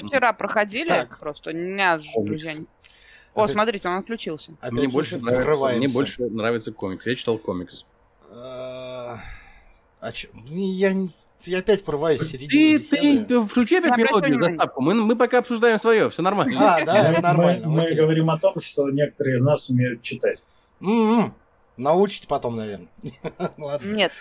вчера проходили, Так. просто у меня же друзья... не- О, Опять- смотрите, он отключился. Опять Мне больше, нравится, мне больше нравится комикс. Я читал комикс. А а чё? Я, не- я опять врываюсь в середине Ты, ты, беседы. ты включи опять Обращай мелодию, внимание. заставку. Мы, мы пока обсуждаем свое, все нормально. А, да, это нормально. Мы, мы говорим о том, что некоторые из нас умеют читать. М-м. Научите потом, наверное. Ладно. Нет,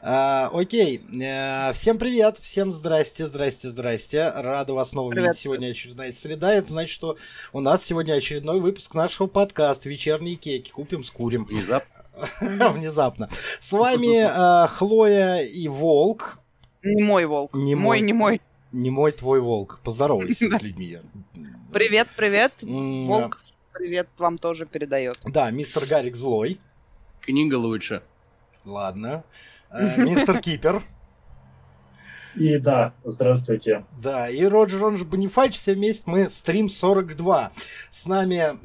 А, окей. Э, Всем привет, всем здрасте, здрасте, здрасте. Рада вас снова Привет. видеть. Сегодня очередная среда. Это значит, что у нас сегодня очередной выпуск нашего подкаста «Вечерние кеки». Купим, скурим. Внезапно. Внезапно. С вами э, Хлоя и Волк. не мой волк. Не мой, не мой. Не мой твой волк. Поздоровайся с людьми. Привет, привет. Волк, привет вам тоже передает. Да, мистер Гарик злой. Книга лучше. Ладно. Э, Мистер Кипер. И да, здравствуйте. Да, и Роджер, он же Бонифач, все вместе мы стрим 42. С нами,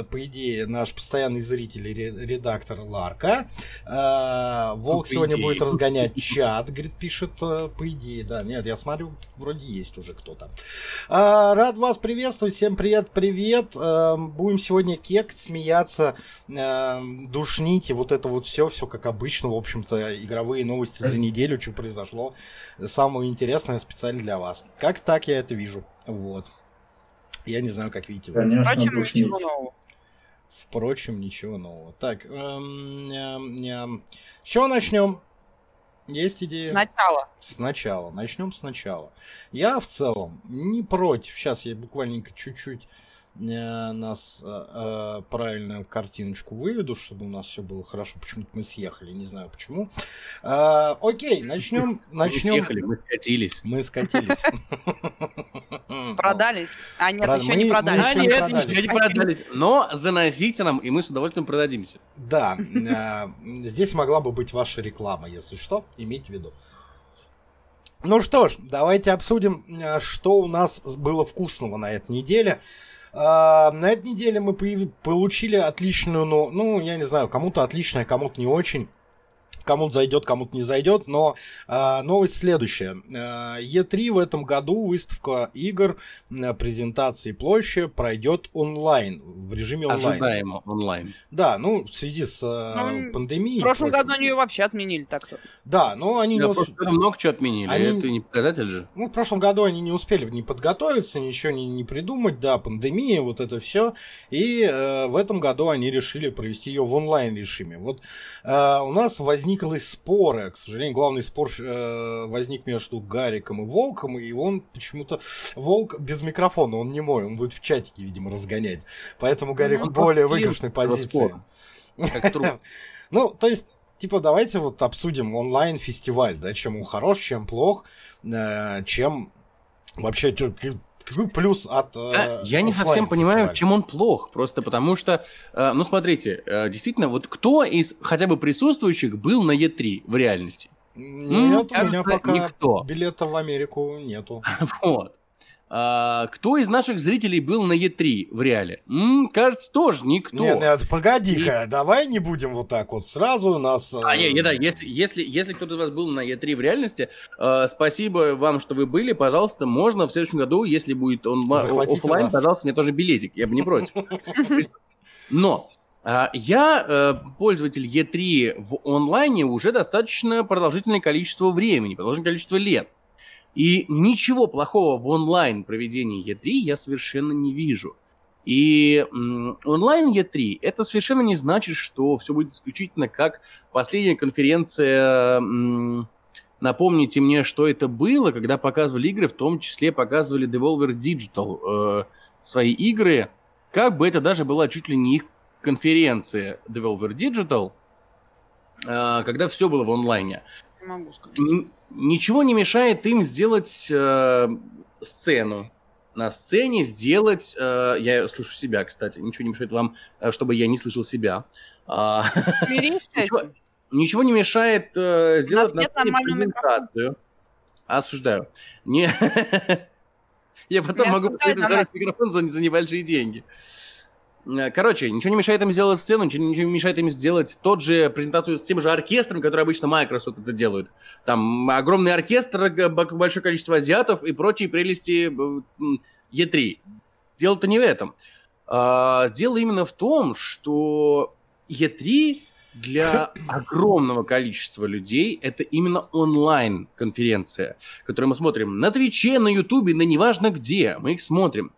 э, по идее, наш постоянный зритель и ре- редактор Ларка. Э, Волк по сегодня идее. будет разгонять чат, говорит, пишет, э, по идее, да. Нет, я смотрю, вроде есть уже кто-то. Э, Рад вас приветствовать, всем привет-привет. Э, Будем сегодня кекать, смеяться, э, душнить и вот это вот все, все как обычно, в общем-то, игровые новости за неделю, что произошло самое интересное специально для вас. Как так я это вижу. Вот. Я не знаю, как видите вы. Конечно, Впрочем, ничего нового. Впрочем, ничего нового. Так, эм, ням, ням. с чего начнем? Есть идея? Сначала. Сначала. Начнем сначала. Я в целом не против. Сейчас я буквально чуть-чуть нас э, э, правильную картиночку выведу, чтобы у нас все было хорошо. Почему-то мы съехали, не знаю почему. Э, окей, начнем. Мы Начнем. съехали, мы скатились. Мы скатились. Продались. А нет, Прод- еще мы- не мы продали. еще А не нет, продались. еще не продались. Но заносите нам, и мы с удовольствием продадимся. Да, э, здесь могла бы быть ваша реклама, если что, имейте в виду. Ну что ж, давайте обсудим, э, что у нас было вкусного на этой неделе. Э, На этой неделе мы получили отличную, ну, ну, я не знаю, кому-то отличная, кому-то не очень. Кому-то зайдет, кому-то не зайдет, но э, новость следующая. Э, E3 в этом году, выставка игр, э, презентации площади пройдет онлайн, в режиме онлайн. Ожидаемо онлайн. Да, ну, в связи с э, Ну, пандемией. В прошлом году они ее вообще отменили так-то. Да, но они не Да, ус- просто много чего отменили. Они- Это не показатель же. Ну, в прошлом году они не успели не подготовиться, ничего не, не придумать, да, пандемия, вот это все. И э, в этом году они решили провести ее в онлайн режиме. Вот э, у нас возникли споры, к сожалению, главный спор э, возник между Гариком и Волком, и он почему-то... Волк без микрофона, он не мой, он будет в чатике, видимо, разгонять. Поэтому Гарик Ну, более выигрышной позиции. Ну, то есть, типа, давайте вот обсудим онлайн-фестиваль, да, чем он хорош, чем плох, э, чем вообще какой плюс от... э, Я не совсем понимаю, чем он плох. Просто потому что, э, ну смотрите, э, действительно, вот кто из хотя бы присутствующих был на Е3 в реальности? Нет, у меня кажется, пока никто. билета в Америку нету. Вот. А, кто из наших зрителей был на Е3 в реале? М, кажется, тоже никто. Нет, нет, погоди-ка, давай не будем вот так вот сразу нас... э, А, не, не, да, если, если, если кто-то из вас был на Е3 в реальности, э, спасибо вам, что вы были. Пожалуйста, можно в следующем году, если будет он офлайн, пожалуйста, мне тоже билетик. Я бы не против. Но а, я э, пользователь Е3 в онлайне уже достаточно продолжительное количество времени, продолжительное количество лет. И ничего плохого в онлайн проведении Е3 я совершенно не вижу. И онлайн Е3 это совершенно не значит, что все будет исключительно как последняя конференция. напомните мне, что это было, когда показывали игры, в том числе показывали Devolver Digital э, свои игры. Как бы это даже была чуть ли не их конференция Devolver Digital, э, когда все было в онлайне. Не могу сказать. Ничего не мешает им сделать э, сцену. На сцене сделать... э, я слышу себя, кстати. Ничего не мешает вам, э, чтобы я не слышал себя. А, Ничего, ничего не мешает э, сделать на сцене презентацию. Осуждаю. Не... Я потом Не могу купить микрофон за, за небольшие деньги. Э, Короче, ничего не мешает им сделать сцену, ничего, ничего не мешает им сделать тот же презентацию с тем же оркестром, который обычно Microsoft это делают. Там огромный оркестр, большое количество азиатов и прочие прелести э, м, E3. Дело-то не в этом. А, Дело именно в том, что E3 для огромного количества людей это именно онлайн-конференция, которую мы смотрим на Твиче, на Ютубе, на неважно где, мы их смотрим.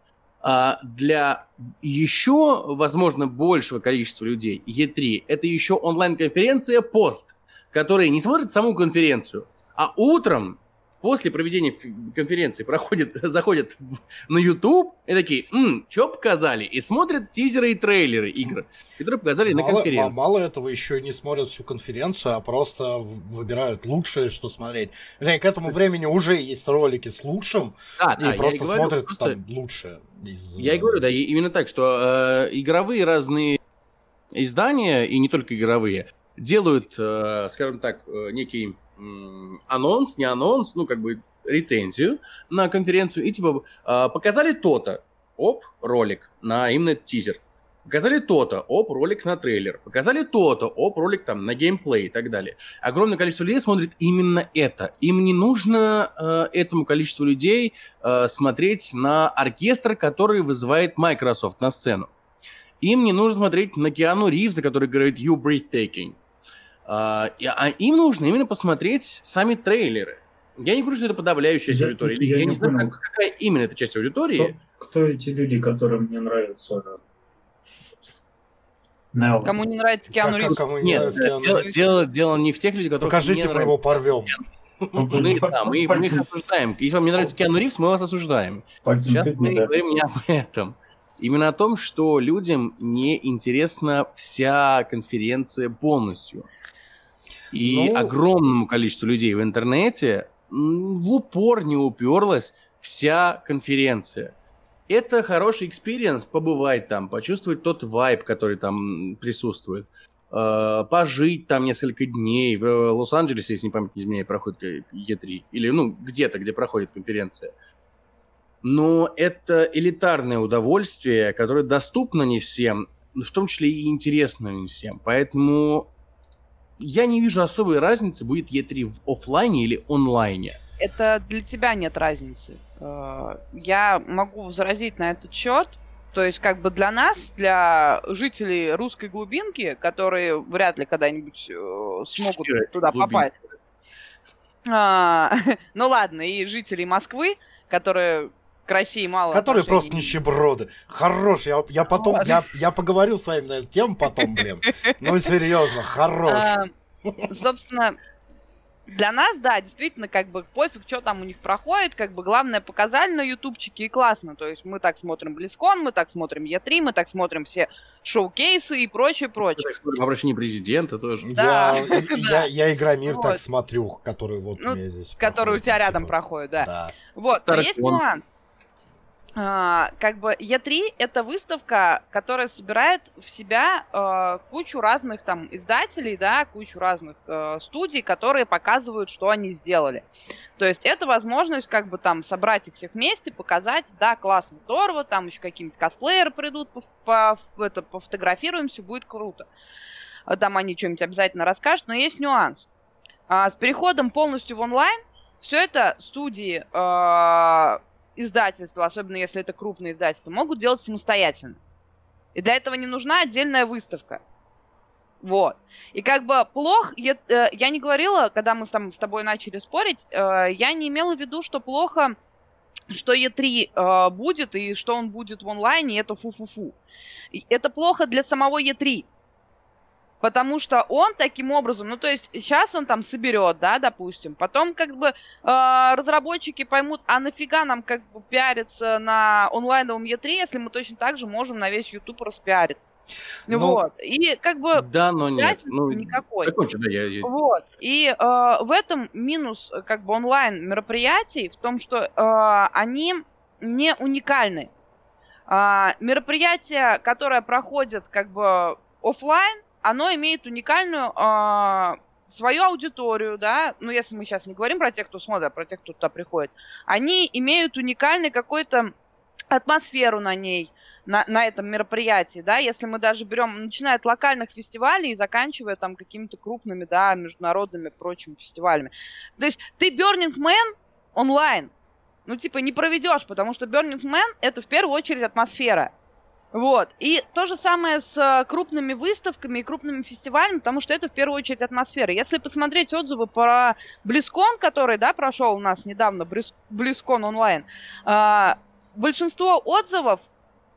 А для еще, возможно, большего количества людей E3 это еще онлайн-конференция пост, которые не смотрят саму конференцию, а утром после проведения конференции проходят, заходят в- на YouTube и такие, «М, что показали? И смотрят тизеры и трейлеры игр, которые показали на Мало, конференции. ма- мало этого, еще не смотрят всю конференцию, а просто выбирают лучшее, что смотреть. Вернее, к этому времени уже есть ролики с лучшим, Да, и да, просто говорю, смотрят просто- там лучшее. из, Я и говорю, да, именно так, что э, игровые разные издания, и не только игровые, делают, э, скажем так, э, некий анонс, не анонс, ну, как бы рецензию на конференцию, и типа э, показали то-то, оп, ролик на именно тизер. Показали то-то, оп, ролик на трейлер. Показали то-то, оп, ролик там на геймплей и так далее. Огромное количество людей смотрит именно это. Им не нужно э, этому количеству людей э, смотреть на оркестр, который вызывает Microsoft на сцену. Им не нужно смотреть на Киану Ривза, который говорит «You breathtaking». А, и- а им нужно именно посмотреть сами трейлеры. Я не говорю, что это подавляющая часть Я- аудитории. или я Я, не не знаю, понял. как- какая именно эта часть аудитории. Кто, кто эти люди, которым мне нравится? Нео. Кому не нравится Киану как- Ривз? кому не Нет, нравится Киану дело, дело- дело не в тех людях, которых Покажите, мы его порвем. Мы, да, мы, мы их осуждаем. Если вам не нравится Киану Ривз, мы вас осуждаем. Пальцем Сейчас мы да. говорим не об этом. Именно о том, что людям не интересна вся конференция полностью. И Ну- огромному количеству людей в интернете в упор не уперлась вся конференция. Это хороший experience побывать там, почувствовать тот вайб, который там присутствует. Э, пожить там несколько дней. В э, Лос-Анджелесе, если не память не изменяет, проходит к- E3. Или, ну, где-то, где проходит конференция. Но это элитарное удовольствие, которое доступно не всем, в том числе и интересно не всем. Поэтому я не вижу особой разницы, будет E3 в оффлайне или онлайне. Это для тебя нет разницы. Э, Я могу возразить на этот счет. То есть, как бы для нас, для жителей русской глубинки, которые вряд ли когда-нибудь э, смогут Чьи туда глубинки? попасть. А, ну ладно, и жителей Москвы, которые к России мало. Которые отношений просто нищеброды. Хорош, я, я потом, я, я поговорю с вами на эту тему потом, блин. Ну, серьезно, хорош. А, Собственно, для нас, да, действительно, как бы пофиг, что там у них проходит, как бы главное показали на ютубчике и классно. То есть мы так смотрим Близкон, мы так смотрим Е3, мы так смотрим все шоу-кейсы и прочее, прочее. Так смотрим обращение президента тоже. Да, Я, я, я Игромир так Вот. смотрю, который вот Ну, у меня здесь Который у проходит, тебя рядом типа, проходит, да. Да. Вот, но Старый есть клон. нюанс. А, как бы Е3 это выставка, которая собирает в себя э, кучу разных там издателей, да, кучу разных э, студий, которые показывают, что они сделали. То есть это возможность как бы там собрать их всех вместе, показать, да, классно, здорово, там еще какие-нибудь косплееры придут, по, по- это, пофотографируемся, будет круто. Там они что-нибудь обязательно расскажут, но есть нюанс. А, с переходом полностью в онлайн все это студии, э, издательства, особенно если это крупные издательства, могут делать самостоятельно. И для этого не нужна отдельная выставка. Вот. И как бы плохо, я, э, я не говорила, когда мы там с тобой начали спорить, э, я не имела в виду, что плохо, что Е3 э, будет и что он будет в онлайне, это фу-фу-фу. Это плохо для самого Е3. Потому что он таким образом, ну то есть сейчас он там соберет, да, допустим, потом как бы э, разработчики поймут, а нафига нам как бы пиариться на онлайновом E3, если мы точно так же можем на весь YouTube распиарить. Ну, вот. И как бы Да, но нет. Ну, никакой. закончу, да, я, я- Вот. И э, в этом минус э, как бы онлайн мероприятий в том, что э, они не уникальны. А, мероприятие, которое проходит как бы офлайн, оно имеет уникальную а, свою аудиторию, да, ну если мы сейчас не говорим про тех, кто смотрит, а про тех, кто туда приходит, они имеют уникальный какой-то атмосферу на ней, на, на этом мероприятии, да, если мы даже берем, начиная от локальных фестивалей и заканчивая там какими-то крупными, да, международными прочими фестивалями. То есть ты Burning Man онлайн, ну, типа, не проведешь, потому что Burning Man это в первую очередь атмосфера. Вот. И то же самое с э, крупными выставками и крупными фестивалями, потому что это в первую очередь атмосфера. Если посмотреть отзывы про Близкон, который, да, прошел у нас недавно, Близкон онлайн, э, большинство отзывов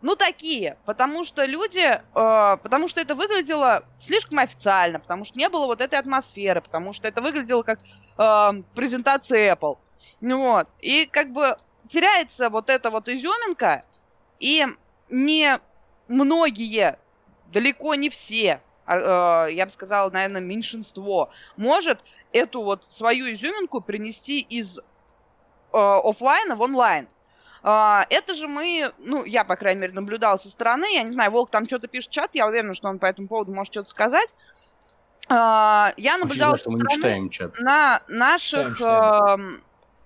ну, такие, потому что люди, э, потому что это выглядело слишком официально, потому что не было вот этой атмосферы, потому что это выглядело как э, презентация Apple. Вот, и как бы теряется вот эта вот изюминка, и не многие, далеко не все, э, я бы сказала, наверное, меньшинство, может эту вот свою изюминку принести из э, офлайна в онлайн. А, это же мы, ну, я, по крайней мере, наблюдал со стороны. Я не знаю, Волк там что-то пишет в чат, я уверена, что он по этому поводу может что-то сказать. А, я наблюдала что мы не читаем чат. на наших... Читаем,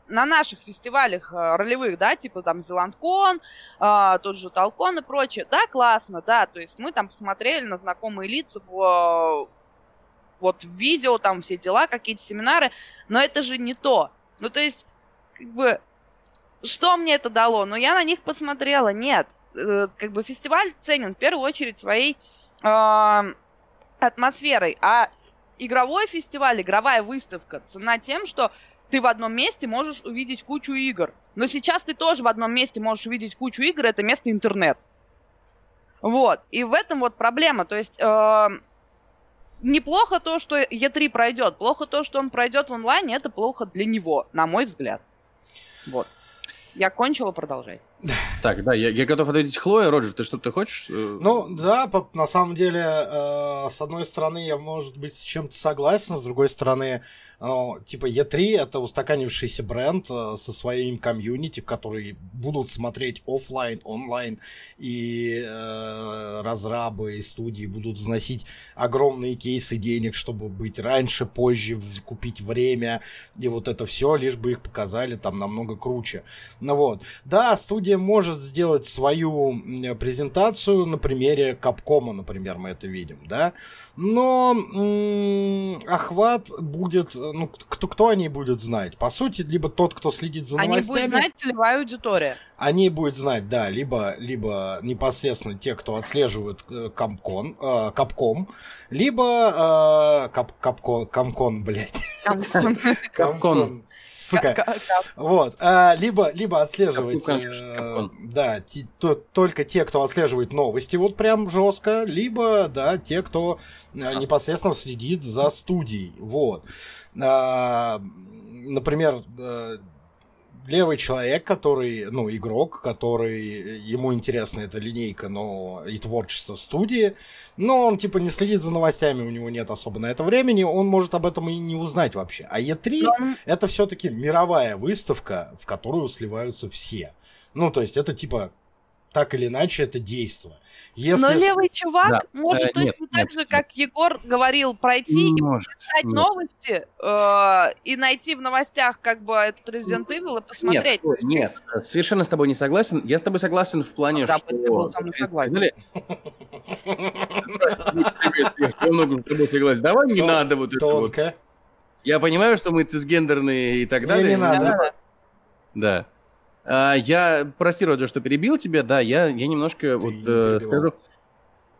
на наших фестивалях э, ролевых, да, типа там Зеландкон, э, тот же Талкон и прочее, да, классно, да, то есть мы там посмотрели на знакомые лица в, вот видео, там все дела, какие-то семинары, но это же не то. Ну, то есть, как бы, что мне это дало? Ну, я на них посмотрела. Нет. Э, как бы фестиваль ценен в первую очередь своей э, атмосферой. А игровой фестиваль, игровая выставка цена тем, что ты в одном месте можешь увидеть кучу игр. Но сейчас ты тоже в одном месте можешь увидеть кучу игр, это место интернет. Вот. И в этом вот проблема. То есть э, неплохо то, что E3 пройдет. Плохо то, что он пройдет в онлайне, это плохо для него, на мой взгляд. Вот. Я кончила, продолжай. Так, да, я, я готов ответить Хлоя. Роджер, ты что-то хочешь? Э, ну, да, по, на самом деле, э, с одной стороны, я, может быть, с чем-то согласен, с другой стороны, ну, типа E3 это устаканившийся бренд э, со своим комьюнити, которые будут смотреть офлайн, онлайн, и э, разрабы и студии будут заносить огромные кейсы денег, чтобы быть раньше, позже, купить время, и вот это все, лишь бы их показали там намного круче. Ну вот, да, студия может сделать свою презентацию на примере Капкома, например, мы это видим, да, но м- охват будет, ну, кто, кто они будет знать? По сути, либо тот, кто следит за новостями. Они будет знать целевая аудитория. Они будут знать, да, либо, либо непосредственно те, кто отслеживает э, Капкон, э, Капком, либо э, Кап, Капкон, Камкон, блядь. Капкон. Сука. Вот. А, либо, либо отслеживать, э, да, только те, кто отслеживает новости вот прям жестко, либо, да, те, кто э, непосредственно следит за студией. Вот. А, например, э, левый человек, который, ну, игрок, который, ему интересна эта линейка, но и творчество студии, но он, типа, не следит за новостями, у него нет особо на это времени, он может об этом и не узнать вообще. А E3 но... это все-таки мировая выставка, в которую сливаются все. Ну, то есть это, типа, так или иначе это действие. Если... Но левый чувак да. может э, точно нет, так нет, же, нет. как Егор говорил, пройти не и может, нет. новости э, и найти в новостях как бы этот Resident Evil и посмотреть. Нет, нет, совершенно с тобой не согласен. Я с тобой согласен в плане, да, что... ты был со мной согласен. Я много с тобой согласен. Давай не надо вот это вот. Я понимаю, что мы цисгендерные и так далее. Не надо. Да. А, я, прости, Роджер, что перебил тебя, да, я, я немножко Ты вот э, скажу.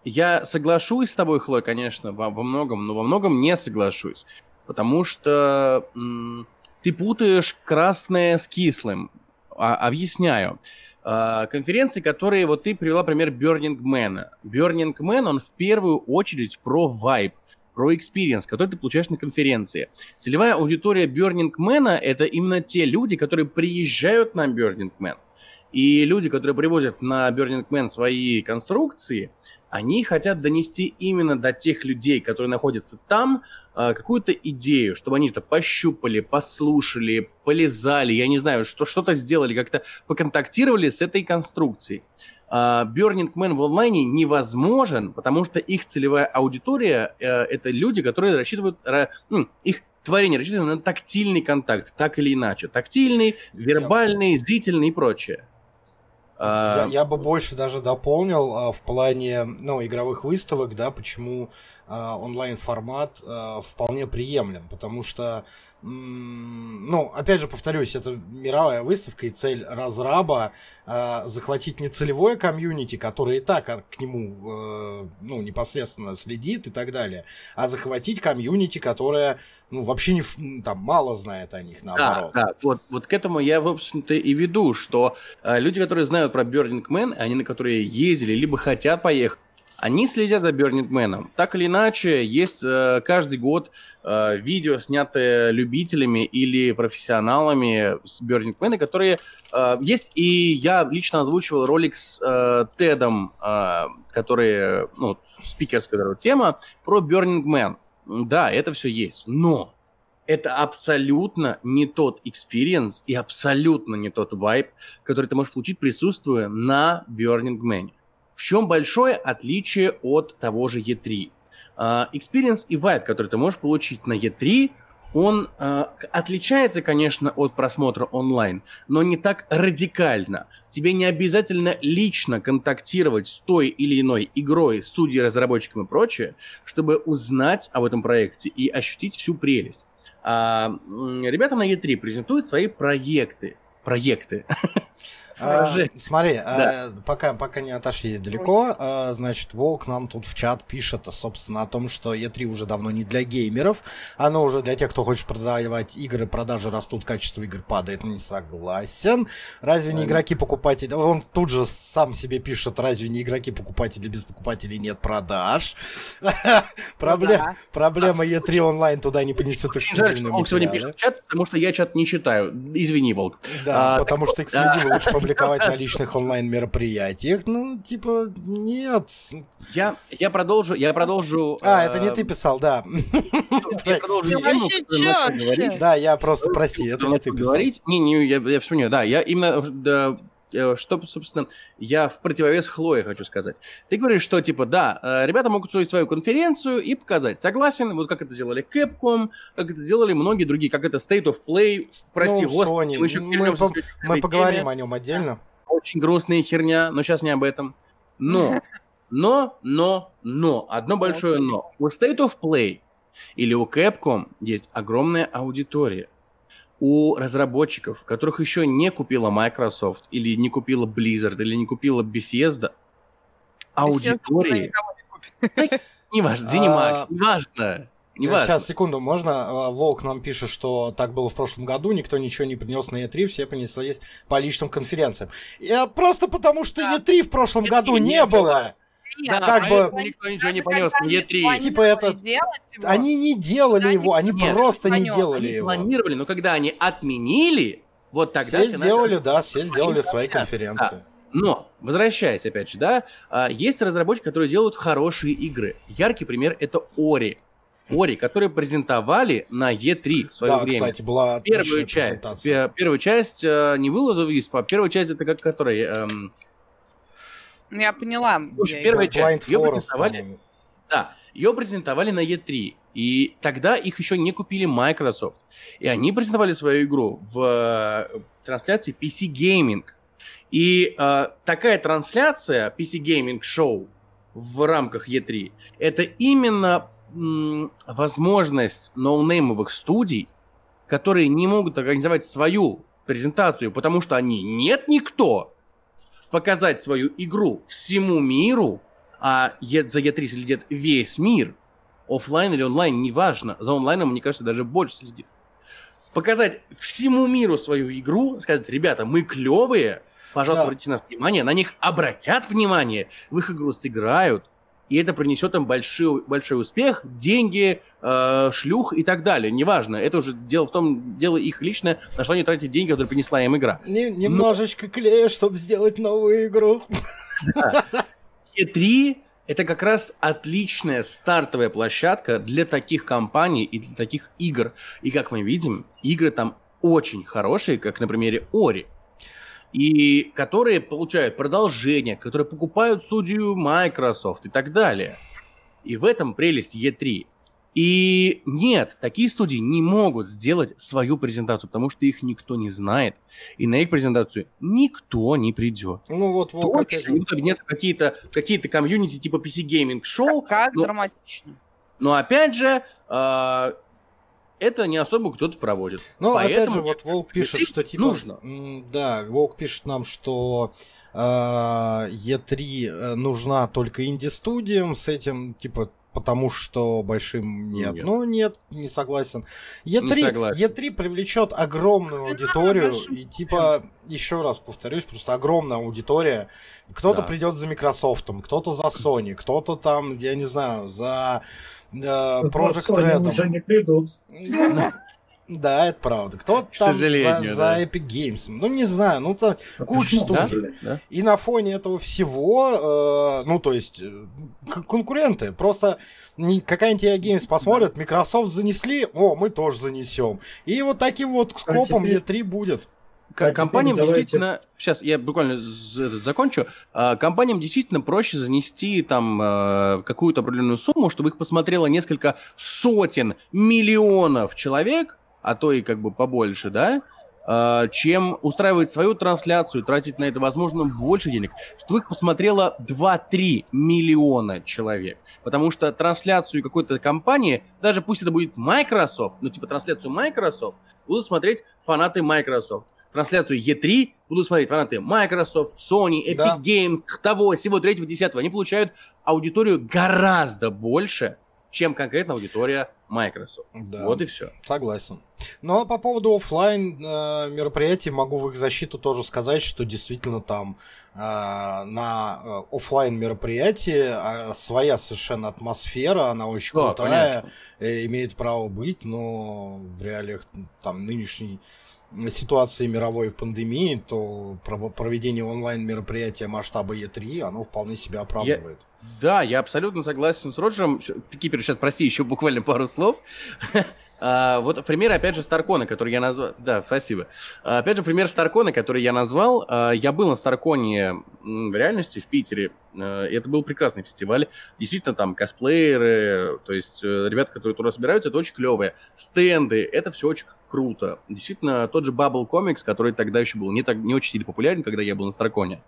Я соглашусь с тобой, Хлой, конечно, во, во многом, но во многом не соглашусь. Потому что м, ты путаешь красное с кислым. А, объясняю. А, конференции, которые вот ты привела пример Burning Man. Burning Man, он в первую очередь про вайб про experience, который ты получаешь на конференции. Целевая аудитория Burning Man — это именно те люди, которые приезжают на Burning Man. И люди, которые привозят на Burning Man свои конструкции, они хотят донести именно до тех людей, которые находятся там, а, какую-то идею, чтобы они это пощупали, послушали, полезали, я не знаю, что, что-то сделали, как-то поконтактировали с этой конструкцией. А, Burning Man в онлайне невозможен, потому что их целевая аудитория э, это люди, которые рассчитывают, ну, их творение рассчитано на тактильный контакт, так или иначе. Тактильный, вербальный, зрительный и прочее. Я, я бы больше даже дополнил а, в плане ну, игровых выставок, да, почему а, онлайн-формат а, вполне приемлем, потому что ну, опять же, повторюсь, это мировая выставка, и цель разраба э, захватить не целевое комьюнити, которое и так к нему э, ну, непосредственно следит и так далее, а захватить комьюнити, которое ну, вообще не, там, мало знает о них, наоборот. Да, да, вот, вот к этому я, в общем-то, и веду, что э, люди, которые знают про Burning Man, они на которые ездили, либо хотят поехать, они следят за Man. Так или иначе, есть э, каждый год э, видео, снятые любителями или профессионалами с Man, которые э, есть, и я лично озвучивал ролик с э, Тедом, э, который, ну, спикерская тема, про Man. Да, это все есть, но это абсолютно не тот experience и абсолютно не тот вайб, который ты можешь получить, присутствуя на Burning Man. В чем большое отличие от того же E3? Uh, experience и vibe, который ты можешь получить на E3, он uh, отличается, конечно, от просмотра онлайн, но не так радикально. Тебе не обязательно лично контактировать с той или иной игрой, студией, разработчиком и прочее, чтобы узнать об этом проекте и ощутить всю прелесть. Uh, ребята на E3 презентуют свои проекты. Проекты. А, смотри, да. а, пока, пока не отошли далеко, а, значит, Волк нам тут в чат пишет, собственно, о том, что E3 уже давно не для геймеров, оно уже для тех, кто хочет продавать игры, продажи растут, качество игр падает, не согласен. Разве не игроки-покупатели? Он тут же сам себе пишет, разве не игроки-покупатели без покупателей нет продаж? Ну проблема E3 онлайн туда не понесет эксклюзивные Волк сегодня пишет чат, потому что я чат не читаю. Извини, Волк. Да, потому что эксклюзивы лучше публиковать на личных онлайн-мероприятиях. Ну, типа, нет. Я, я продолжу, я продолжу... А, это не ты писал, да. Я продолжу тему, Да, я просто, прости, это не ты писал. Говорить? Не, не, я, я вспомнил, да, я именно Э, что, собственно, я в противовес Хлое хочу сказать. Ты говоришь, что, типа, да, э, ребята могут устроить свою конференцию и показать. Согласен, вот как это сделали Capcom, как это сделали многие другие, как это State of Play, прости, ну, господи, мы еще мы, по- мы поговорим о нем отдельно. Очень грустная херня, но сейчас не об этом. Но, но, но, но, одно большое но. У State of Play или у Capcom есть огромная аудитория у разработчиков, которых еще не купила Microsoft, или не купила Blizzard, или не купила Bethesda, аудитории... Неважно, Zenimax, неважно. Не важно. Сейчас, секунду, можно? А, Волк нам пишет, что так было в прошлом году, никто ничего не принес на E3, все понесли по личным конференциям. Я просто потому, что E3 в прошлом году не было. Да, как бы никто ничего не понес на E3. Типа это... Они не делали его, они просто не делали его. Они планировали, но когда они отменили, вот тогда... Все сделали, да, все сделали свои конференции. Но, возвращаясь опять же, да, а, есть разработчики, которые делают хорошие игры. Яркий пример это Ори. Ори, которые презентовали на E3 в свое да, время. кстати, была первую часть. Первую часть э, не выложил Виспа, а первая часть это как которая эм, я поняла. Слушай, я первая часть. Ее презентовали, да, ее презентовали на E3. И тогда их еще не купили Microsoft. И они презентовали свою игру в э, трансляции PC Gaming. И э, такая трансляция PC Gaming шоу в рамках E3 это именно м, возможность ноунеймовых студий, которые не могут организовать свою презентацию, потому что они нет никто, показать свою игру всему миру, а за E3 следит весь мир, офлайн или онлайн, неважно, за онлайном, мне кажется, даже больше следит. Показать всему миру свою игру, сказать, ребята, мы клевые, пожалуйста, да. обратите на нас внимание, на них обратят внимание, в их игру сыграют, и это принесет им большой, большой успех, деньги, э, шлюх и так далее. Неважно, это уже дело в том, дело их личное, на что они тратят деньги, которые принесла им игра. Не, немножечко Но... клея, чтобы сделать новую игру. E3 это как раз отличная стартовая площадка для таких компаний и для таких игр. И как мы видим, игры там очень хорошие, как на примере Ори и которые получают продолжение, которые покупают студию Microsoft и так далее. И в этом прелесть E3. И нет, такие студии не могут сделать свою презентацию, потому что их никто не знает. И на их презентацию никто не придет. Ну вот, вот Только если это- они в какие-то какие комьюнити типа PC Gaming Show. Как, как ну, драматично. Но опять же, э, это не особо кто-то проводит. Ну, опять Поэтому же, вот Волк пишет, E3 что типа... нужно. Да, Волк пишет нам, что э, E3 э, нужна только инди-студиям с этим, типа, потому что большим нет. Нет. Ну, нет, не согласен. E3, Не согласен. E3 привлечет огромную аудиторию, и типа, еще раз повторюсь, просто огромная аудитория. Кто-то Да. придет за Microsoft, кто-то за Sony, кто-то там, я не знаю, за Project Sony Red. уже не придут. Да, это правда. Кто К там сожалению, за, да. за Epic Games? Ну, не знаю, ну то А Куча студий. Да? и на фоне этого всего, э, ну, то есть, э, к- конкуренты. Просто не, какая-нибудь EA Games посмотрят, Microsoft занесли, о, мы тоже занесем. И вот таким вот скопом теперь- E3 будет. К- А компаниям давайте- действительно, сейчас я буквально закончу, А, компаниям действительно проще занести там э, какую-то определенную сумму, чтобы их посмотрело несколько сотен миллионов человек, а то и как бы побольше, да, э, чем устраивать свою трансляцию, тратить на это, возможно, больше денег, чтобы их посмотрело 2-3 миллиона человек. Потому что трансляцию какой-то компании, даже пусть это будет Microsoft, ну типа трансляцию Microsoft, будут смотреть фанаты Microsoft. Трансляцию E3 будут смотреть фанаты Microsoft, Sony, Epic Да. Games, того, всего третьего, десятого. Они получают аудиторию гораздо больше, чем конкретно аудитория Microsoft. Да. Вот и все. Согласен. Ну а по поводу офлайн мероприятий могу в их защиту тоже сказать, что действительно там э, на офлайн мероприятии а, своя совершенно атмосфера, она очень Да, крутая, конечно. э, имеет право быть, но в реалиях там нынешней ситуации мировой пандемии, то проведение онлайн мероприятия масштаба E3, оно вполне себя оправдывает. Да, я абсолютно согласен с Роджером. Кипер, сейчас прости, еще буквально пару слов. А, Вот пример, опять же, Старкона, который я назвал. Да, спасибо. А, Опять же, пример Старкона, который я назвал. А, Я был на Старконе в реальности в Питере. А, и Это был прекрасный фестиваль. Действительно, там косплееры, то есть э, ребята, которые туда собираются, это очень клевые. Стенды, это все очень круто. Действительно, тот же Bubble Comics, который тогда еще был не, так, не очень сильно популярен, когда я был на Старконе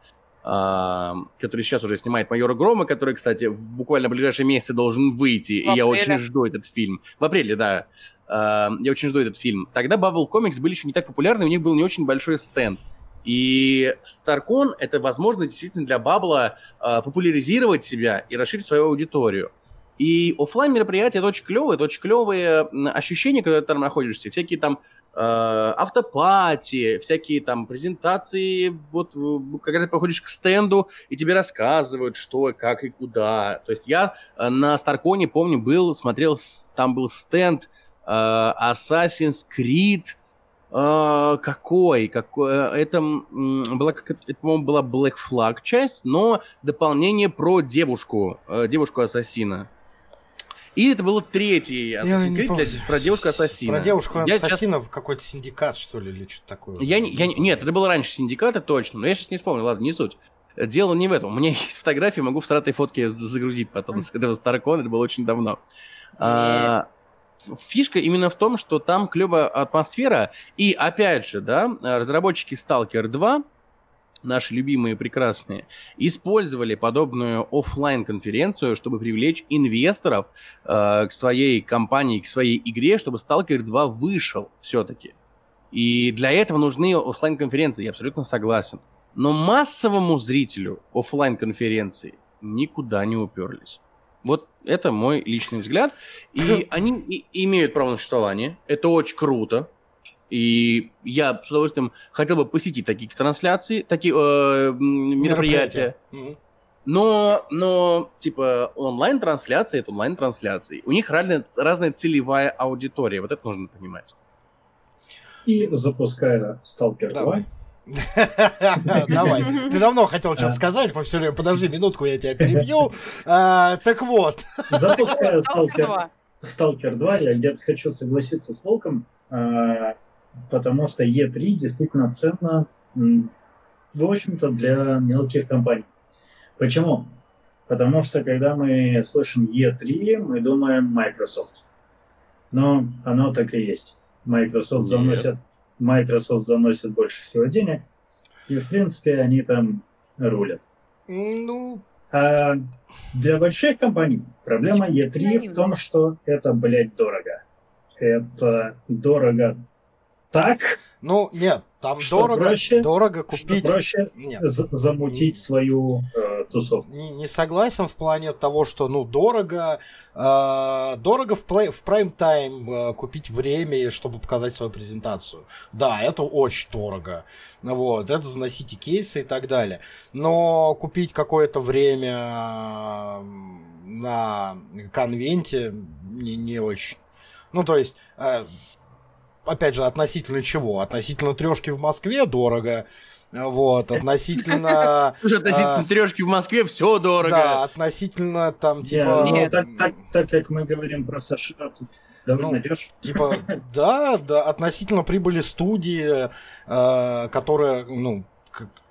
а, который сейчас уже снимает майора Грома, который, кстати, в буквально ближайшие месяцы должен выйти, и я апреле. очень жду этот фильм. В апреле, да. А, я очень жду этот фильм. Тогда Bubble Comics были еще не так популярны, у них был не очень большой стенд. И StarCon — это возможность действительно для Бабла а, популяризировать себя и расширить свою аудиторию. И оффлайн мероприятия это очень клевые, это очень клевые ощущения, когда ты там находишься. Всякие там э, автопати, всякие там презентации, вот э, когда ты проходишь к стенду, и тебе рассказывают, что, как и куда. То есть я э, на Старконе, помню, был, смотрел, там был стенд э, Assassin's Creed, э, какой, какой, э, это была, это, по-моему, была Black Flag часть, но дополнение про девушку, э, девушку-ассасина. И это было третий Assassin's Creed для- про девушку-ассасина. Про девушку Я сейчас- ассасина в какой-то синдикат, что ли, или что-то такое. я, я, не- нет, это было раньше синдиката, точно, но я сейчас не вспомню, ладно, не суть. Дело не в этом. У меня есть фотографии, могу в сратой фотке загрузить потом с этого Старкона, это было очень давно. А, фишка именно в том, что там клевая атмосфера, и опять же, да, разработчики Stalker 2, наши любимые прекрасные, использовали подобную оффлайн конференцию чтобы привлечь инвесторов э, к своей компании, к своей игре, чтобы Stalker 2 вышел все-таки. И для этого нужны оффлайн конференции я абсолютно согласен. Но массовому зрителю оффлайн конференции никуда не уперлись. Вот это мой личный взгляд. И они и- имеют право на существование. Это очень круто. И я с удовольствием хотел бы посетить такие трансляции, такие э, мероприятия. Но, но, типа, онлайн-трансляции — это онлайн-трансляции. У них разная, разная целевая аудитория. Вот это нужно понимать. И запуская Stalker 2, Давай. Давай. Ты давно хотел что-то сказать, мы все время, подожди минутку, я тебя перебью. А, Так вот. запуская Сталкер. Stalker 2, я где-то хочу согласиться с Волком, а, потому что E3 действительно ценно, в общем-то, для мелких компаний. Почему? Потому что когда мы слышим E3, мы думаем Microsoft. Но оно так и есть. Microsoft Нет. заносит, Microsoft заносит больше всего денег, и в принципе они там рулят. Ну, А для больших компаний проблема E3 в том, что это, блядь, дорого. Это дорого так, ну, нет, там Что дорого, проще? дорого что купить. проще Нет, за- замутить свою э, тусовку. не, не согласен в плане того, что, ну, дорого, э, дорого в, плей, в прайм-тайм э, купить время, чтобы показать свою презентацию. Да, это очень дорого. Вот, это заносите кейсы и так далее. Но купить какое-то время на конвенте не, не очень. Ну, то есть, э, опять же, относительно чего? Относительно трешки в Москве дорого. Вот, относительно... Слушай, относительно А. трешки в Москве все дорого. Да, относительно там, типа, ну, Нет. так, так, так как мы говорим про США, тут довольно Ну, типа, да, да, относительно прибыли студии, э, которая, ну,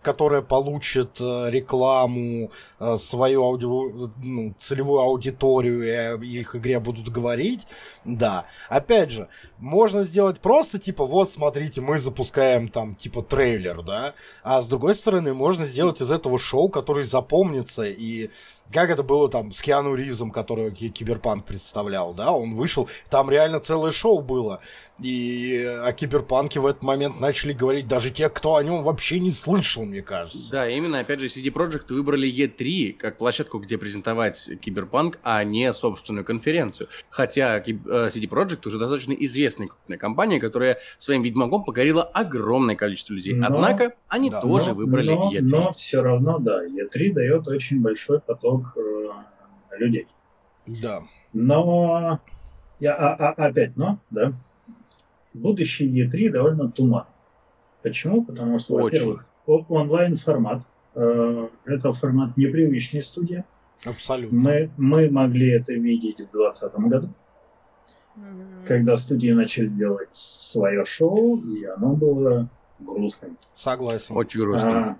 которая получит э, рекламу, э, свою ауди- ну, целевую аудиторию, и о их игре будут говорить, да. Опять же, можно сделать просто, типа, вот, смотрите, мы запускаем там, типа, трейлер, да, а с другой стороны, можно сделать из этого шоу, который запомнится, и как это было там с Киану Ривзом, которого Ки- Киберпанк представлял, да, он вышел, там реально целое шоу было, и о Киберпанке в этот момент начали говорить даже те, кто о нем вообще не слышал, мне кажется. Да, именно, опять же, CD Projekt выбрали E3 как площадку, где презентовать Киберпанк, а не собственную конференцию. Хотя э, CD Projekt уже достаточно известная крупная компания, которая своим Ведьмаком покорила огромное количество людей. Но- Однако они Да, тоже но, выбрали но, E3. но все равно, да, E3 дает очень большой поток э, людей. Да. Но, я, а, а- опять, но, да, будущее E3 довольно туман. Почему? Потому что, во-первых, онлайн-формат. Э, это формат непривычной студии. Абсолютно. Мы, мы могли это видеть в 2020 году, Мгм. когда студии начали делать свое шоу, и оно было грустным. Согласен. Очень грустно. А,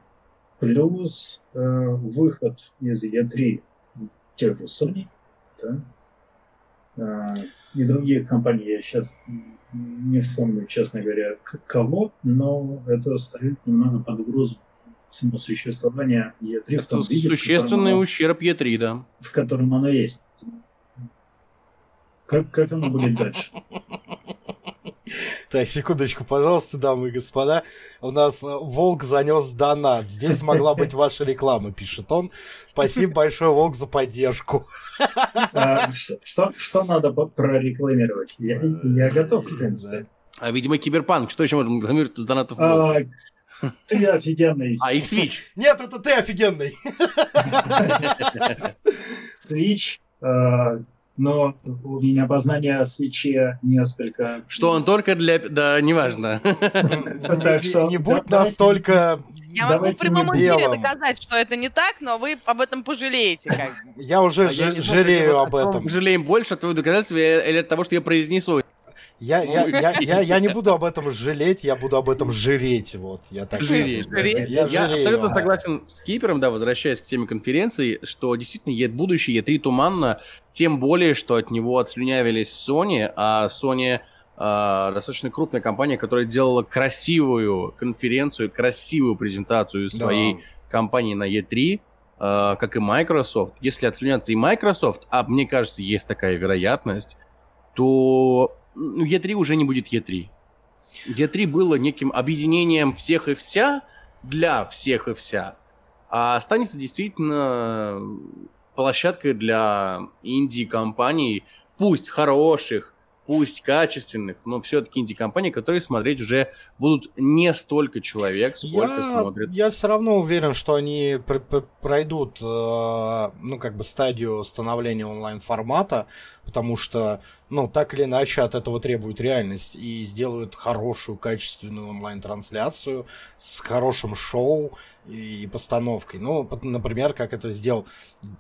плюс э, выход из E3 тех же Sony, да, и других компаний, я сейчас не вспомню, честно говоря, кого, но это ставит немного под угрозу само существование E3 в том Это виде, в существенный котором, оно, ущерб E3, да. в котором оно есть. Как, как оно будет дальше? Так, секундочку, пожалуйста, дамы и господа. У нас э, Волк занес донат. Здесь могла быть ваша реклама, пишет он. Спасибо большое, Волк, за поддержку. А, что, что надо прорекламировать? Я, я готов, в принципе. А, видимо, Киберпанк. Что еще можно рекламировать из донатов? А, ты офигенный. А, и Switch. Нет, это ты офигенный. Э, но у меня познание о свече несколько... Что он только для... Да, неважно. Так Не- что Не будь настолько... Я могу в прямом эфире доказать, что это не так, но вы об этом пожалеете. Как. бы. Я уже А жалею об этом. Жалеем больше от твоего доказательства или от того, что я произнесу. Я, я, я, я, я не буду об этом жалеть, я буду об этом жреть. Вот, я так. Жреть. Я, Я жалею абсолютно этом. согласен с Кипером, да, возвращаясь к теме конференции, что действительно е- будущее E3 туманно, тем более, что от него отслюнявились Sony, а Sony а, достаточно крупная компания, которая делала красивую конференцию, красивую презентацию Да. своей компании на E3, а, как и Microsoft. Если отслюнятся и Microsoft, а мне кажется, есть такая вероятность, то ну, E3 уже не будет E3. E3 было неким объединением всех и вся для всех и вся, а останется действительно площадкой для инди-компаний, пусть хороших, пусть качественных, но все-таки инди-компаний, которые смотреть уже будут не столько человек, сколько Я, смотрят. я все равно уверен, что они пр- пр- пройдут, э, ну, как бы стадию становления онлайн-формата, потому что, ну, так или иначе от этого требует реальность, и сделают хорошую, качественную онлайн-трансляцию с хорошим шоу и постановкой. Ну, например, как это сделал,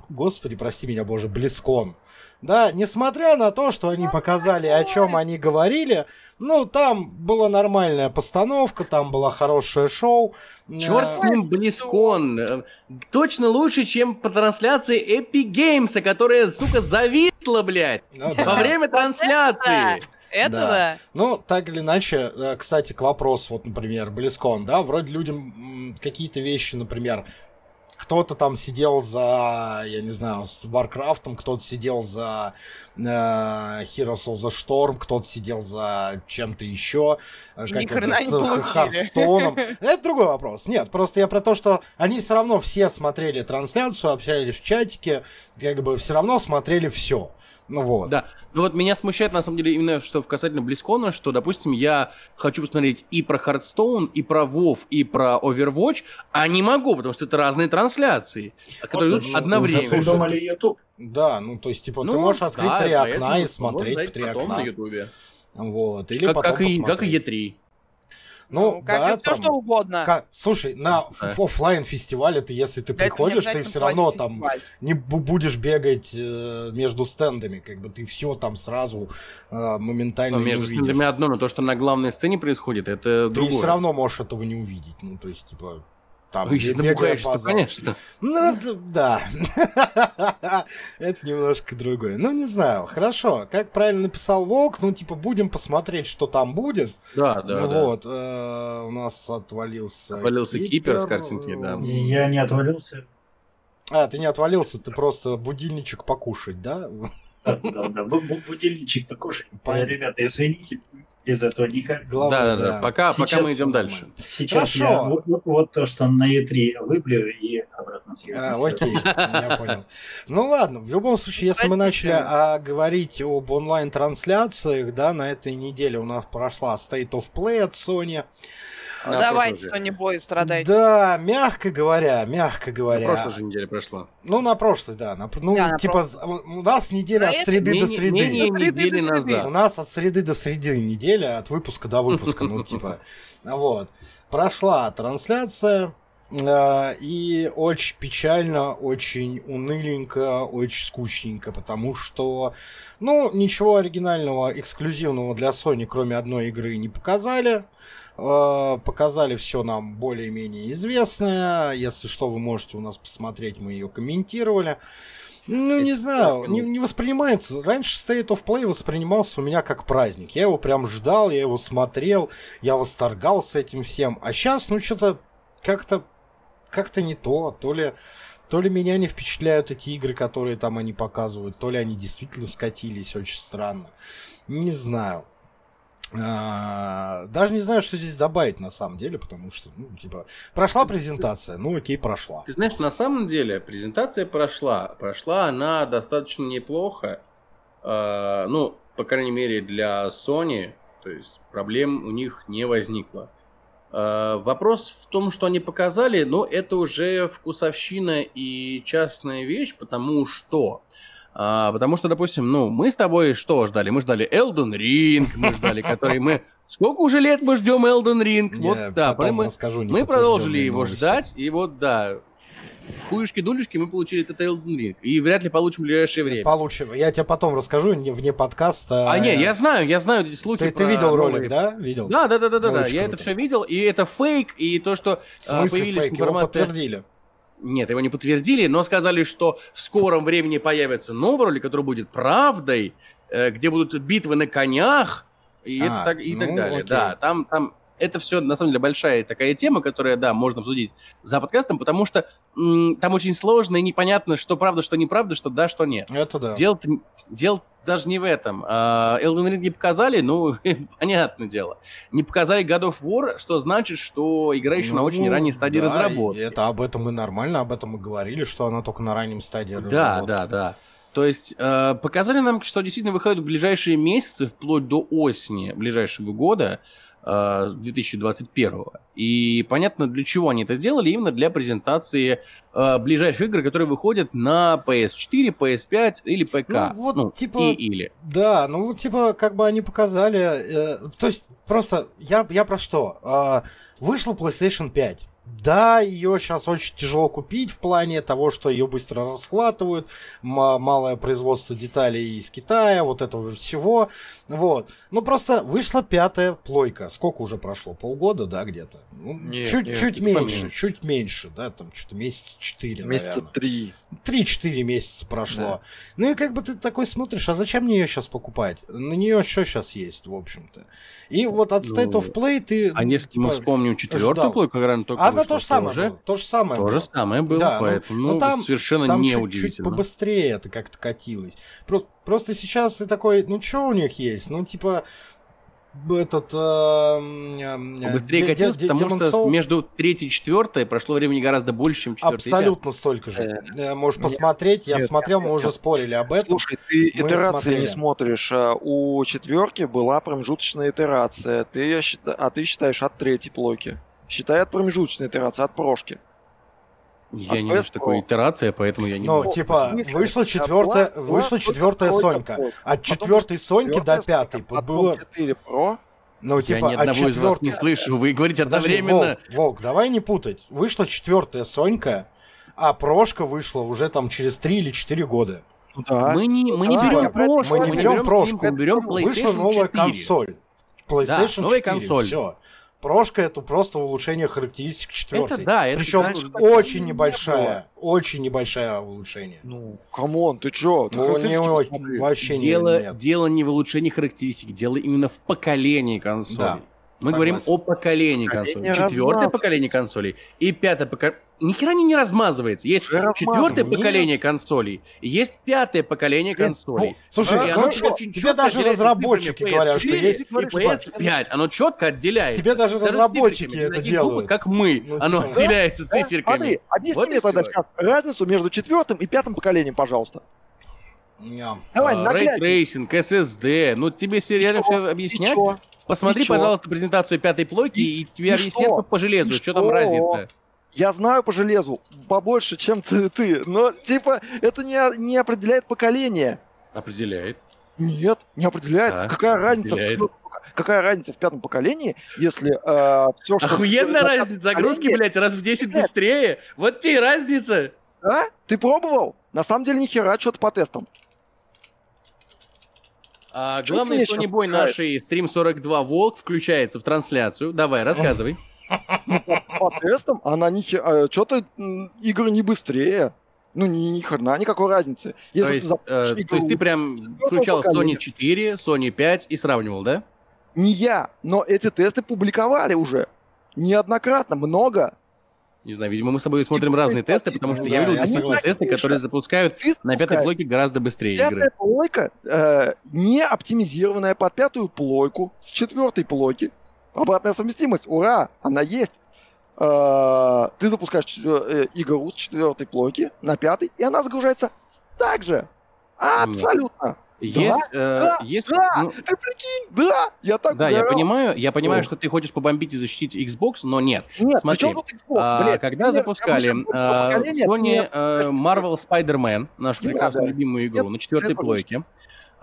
господи, прости меня, боже, Близкон. Да, несмотря на то, что они показали, о чем они говорили, ну, там была нормальная постановка, там было хорошее шоу. Черт с ним, Близкон. Э, Точно лучше, чем по трансляции Epic Games, которая, сука, зависла, блядь, Ну, во да. время трансляции. Это Да. да. Ну, так или иначе, э, кстати, к вопросу, вот, например, BlizzCon, да, вроде людям какие-то вещи, например, кто-то там сидел за, я не знаю, с Варкрафтом, кто-то сидел за э, Heroes of the Storm, кто-то сидел за чем-то еще, э, как это, с получили. Hearthstone ом. Это другой вопрос. Нет, просто я про то, что они все равно все смотрели трансляцию, общались в чатике, как бы все равно смотрели все. Ну вот. Да, ну вот меня смущает на самом деле именно что в касательно Близкона, что, допустим, я хочу посмотреть и про Hearthstone, и про WoW, и про Overwatch, а не могу, потому что это разные трансляции, которые идут ну, одновременно. уже Придумали YouTube. Да, ну то есть, типа, ты Ну, можешь открыть да, три окна и смотреть в три окна. на Ютубе. Вот. Или Как, потом как, и, как и посмотреть. E3. Ну, как да, все там- что угодно. Ка- Слушай, на Да. офлайн фестивале ты, если ты не приходишь, ты все равно там фестиваль. не бу- будешь бегать э, между стендами, как бы ты все там сразу э, моментально Но между увидишь. стендами одно, но то, что на главной сцене происходит, это Ты другое. все равно можешь этого не увидеть. Ну, то есть, типа, там Ой, залу. конечно. Ну, да. Это немножко другое. Ну, не знаю. Хорошо. Как правильно написал Волк, ну, типа, будем посмотреть, что там будет. Да, да, Ну да. Вот. э, У нас отвалился... Отвалился кипер с картинки, да. Я не отвалился. А, ты не отвалился, ты просто будильничек покушать, да? Да, да, да. Бу- бу- Будильничек покушать. Э, Ребята, извините, без этого никак. Главное, Да, да, да. Пока, пока Сейчас мы идем дальше. Сейчас Хорошо. я вот, вот- вот то, что на E3 выплю и обратно съеду. А, окей, я понял. Ну ладно, в любом случае, если мы начали а, говорить об онлайн-трансляциях, да, на этой неделе у нас прошла State of Play от Sony. Ну, На Давайте, прошлой Boy, страдайте. Да, мягко говоря, мягко На говоря. прошлой же неделе прошла. Ну, на прошлой, да. на- ну, Да, на типа, у нас неделя А от среды до Менее- среды. менее До среды недели до среды. У нас от среды до среды неделя, от выпуска до выпуска, ну, типа, вот. Прошла трансляция, и очень печально, очень уныленько, очень скучненько, потому что, ну, ничего оригинального, эксклюзивного для Sony, кроме одной игры, не показали. Э, Показали все нам более-менее известное. Если что, вы можете у нас посмотреть, мы ее комментировали. Ну, не знаю, не, минут. не воспринимается. Раньше State of Play воспринимался у меня как праздник. Я его прям ждал, я его смотрел, я восторгался этим всем. А сейчас, ну, что-то как-то как-то не то. То ли, то ли меня не впечатляют эти игры, которые там они показывают, то ли они действительно скатились очень странно. Не знаю. А, Даже не знаю, что здесь добавить на самом деле, потому что, ну, типа, прошла презентация, ну окей, прошла. Ты знаешь, на самом деле презентация прошла. Прошла она достаточно неплохо. Э, ну, по крайней мере, для Sony. То есть проблем у них не возникло. Э, вопрос в том, что они показали, но это уже вкусовщина и частная вещь, потому что... а, потому что, допустим, ну, мы с тобой что ждали? Мы ждали Elden Ring, мы ждали, который мы... Сколько уже лет мы ждем Elden Ring? Вот, да, мы, мы продолжили его ждать, и вот, да, хуюшки-дулюшки мы получили этот Elden Ring. И вряд ли получим в ближайшее время. Получим. Я тебе потом расскажу не- вне подкаста. А, не, я знаю, я знаю эти слухи Ты, ты про видел новые- ролик, да? Видел? Да, да, да, да, да, да. Я это все видел, и это фейк, и то, что а, появились фейк? Его информации. подтвердили. Нет, его не подтвердили, но сказали, что в скором времени появится новый ролик, который будет правдой, э, где будут битвы на конях, и, А, это так, и так ну, далее. окей. Да, там, там это все, на самом деле, большая такая тема, которая, да, можно обсудить за подкастом, потому что м, там очень сложно и непонятно, что правда, что неправда, что да, что нет. Это да. Дело, дело даже не в этом. А, Elden Ring не показали, ну, понятное дело. Не показали God of War, что значит, что игра еще на Ну, очень ранней стадии да, разработки. и Это об этом и нормально, об этом мы говорили, что она только на раннем стадии Да, разработки. да, да. То есть э, показали нам, что действительно выходит в ближайшие месяцы, вплоть до осени ближайшего года, 2021. И понятно, для чего они это сделали, именно для презентации э, ближайших игр, которые выходят на PS4, PS5 или ПК. Ну, вот, типа, и или. Да, ну, типа, как бы они показали... э, то есть, просто, я, я про что? А, вышла PlayStation 5. Да, ее сейчас очень тяжело купить в плане того, что ее быстро расхватывают, малое производство деталей из Китая, вот этого всего. Вот. Ну просто вышла пятая плойка. Сколько уже прошло? Полгода, да, где-то? Ну, нет, чуть, нет, чуть меньше, поменьше. чуть меньше, да, там что-то месяца четыре, Месяца три. Три-четыре месяца прошло. Да. Ну и как бы ты такой смотришь, а зачем мне ее сейчас покупать? На нее что сейчас есть, в общем-то? И вот от State ну, of Play ты... А если мы вспомним четвертую плойку, когда только Она то же самое было. То же самое То же самое было, да, ну, поэтому ну, ну, там, совершенно там неудивительно. Чуть, чуть побыстрее это как-то катилось. Просто, просто сейчас ты такой, ну что у них есть? Ну типа этот... Э, э, Быстрее катился, потому что Souls... между третьей и четвертой прошло времени гораздо больше, чем четвертой Абсолютно столько же. Э, Можешь нет, посмотреть, я нет, смотрел, мы уже спорили об этом. Слушай, ты мы итерации смотрели. не смотришь. А у четверки была промежуточная итерация, ты, а ты считаешь от третьей плойки. Считай от промежуточной итерации, от прошки. Я не знаю, что такое итерация, поэтому я не Ну, типа, вышла четвертая, вышла четвертая Сонька. От четвертой Соньки до пятой было... 4 Pro, ну, типа, я ни одного из вас не слышу, вы говорите одновременно. Волк, Волк, давай не путать. Вышла четвертая Сонька, а прошка вышла уже там через 3 или 4 года. Ну да. Мы не, мы не берем прошку, мы не берем прошку. Мы берем PlayStation Вышла новая 4. консоль. PlayStation да, новая 4, консоль. Все. Прошка это просто улучшение характеристик четвертой. Это да, это Причем знаешь, очень небольшая, очень небольшое улучшение. Ну, come on, ты чё? Ты ну, не очень, вообще дело, не, нет. Дело не в улучшении характеристик, дело именно в поколении консолей. Да. Мы Согласен. говорим о поколении консолей. Четвертое поколение консолей и пятое поколение. Ни хера не размазывается. Есть четвертое поколение консолей, есть пятое поколение консолей. Ну, слушай, и оно тебе, тебе даже разработчики говорят, что есть и PS5. Оно четко отделяется. Тебе даже разработчики это делают. Как мы. Ну, оно типа. отделяется циферками. Смотри, объясни мне тогда сейчас разницу между четвертым и пятым поколением, пожалуйста. Давай, Ray tracing, SSD. Ну, тебе все реально все объяснять? Посмотри, пожалуйста, презентацию пятой плойки, и тебе объяснят по железу, что там разница. Я знаю по железу побольше, чем ты, ты но типа это не, не определяет поколение. Определяет. Нет, не определяет. Да, Какая определяет. разница? Какая разница в пятом поколении, если э, все, что... Охуенная разница, загрузки, блядь, раз в 10 Нет. быстрее. Вот тебе и разница. Да? Ты пробовал? На самом деле, ни хера, что-то по тестам. А, главный Sony Boy нашей Stream 42 Волк включается в трансляцию. Давай, рассказывай. По тестам она не а, что-то игры не быстрее. Ну, ни, ни хрена никакой разницы. Если то, есть, ты э, игру, то есть ты прям включал Sony 4, Sony 5 и сравнивал, да? Не я, но эти тесты публиковали уже. Неоднократно, много. Не знаю, видимо, мы с тобой смотрим разные тесты, потому что я видел действительно тесты, которые запускают на пятой плойке гораздо быстрее игры. Пятая плойка э, не оптимизированная под пятую плойку с четвертой плойки. Обратная совместимость, ура, она есть. Э, ты запускаешь э, игру с четвертой плойки на пятой, и она загружается так же. Абсолютно. Есть, да, э, да, есть, да, ну, ты прикинь, да, я так Да, я понимаю, я понимаю, О. что ты хочешь побомбить и защитить Xbox, но нет. Нет, Смотри, Xbox, а, когда нет, запускали а, Sony а, Marvel Spider-Man, нашу прекрасную любимую игру, нет, на четвертой плойке,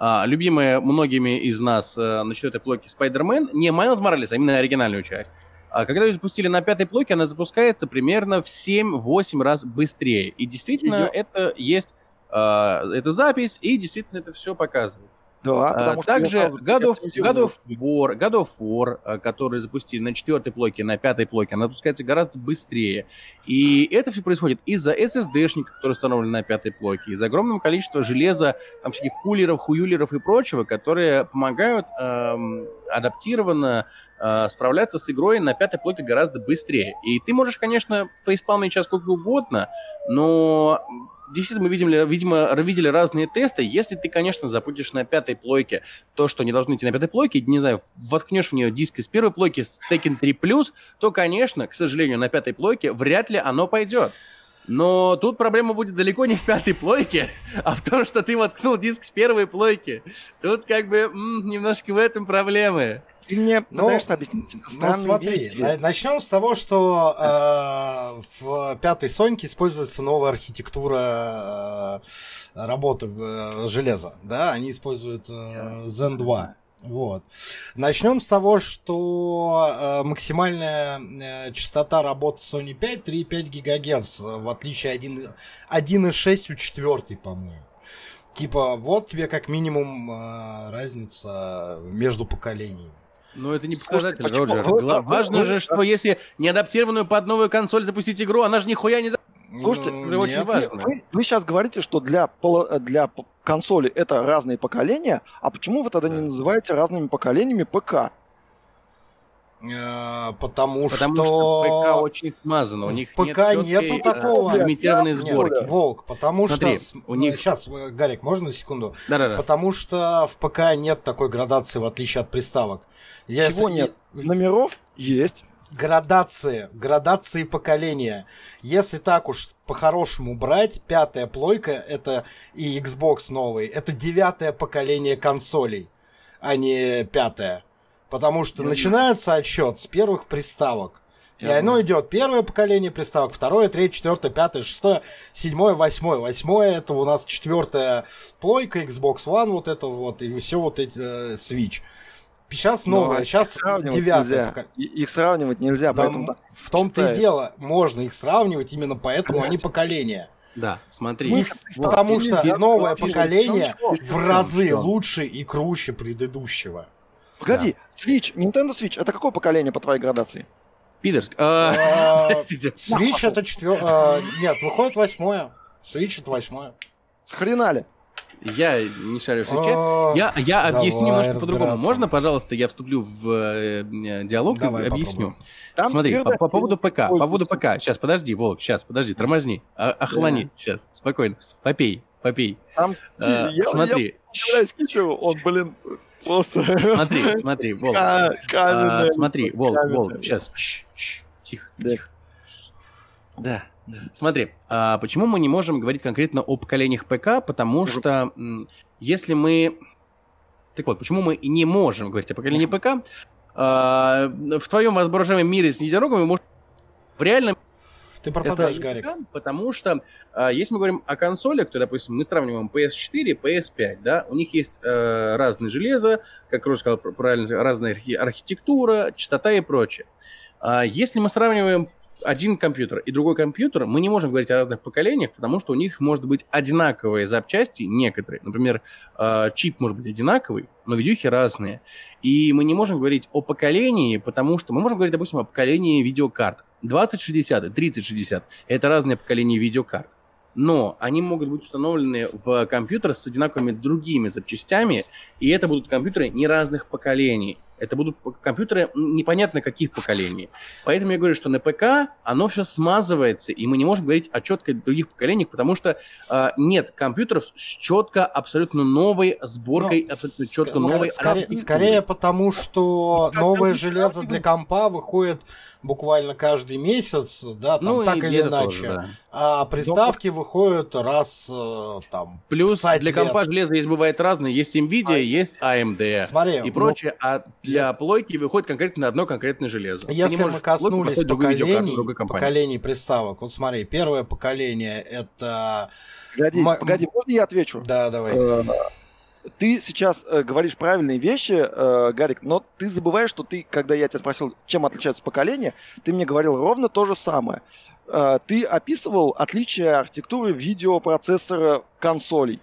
а, любимая многими из нас а, на четвертой плойке Spider-Man, не Майлз Моралес, а именно оригинальную часть. А когда ее запустили на пятой плойке, она запускается примерно в 7-8 раз быстрее. И действительно, Ее... это есть а, эта запись, и действительно это все показывает. Да, а, Также God of, God, of War, God of War, а, который запустили на четвертой плойке, на пятой плойке, она запускается гораздо быстрее. И это все происходит из-за SSD-шника, который установлен на пятой плойке, из-за огромного количества железа, там всяких кулеров, хуюлеров и прочего, которые помогают эм, адаптированно э, справляться с игрой на пятой плойке гораздо быстрее. И ты можешь, конечно, фейспалмить сейчас сколько угодно, но действительно, мы видим, видимо, видели разные тесты. Если ты, конечно, запустишь на пятой плойке то, что не должно идти на пятой плойке, не знаю, воткнешь в нее диск из первой плойки с Tekken 3+, то, конечно, к сожалению, на пятой плойке вряд ли оно пойдет. Но тут проблема будет далеко не в пятой плойке, а в том, что ты воткнул диск с первой плойки. Тут как бы м, немножко в этом проблемы. Ты мне ну, пытаешься объяснить Ну смотри, на, начнем с того, что э, в пятой Соньке используется новая архитектура э, работы э, железа. Да, они используют э, Zen 2. Вот. Начнем с того, что э, максимальная э, частота работы Sony 5 3,5 ГГц, в отличие 1,6 у четвертой, по-моему. Типа, вот тебе как минимум э, разница между поколениями. Ну, это не показатель, Слушайте, Роджер. почему? Важно же, что если не адаптированную под новую консоль запустить игру, она же нихуя не... Слушайте, Ну, очень нет. важно. Вы, вы сейчас говорите, что для, поло- для консоли это разные поколения, а почему вы тогда не Да. называете разными поколениями ПК? Э, потому, Потому что... что ПК очень смазано, у в них ПК нет нету э, такого. лимитированной Нет, сборки. Волк, потому Смотри, что... у них- Сейчас, Гарик, можно на секунду? Да-да-да. Потому что в ПК нет такой градации, в отличие от приставок. Если- Чего нет? Номеров есть. Градации, градации поколения. Если так уж по-хорошему брать, пятая плойка это и Xbox новый, это девятое поколение консолей, а не пятое. Потому что начинается отсчет с первых приставок. И оно идет первое поколение приставок, второе, третье, четвертое, пятое, шестое, седьмое, восьмое. Восьмое это у нас четвертая плойка, Xbox One, вот это вот, и все вот эти э, Switch. Сейчас Но новое, их сейчас девятое поколение. Их сравнивать нельзя, Да, поэтому... в том-то и дело, можно их сравнивать, именно поэтому они Понимаете? поколения. Да, смотри. Мы- Их- потому Или что новое поколение я- в разы что? лучше и круче предыдущего. Погоди, Switch, Nintendo Switch, это какое поколение по твоей градации? Пидорск. а, Простите. Switch это четвертое. Нет, выходит восьмое. Switch это восьмое. С хрена ли? Я не шарю в. А, Я, я объясню давай немножко по-другому. Можно, пожалуйста, я вступлю в э, э, диалог Давай и объясню? Смотри, по, поводу ПК, по поводу ПК. Сейчас, подожди, Волк, сейчас, подожди, тормозни, а- охлони, сейчас, спокойно, попей, попей. Там, А, я- смотри, он, блин, просто... смотри, смотри, Волк. Ка- А, смотри, Волк, Волк, сейчас, тихо, Да. тихо. Да. Смотри, а почему мы не можем говорить конкретно о поколениях ПК? Потому что если мы... Так вот, почему мы не можем говорить о поколении ПК? А, в твоем воображаемом мире с единорогами может в реальном Ты пропадаешь, это Гарик. Потому что а, если мы говорим о консолях, то, допустим, мы сравниваем PS4, PS5, да, у них есть э, разные железа, как Рош сказал пр- правильно, разная архи- архитектура, частота и прочее. А если мы сравниваем один компьютер и другой компьютер, мы не можем говорить о разных поколениях, потому что у них может быть одинаковые запчасти, некоторые. Например, э, чип может быть одинаковый, но видюхи разные. И мы не можем говорить о поколении, потому что мы можем говорить, допустим, о поколении видеокарт. 2060 и 3060 – это разные поколения видеокарт. Но они могут быть установлены в компьютер с одинаковыми другими запчастями, и это будут компьютеры не разных поколений. Это будут компьютеры непонятно каких поколений. Поэтому я говорю, что на ПК оно все смазывается, и мы не можем говорить о четко других поколениях, потому что э, нет компьютеров с четко абсолютно новой сборкой, Ну, абсолютно ск- четко ска- новой скорее, скорее потому, что новое железо для компа выходит буквально каждый месяц, да, там Ну, так или иначе. тоже, да. А приставки выходят раз э, там. Плюс 5 для лет. компа железо есть бывает разное. Есть NVIDIA, есть AMD. Смотри, и ну, прочее, а для плойки выходит конкретно одно конкретное железо. Ты не Если мы коснулись поколений, другой поколений приставок, вот смотри, первое поколение это... Погоди, Ма- погоди, можно я отвечу? Да, давай. Ты сейчас э, говоришь правильные вещи, э, Гарик, но ты забываешь, что ты, когда я тебя спросил, чем отличаются поколения, ты мне говорил ровно то же самое. Э, Ты описывал отличие архитектуры видеопроцессора консолей.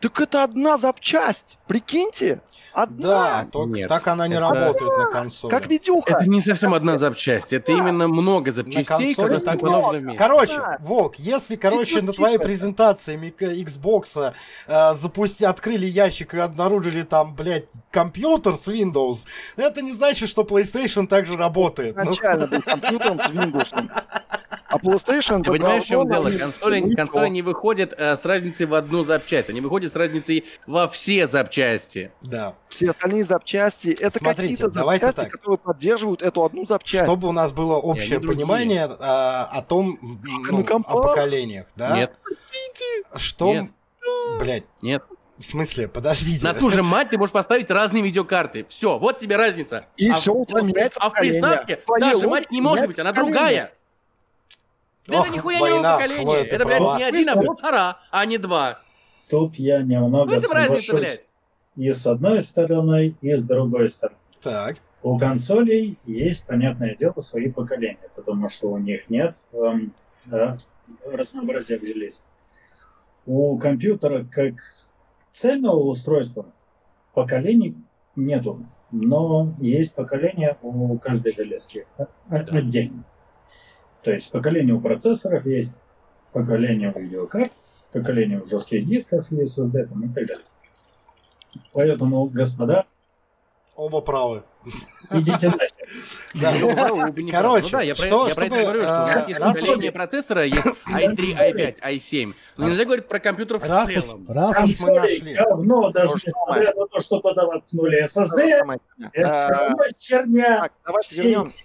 Так это одна запчасть, прикиньте, одна, Да, только Нет, так она не это- работает на консоли. как видюха. Это не совсем одна запчасть, это именно много запчастей, консоли которые так установлены вместе. Короче, Да. Волк, если, короче, на твоей презентации мик- Xbox э, запусти, открыли ящик и обнаружили там, блядь, компьютер с Windows, это не значит, что PlayStation также работает. Ну, Изначально был компьютером с Windows. А PlayStation... Ты понимаешь, в чем дело? Консоли, консоли не выходят э, с разницей в одну запчасть, они выходят с разницей во все запчасти. Да. Все остальные запчасти это какие-то запчасти, так. которые поддерживают эту одну запчасть. Чтобы у нас было общее понимание а, о том, ну, о поколениях, да? Нет, Что, Нет. блядь, нет. в смысле, подождите. На ту же мать ты можешь поставить разные видеокарты. Все, вот тебе разница. И а, тебя в- а в поколение. приставке та же мать не может быть, она поколение. другая. Да Ох, это нихуя не война, новое поколение. Хлоя, Это, блядь, права. не один, а полтора, а не два. Тут я Ну немного это разница, блядь. И с одной стороны, и с другой стороны. Так. У консолей есть, понятное дело, свои поколения, потому что у них нет эм, э, разнообразия в железе. У компьютера как цельного устройства поколений нету, но есть поколение у каждой железки о- отдельно. То есть поколение у процессоров есть, поколение у видеокарт, поколение у жестких дисков и SSD и так далее. Поэтому, господа, Оба правы. идите нахер. Да. Ну. Короче, ну, да, я про, что- я про это чтобы, говорю, что у нас э, есть поколение процессора, есть i3, i5, i7. Но нельзя говорить про компьютер в Раз уж, целом. раз уж мы нашли. говно, даже несмотря на то, что туда воткнули SSD, это все равно черня. Так, давайте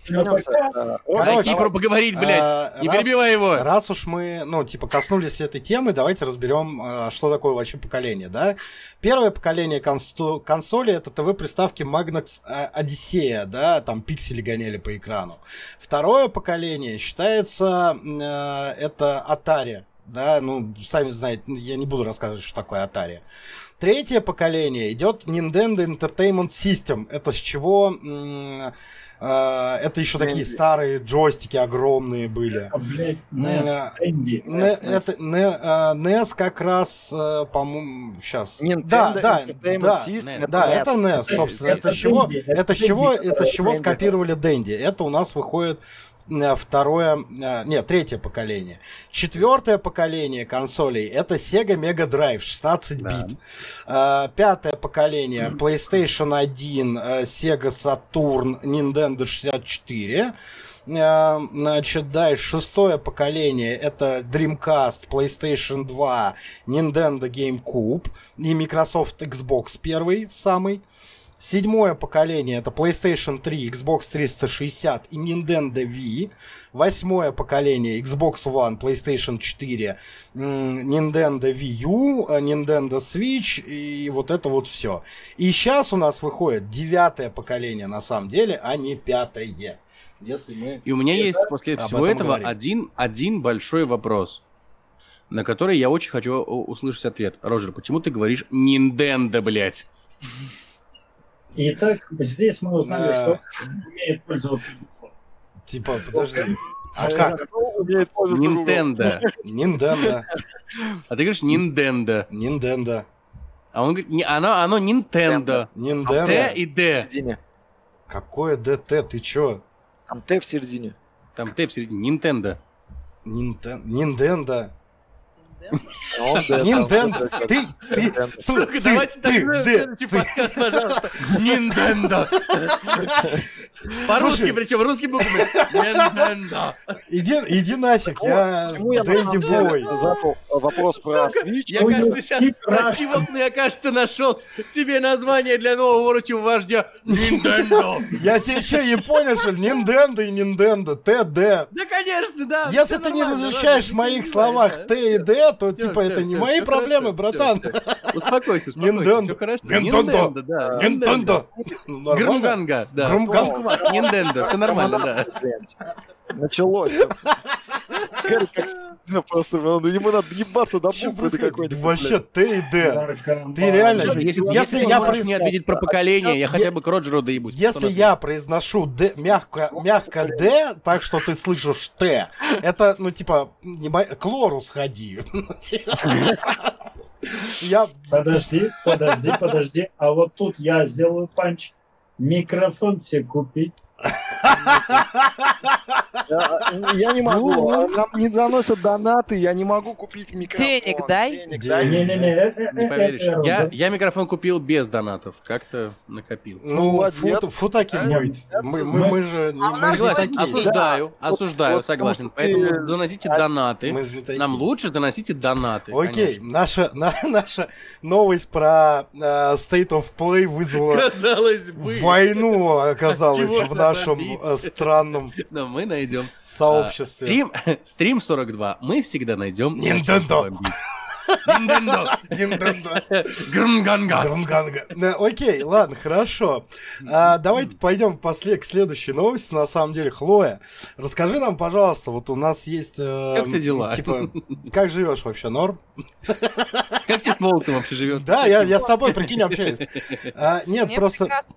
вернемся. Э, Короче, Дай Кипру поговорить, блядь. А, Не перебивай его. Раз уж мы, ну, типа, коснулись этой темы, давайте разберем, э, что такое вообще поколение, да? Первое поколение консоли это ТВ-приставки Magnax э, Odyssey, да, там пиксели гоняли по экрану. Второе поколение считается, э, это Atari, да, ну, сами знаете, ну, я не буду рассказывать, что такое Atari. Третье поколение идет Nintendo Entertainment System. Это с чего... э, это еще такие Денди. старые джойстики огромные были. А, блядь, Э, NES, Энди. Не- это не, э, NES как раз, э, по-моему, сейчас. Nintendo Да, да, да. System, Да, NES. это NES, собственно. Это Это с чего, это это с чего, это с чего скопировали Дэнди. Это у нас выходит э, второе, э, нет, третье поколение. Четвертое поколение консолей это Sega Mega Drive 16 бит. Э, Пятое поколение PlayStation 1, э, Sega Saturn, Nintendo 64. Э, Значит, дальше шестое поколение это Dreamcast, PlayStation 2, Nintendo GameCube и Microsoft Xbox первый самый. Седьмое поколение это PlayStation 3, Xbox 360 и Nintendo Wii. Восьмое поколение Xbox One, PlayStation 4, м, Nintendo Wii U, э, Nintendo Switch и вот это вот все. И сейчас у нас выходит девятое поколение на самом деле, а не пятое. Если мы... И у меня есть после всего этого говорим. один, один большой вопрос, на который я очень хочу у- услышать ответ. Роджер, почему ты говоришь Nintendo, блядь? Итак, здесь мы узнали, Да. что умеет пользоваться. Типа, подожди. А Э, как? Google? Nintendo. Nintendo. А ты говоришь Nintendo. Nintendo. А он говорит, не, оно, оно Nintendo. Т Nintendo. и В Д. середине. Какое ДТ? Ты чё? Там Т в середине. Там Т в середине. Nintendo. Нинтен- Nintendo. Nintendo. Ты, ты, Сука, ты, давайте ты, так, ты, следующий ты. подкаст, пожалуйста. Nintendo. По-русски, Слушай. причем буквами. Nintendo. Иди, иди нафиг, я Дэнди Бой. задал вопрос про? Я, кажется, сейчас, прости, вот, я, кажется, нашел себе название для нового урочего вождя. Nintendo. Я тебе что, не понял, что ли? Nintendo и Nintendo, ТД. Да, конечно, да. Если ты не различаешь в моих словах Т и? Д, то типа это не мои проблемы, братан. Успокойся, успокойся, все хорошо. Nintendo. да. Nintendo. Ну, нормально? Грумганга, да. Грумганга. Nintendo, все нормально, да. Началось. Гарри как ну, просто, ну, ему надо ебаться до буквы какой-нибудь. Вообще Т и Д. Ты реально- Если, Если если, я произ- мне ответить про поколение, я Я- хотя бы к Роджеру доебусь. Если я произношу Д, мягко, мягко Д, так что ты слышишь Т, это, ну, типа, не мо- к лору сходи. Я... Подожди, подожди, подожди. А вот тут я сделаю панч. Микрофон себе купить. Я, не могу, а нам не заносят донаты, я не могу купить микрофон. Денег дай. Не-не-не, э, э, Не э, поверишь. Я, микрофон купил без донатов. Как-то накопил. Ну, молодец. фу, фу таким А, быть. Мы, же А Согласен, осуждаю, Да. осуждаю, согласен. Поэтому заносите донаты. Нам лучше заносите донаты. Окей, наша, на- наша новость про State of Play вызвала войну, оказалось, в нашем добить? э, странном Но мы найдем. сообществе. Стрим, стрим 42. Мы всегда найдем. Nintendo. Nintendo. Грнганга. Грунганга. Да, Окей, ладно, хорошо. А, давайте пойдем после, к следующей новости. На самом деле, Хлоя, расскажи нам, пожалуйста, вот у нас есть... э, Как ты дела? Типа, как живешь вообще, норм? Как ты с Молотом вообще живешь? Да, я, я с тобой, прикинь, общаюсь. А, нет, Мне просто прекрасно.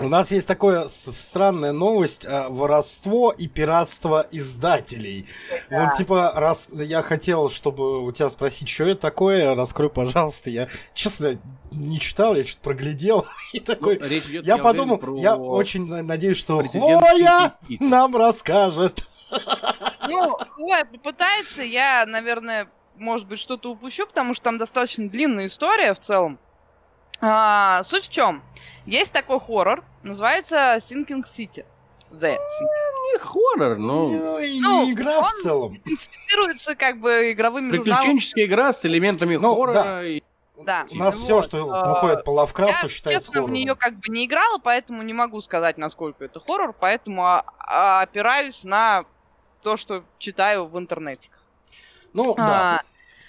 У нас есть такая странная новость. а, Воровство и пиратство издателей. Вот, типа, раз я хотел, чтобы у тебя спросить, что это такое, раскрой, пожалуйста. Я, честно, не читал, я что-то проглядел. И Ну, такой... речь идет, Я подумал, про я очень на- надеюсь, что прецедент Хлоя нам расскажет. Ну, Хлоя попытается, я, наверное, может быть, что-то упущу, потому что там достаточно длинная история в целом. А, суть в чем? Есть такой хоррор, называется Sinking City. The. Не хоррор, ну... Ну, и ну, не игра в целом. Инспицируется как бы игровыми журналами. Приключенческая игра с элементами Ну, хоррора. да. и- Да. У нас Вот, все, что а, выходит по Лавкрафту, Я, считается честно, в хоррором. нее как бы не играла, поэтому не могу сказать, насколько это хоррор, поэтому а, а, опираюсь на то, что читаю в интернете. Ну, да.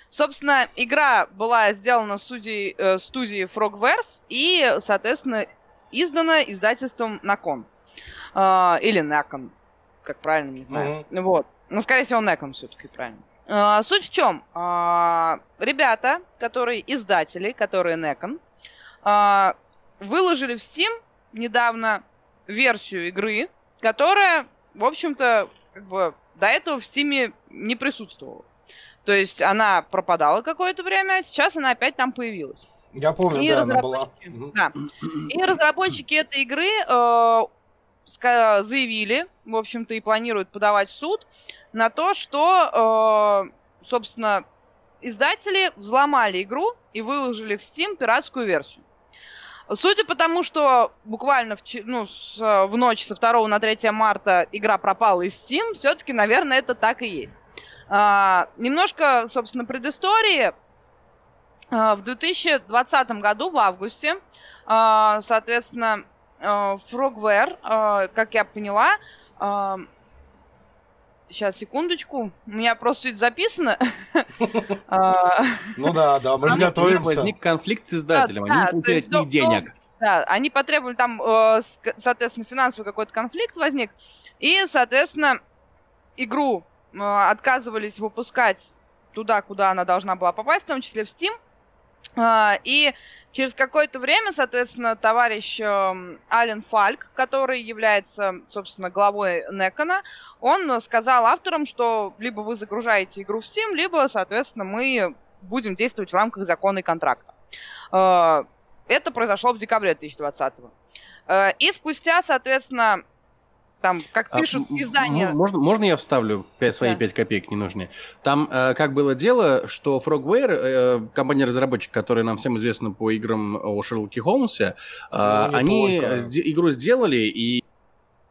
Собственно, игра была сделана студией, э, студией Frogwares и, соответственно, издана издательством Nakon. А, или Nakon, как правильно, не знаю. Вот. Ну, скорее всего, Nakon все-таки правильно. А, суть в чем? А, ребята, которые издатели, которые Nakon, а, выложили в Steam недавно версию игры, которая, в общем-то, как бы до этого в Steam не присутствовала. То есть она пропадала какое-то время, а сейчас она опять там появилась. Я помню, И да, она была. да. И разработчики этой игры э, заявили, в общем-то, и планируют подавать в суд на то, что, э, собственно, издатели взломали игру и выложили в Steam пиратскую версию. Судя по тому, что буквально в, ну, с, э, в ночь со 2 на 3 марта игра пропала из Steam, все-таки, наверное, это так и есть. А, немножко, собственно, предыстории. А, В 2020 году, в августе, а, соответственно, а, Frogware, как я поняла, сейчас, секундочку, у меня просто это записано. Ну да, да, мы же готовимся. возник конфликт с издателем, Да, они не получают от них до- денег. Да, они потребовали там, э, соответственно, финансовый какой-то конфликт возник, и, соответственно, игру отказывались выпускать туда, куда она должна была попасть, в том числе в Steam. А, И через какое-то время, соответственно, товарищ эм, Ален Фальк, который является, собственно, главой Некона, он сказал авторам, что либо вы загружаете игру в Steam, либо, соответственно, мы будем действовать в рамках закона и контракта. Э, Это произошло в декабре 2020 Э, И спустя, соответственно, там, как А, пишут м- издания... Можно, можно я вставлю пять- свои Да. 5 копеек ненужные? Там э, как было дело, что Frogware, э, компания-разработчик, которая нам всем известна по играм о Шерлоке Холмсе, э, Ну, они сде- игру сделали и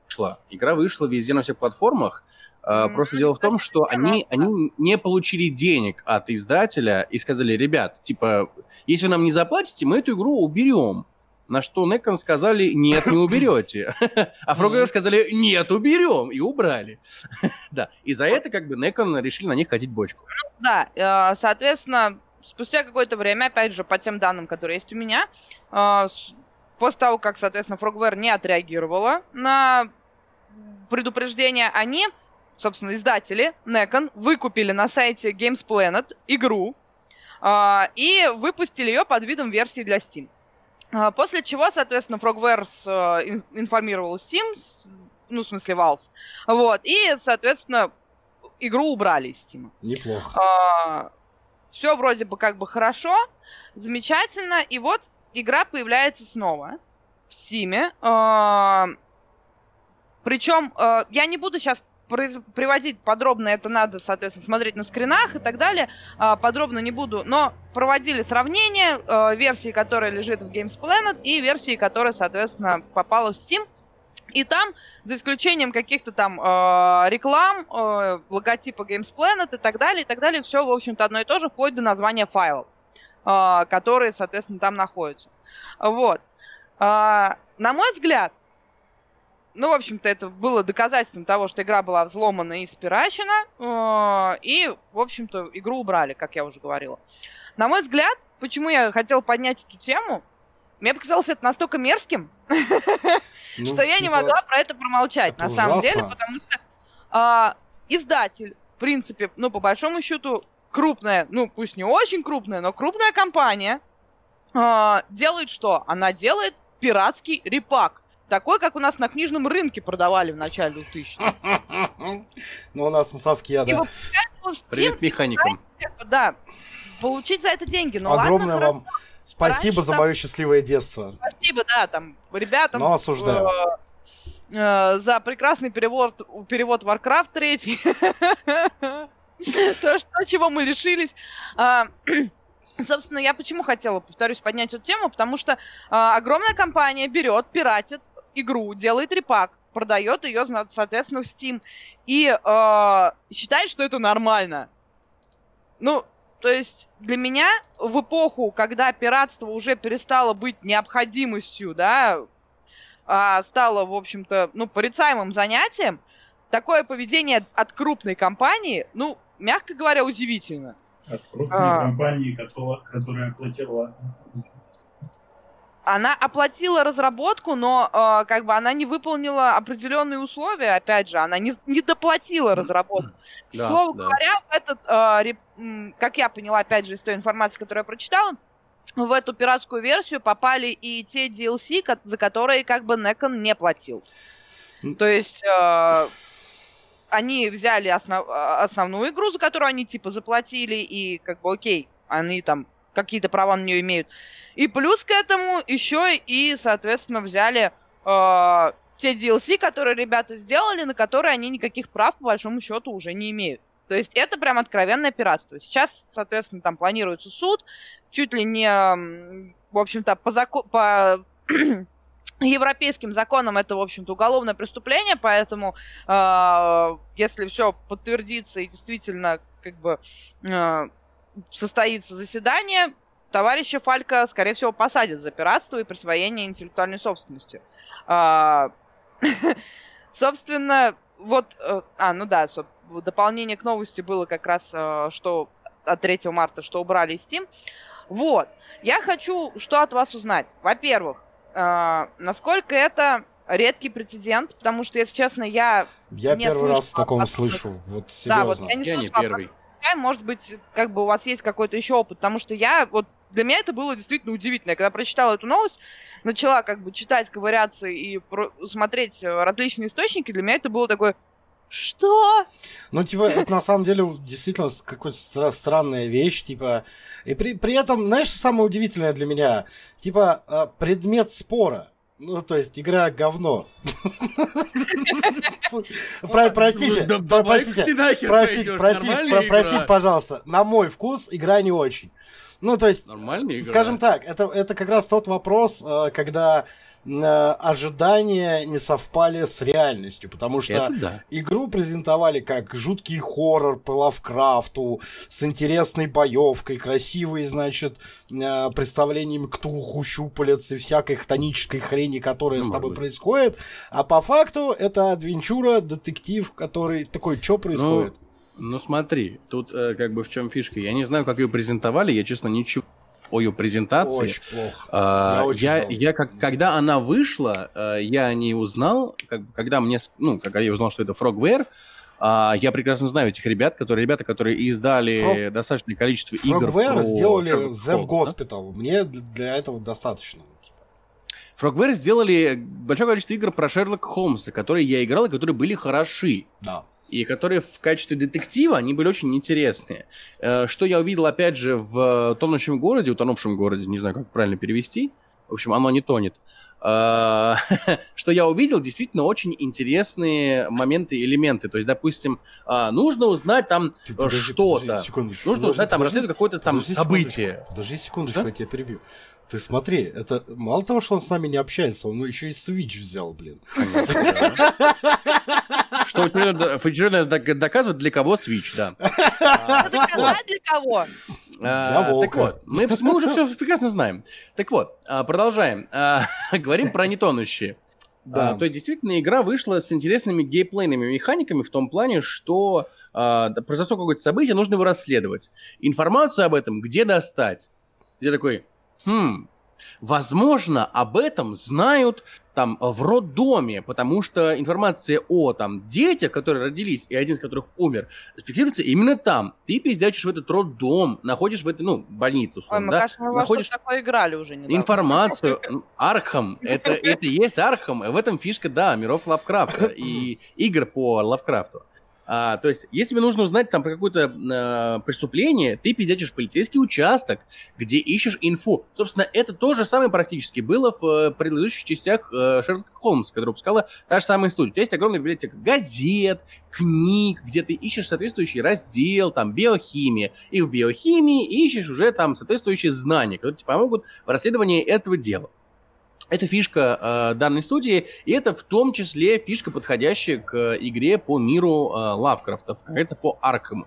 вышла. Игра вышла везде на всех платформах. Э, Мгм. Просто дело в том, что они, они не получили денег от издателя и сказали, ребят, типа, если вы нам не заплатите, мы эту игру уберем. На что Некон сказали, нет, не уберете. А Frogware сказали, нет, уберем. И убрали. Да. И за это как бы Некон решили на них катить бочку. Да, э, соответственно, спустя какое-то время, опять же, по тем данным, которые есть у меня, э, после того, как, соответственно, Frogware не отреагировала на предупреждение, они, собственно, издатели Necon выкупили на сайте Games Planet игру э, и выпустили ее под видом версии для Steam. Э, После чего, соответственно, Frogware с, э, ин- информировал Steam, ну, в смысле, Valve, вот, и, соответственно, игру убрали из Steam. Неплохо. все вроде бы как бы хорошо, замечательно, и вот игра появляется снова в Steam. Причем э, я не буду сейчас приводить подробно, это надо, соответственно, смотреть на скринах и так далее. А, Подробно не буду, но проводили сравнение э, версии, которая лежит в Games Planet, и версии, которая, соответственно, попала в Steam. И там, за исключением каких-то там э, реклам, э, логотипа Games Planet и так далее, и так далее, все, в общем-то, одно и то же, вплоть до названия файлов, э, которые, соответственно, там находятся. Вот. Э, на мой взгляд, ну, в общем-то, это было доказательством того, что игра была взломана и спирачена, э, и, в общем-то, игру убрали, как я уже говорила. на мой взгляд, почему я хотел поднять эту тему, мне показалось это настолько мерзким, Ну, что я не типа, могла про это промолчать, это на самом деле, потому что а, издатель, в принципе, ну, по большому счету, крупная, ну, пусть не очень крупная, но крупная компания а, делает что? Она делает пиратский репак. Такой, как у нас на книжном рынке продавали в начале 2000 Ну, у нас на совке, да. Привет механикам. да, получить за это деньги. Ну Огромное ладно, вам спасибо Раньше за там- мое счастливое детство. Спасибо, да, там, ребятам. Но осуждаю. э, э, за прекрасный перевод, перевод Warcraft 3. То, что, чего мы лишились. А, Собственно, я почему хотела, повторюсь, поднять эту тему, потому что а, огромная компания берет, пиратит игру, делает репак, продает ее, соответственно, в Steam и а, считает, что это нормально. Ну, то есть для меня в эпоху, когда пиратство уже перестало быть необходимостью, да, а стало, в общем-то, ну, порицаемым занятием, такое поведение от крупной компании, ну, мягко говоря, удивительно. От крупной А. компании, которая, которая оплатила Она оплатила разработку, но э, как бы она не выполнила определенные условия, опять же, она не, не доплатила разработку. Да, Слово да. говоря, этот, э, реп- как я поняла, опять же, из той информации, которую я прочитала, в эту пиратскую версию попали и те DLC, за которые как бы Некон не платил. То есть э, они взяли основ- э, основную игру, за которую они типа заплатили, и как бы окей, они там какие-то права на нее имеют. И плюс к этому еще и, соответственно, взяли э, те DLC, которые ребята сделали, на которые они никаких прав, по большому счету, уже не имеют. То есть это прям откровенное пиратство. Сейчас, соответственно, там планируется суд, чуть ли не, в общем-то, по, зако- по европейским законам это, в общем-то, уголовное преступление, поэтому э, если все подтвердится и действительно как бы э, состоится заседание, товарища Фалька, скорее всего, посадят за пиратство и присвоение интеллектуальной собственности. А, Собственно, вот... э, А, ну да, в дополнение к новости было как раз, э, что от 3 марта, что убрали из Steam. Вот. Я хочу что от вас узнать. Во-первых, э, насколько это редкий прецедент, потому что, если честно, я Я не первый раз слышала таком от- слышу. Вот да, вот серьезно. я не Я не первый. Может быть, как бы у вас есть какой-то еще опыт, потому что я, вот для меня это было действительно удивительно. Я когда прочитала эту новость, начала как бы читать, ковыряться и про- смотреть э, различные источники, для меня это было такое, что? Ну, типа, это на самом деле действительно какая-то стра- странная вещь, типа. И при, при этом, знаешь, что самое удивительное для меня? Типа, э, предмет спора. Ну, то есть, игра говно. Про- Простите, простите, простите, простите, пожалуйста. На мой вкус игра не очень. Ну, то есть, Нормальная игра. Скажем так, это, это как раз тот вопрос, э, когда э, ожидания не совпали с реальностью, потому что Это да. игру презентовали как жуткий хоррор по Лавкрафту, с интересной боевкой, красивой, значит, э, представлениями ктулху, щупалец и всякой хтонической хрени, которая Ну, с тобой быть. происходит. А по факту это адвенчура, детектив, который такой, что происходит? Ну смотри, тут э, как бы в чем фишка. Я не знаю, как ее презентовали, я, честно, ничего о ее презентации. Очень плохо. А, Я очень я, я как, когда она вышла, э, я о ней узнал, как- когда мне, ну, когда я узнал, что это Frogware, а, я прекрасно знаю этих ребят, которые, ребята, которые издали Frog- достаточное количество игр Frogware про сделали Them Holmes, да? Hospital. Мне для этого достаточно. Frogware сделали большое количество игр про Шерлока Холмса, которые я играл и которые были хороши. Да. И которые в качестве детектива, они были очень интересные. Э, Что я увидел, опять же, в «Тонущем городе», «Утонувшем городе», не знаю, как правильно перевести, в общем, оно не тонет, Э, что я увидел, действительно очень интересные моменты элементы. То есть, допустим, а, нужно узнать там э, что-то. Нужно узнать там расследовать какое-то там событие. Подожди секундочку, я тебя перебью. Ты смотри, это мало того, что он с нами не общается, он еще и Switch взял, блин. Конечно, Что очередно доказывает, для кого Switch, да. Доказать для кого? А, Для волка. Так вот, мы, уже все прекрасно знаем. Так вот, а, продолжаем. А, Говорим про нетонущие. Да. А, то есть, действительно, игра вышла с интересными геймплейными механиками в том плане, что а, произошло какое-то событие, нужно его расследовать. Информацию об этом где достать? Я такой, хм, возможно, об этом знают там в роддоме, потому что информация о там детях, которые родились, и один из которых умер, фиксируется именно там. Ты пиздячишь в этот роддом, находишь в этой, ну, больницу, Ой, условно, мы, да? кажется, мы находишь такое играли уже недавно. информацию. Архам. Это, это и есть Архам. В этом фишка, да, миров Лавкрафта и игр по Лавкрафту. А, то есть, если тебе нужно узнать там про какое-то э, преступление, ты пиздячишь полицейский участок, где ищешь инфу. Собственно, это то же самое практически было в э, предыдущих частях э, Шерлока Холмса, который выпускала та же самая студия. У тебя есть огромная библиотека газет, книг, где ты ищешь соответствующий раздел, там, биохимия. И в биохимии ищешь уже там соответствующие знания, которые тебе помогут в расследовании этого дела. Это фишка э, данной студии, и это в том числе фишка, подходящая к э, игре по миру э, Лавкрафта, это по Аркаму.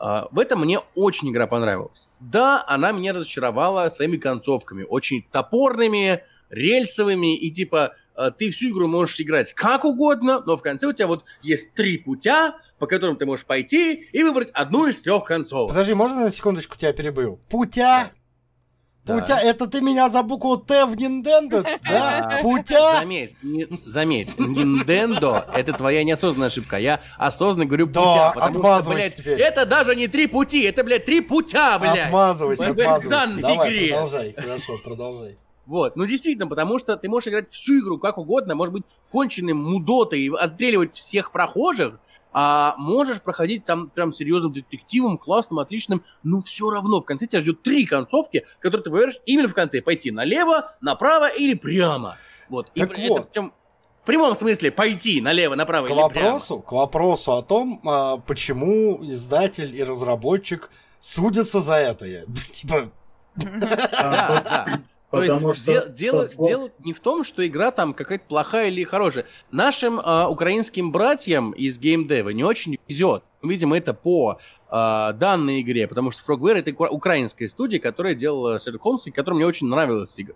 Э, в этом мне очень игра понравилась. Да, она меня разочаровала своими концовками, очень топорными, рельсовыми, и типа э, ты всю игру можешь играть как угодно, но в конце у тебя вот есть три путя, по которым ты можешь пойти и выбрать одну из трех концовок. Подожди, можно на секундочку тебя перебыл? Путя? Да. Путя, это ты меня за букву Т в Nintendo, да? Путя? Заметь, не- заметь, Nintendo это твоя неосознанная ошибка. Я осознанно говорю Да, путя, потому что, блядь, теперь. это даже не три пути, это, блядь, три путя, блядь. Отмазывайся, В отмазывайся. данной Давай, игре. продолжай, хорошо, продолжай. Вот, ну действительно, потому что ты можешь играть всю игру как угодно, может быть конченным мудотой и отстреливать всех прохожих, а можешь проходить там прям серьезным детективом, классным, отличным, но все равно в конце тебя ждет три концовки, которые ты выберешь именно в конце. Пойти налево, направо или прямо. Вот. И Так это вот. причем в прямом смысле пойти налево, направо К или прямо. вопросу, к вопросу о том, а, почему издатель и разработчик судятся за это. Типа, Да, да. То есть что де- дело, со слов- дело не в том, что игра там какая-то плохая или хорошая. Нашим а, украинским братьям из геймдева не очень везет. Мы видим это по а, данной игре, потому что Frogware это украинская студия, которая делала Sherlock Holmes, и которая мне очень нравилась игра.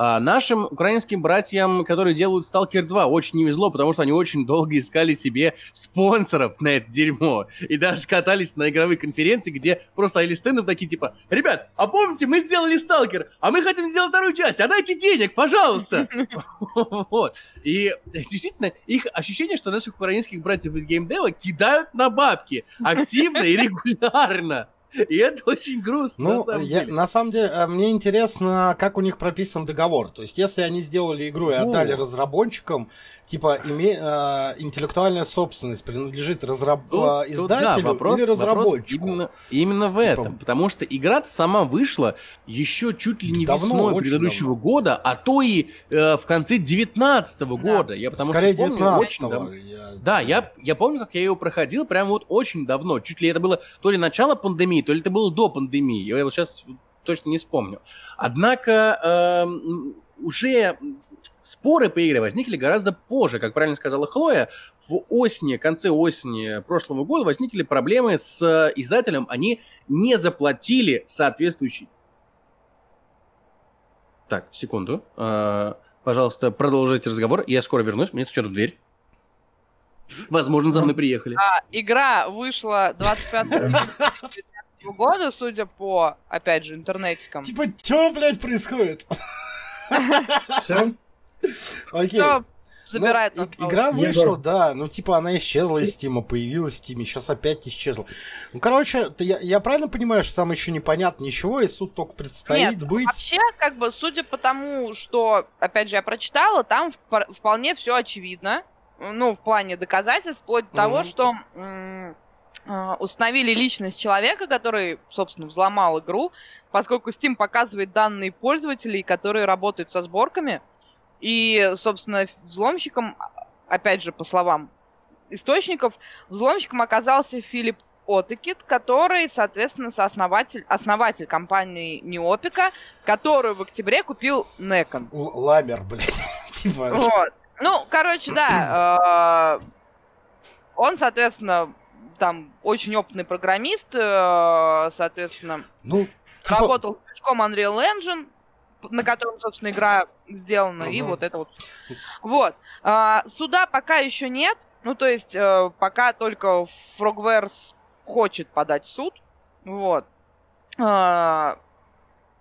А нашим украинским братьям, которые делают Stalker 2, очень не везло, потому что они очень долго искали себе спонсоров на это дерьмо. И даже катались на игровые конференции, где просто стояли стендом такие типа, ребят, а помните, мы сделали Сталкер, а мы хотим сделать вторую часть, а дайте денег, пожалуйста. Вот. И действительно, их ощущение, что наших украинских братьев из геймдева кидают на бабки активно и регулярно. И это очень грустно, на ну, самом я- деле. на самом деле, а, мне интересно, как у них прописан договор. То есть, если они сделали игру и отдали разработчикам, типа, име- а, интеллектуальная собственность принадлежит разраб... Тут- а, тут, издателю да, вопрос- или вопрос разработчику. именно, именно в Типа- этом. Потому что игра сама вышла еще чуть ли не Давно, весной предыдущего давно. года, а то и э, в конце 19 года. Я потому Скорее, что помню, 19 очень давно. Да, я, я помню, как я ее проходил прям вот очень давно. Чуть ли это было то ли начало пандемии, то ли это было до пандемии. Я вот сейчас точно не вспомню. Однако эм, уже споры по игре возникли гораздо позже. Как правильно сказала Хлоя, в осени, конце осени прошлого года возникли проблемы с э, издателем. Они не заплатили соответствующий... Так, секунду. Э, пожалуйста, продолжите разговор. Я скоро вернусь. Мне стучат в дверь. Возможно, за мной приехали. А, игра вышла 25 2019 года, судя по, опять же, интернетикам. Типа, что, блядь, происходит? Всё? Окей. Кто забирает Ну, и- игра вышла, да, ну типа она исчезла из Стима, появилась в Стиме, сейчас опять исчезла. Ну, короче, я, я правильно понимаю, что там еще непонятно ничего, и суд только предстоит Нет, быть. Вообще, как бы, судя по тому, что, опять же, я прочитала, там впо- вполне все очевидно. Ну, в плане доказательств, вплоть до того, Мгм. что м, установили личность человека, который, собственно, взломал игру, поскольку Steam показывает данные пользователей, которые работают со сборками. И, собственно, взломщиком, а, опять же, по словам источников, взломщиком оказался Филипп Отекит, который, соответственно, сооснователь, основатель компании Неопика, которую в октябре купил Некон. Ламер, блядь. типа. Вот. Ну, короче, да. э, Он, соответственно, там очень опытный программист, э, соответственно, Ну, типа, работал с движком Unreal Engine, на котором, собственно, игра сделана, и Мгм. вот это вот. Вот. А, суда пока еще нет. Ну, то есть, э, пока только Frogwares хочет подать суд. Вот. А,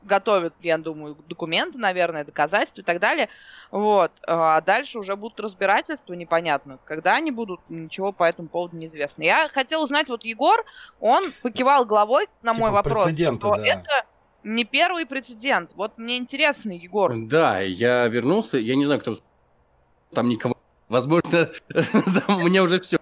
готовят, я думаю, документы, наверное, доказательства и так далее. Вот. А дальше уже будут разбирательства, непонятно. Когда они будут, ничего по этому поводу неизвестно. Я хотела узнать, вот Егор, он покивал головой на мой Типа вопрос, прецеденты, что да. это не первый прецедент. Вот мне интересно, Егор. Да, я вернулся, я не знаю, кто там никого. Возможно, у меня уже все.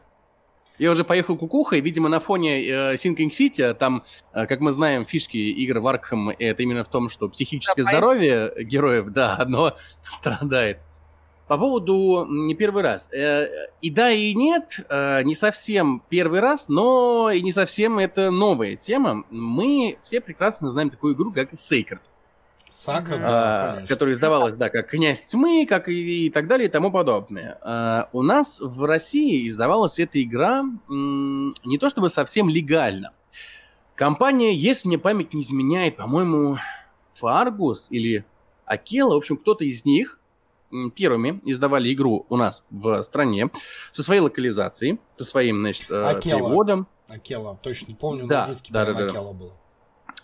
Я уже поехал кукухой, видимо, на фоне э, Sinking City, там, э, как мы знаем, фишки игр в Аркхем, это именно в том, что психическое Да, здоровье героев, да, оно страдает. По поводу не первый раз. Э, и да, и нет, э, не совсем первый раз, но и не совсем это новая тема. Мы все прекрасно знаем такую игру, как Sacred. Сака, да, А, конечно. которая издавалась, да, как «Князь тьмы», как и, и так далее, и тому подобное. А, у нас в России издавалась эта игра м, не то чтобы совсем легально. Компания, если мне память не изменяет, по-моему, Фаргус или Акела, в общем, кто-то из них первыми издавали игру у нас в стране со своей локализацией, со своим, значит, э, Акела. переводом. Акела, точно не помню, Да, на диске да, да, да. Акела было.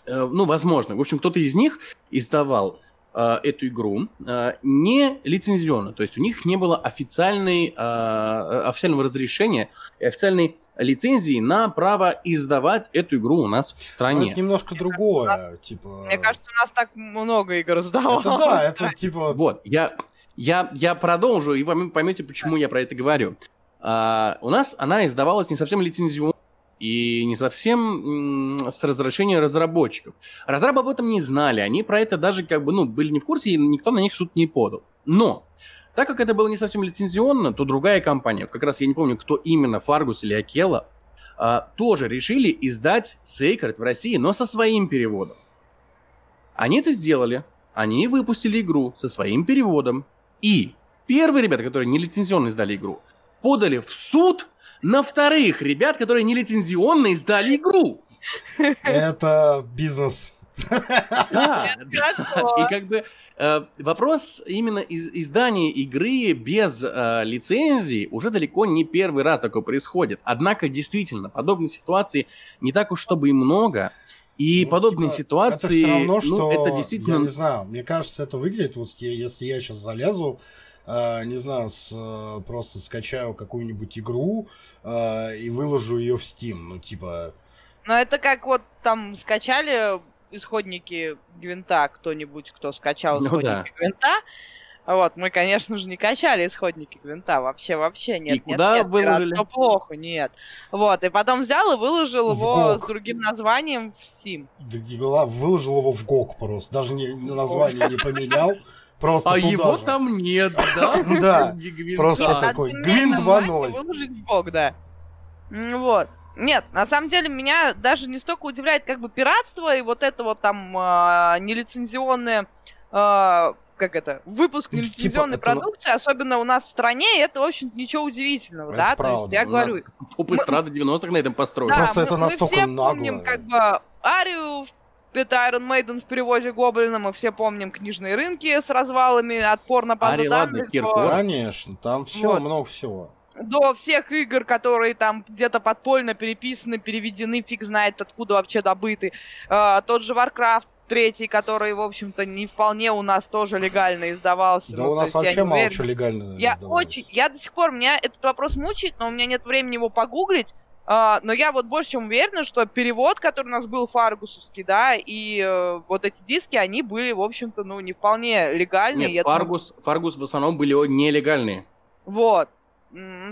Э, ну, возможно. В общем, кто-то из них издавал э, эту игру э, не лицензионно, то есть у них не было официальной, э, официального разрешения и официальной лицензии на право издавать эту игру у нас в Ну, стране. это немножко другое, типа... Мне кажется, у нас так много игр сдавалось. Это да, это типа... Вот, я, я, я продолжу, и вы поймете, почему я про это говорю. А, у нас она издавалась не совсем лицензионно и не совсем с разрешения разработчиков. Разрабы об этом не знали, они про это даже как бы, ну, были не в курсе, и никто на них суд не подал. Но, так как это было не совсем лицензионно, то другая компания, как раз я не помню, кто именно, Фаргус или Акела, а, тоже решили издать Sacred в России, но со своим переводом. Они это сделали, они выпустили игру со своим переводом. И первые ребята, которые нелицензионно издали игру, подали в суд на вторых ребят, которые нелицензионно издали игру. Это бизнес. Да. И как бы э, вопрос именно из издания игры без э, лицензии уже далеко не первый раз такое происходит. Однако, действительно, подобной ситуации не так уж чтобы и много. И Ну, подобные типа, ситуации, Это все равно, ну, что, это я действительно... не знаю, мне кажется, это выглядит, вот я- если я сейчас залезу, э, не знаю, с, э, просто скачаю какую-нибудь игру э, и выложу ее в Steam, ну, типа... Но это как вот там скачали исходники Гвинта кто-нибудь, кто скачал Ну исходники да. Гвинта. Вот, мы, конечно же, не качали исходники Гвинта. Вообще, вообще нет. нет, куда нет, выложили? пиратство плохо, нет. Вот, и потом взял и выложил В его GOG. с другим названием в Steam. д- дела- Выложил его в ГОК просто, даже не, название не поменял, просто А туда его же. там нет, да? Да, просто такой, Гвин поменять название 2.0. и Выложить в GOG, да. Вот. Нет, на самом деле меня даже не столько удивляет как бы пиратство и вот это вот там а, нелицензионное, а, как это, выпуск Ну, типа, нелицензионной это на- продукции, особенно у нас в стране, и это, в общем ничего удивительного, Это да, то есть правда. я говорю, Поп эстрады 90-х на этом построен. да, Просто мы, это мы настолько все нагло. помним как бы Арию, это Iron Maiden в переводе Гоблина, мы все помним книжные рынки с развалами, отпор на базу Ари, ладно, данных, Киркоров. до- Конечно, там все, Вот. много всего. до всех игр, которые там где-то подпольно переписаны, переведены, фиг знает откуда вообще добыты. А, тот же Warcraft третий, который, в общем-то, не вполне у нас тоже легально издавался. Да Ну, у нас я вообще не мало чего легально Я издавалось. очень, я до сих пор, меня этот вопрос мучает, но у меня нет времени его погуглить. А, но я вот больше чем уверена, что перевод, который у нас был фаргусовский, да, и э, вот эти диски, они были, в общем-то, ну, не вполне легальные. Нет, Я думаю, Фаргус, Фаргус в основном были нелегальные. Вот.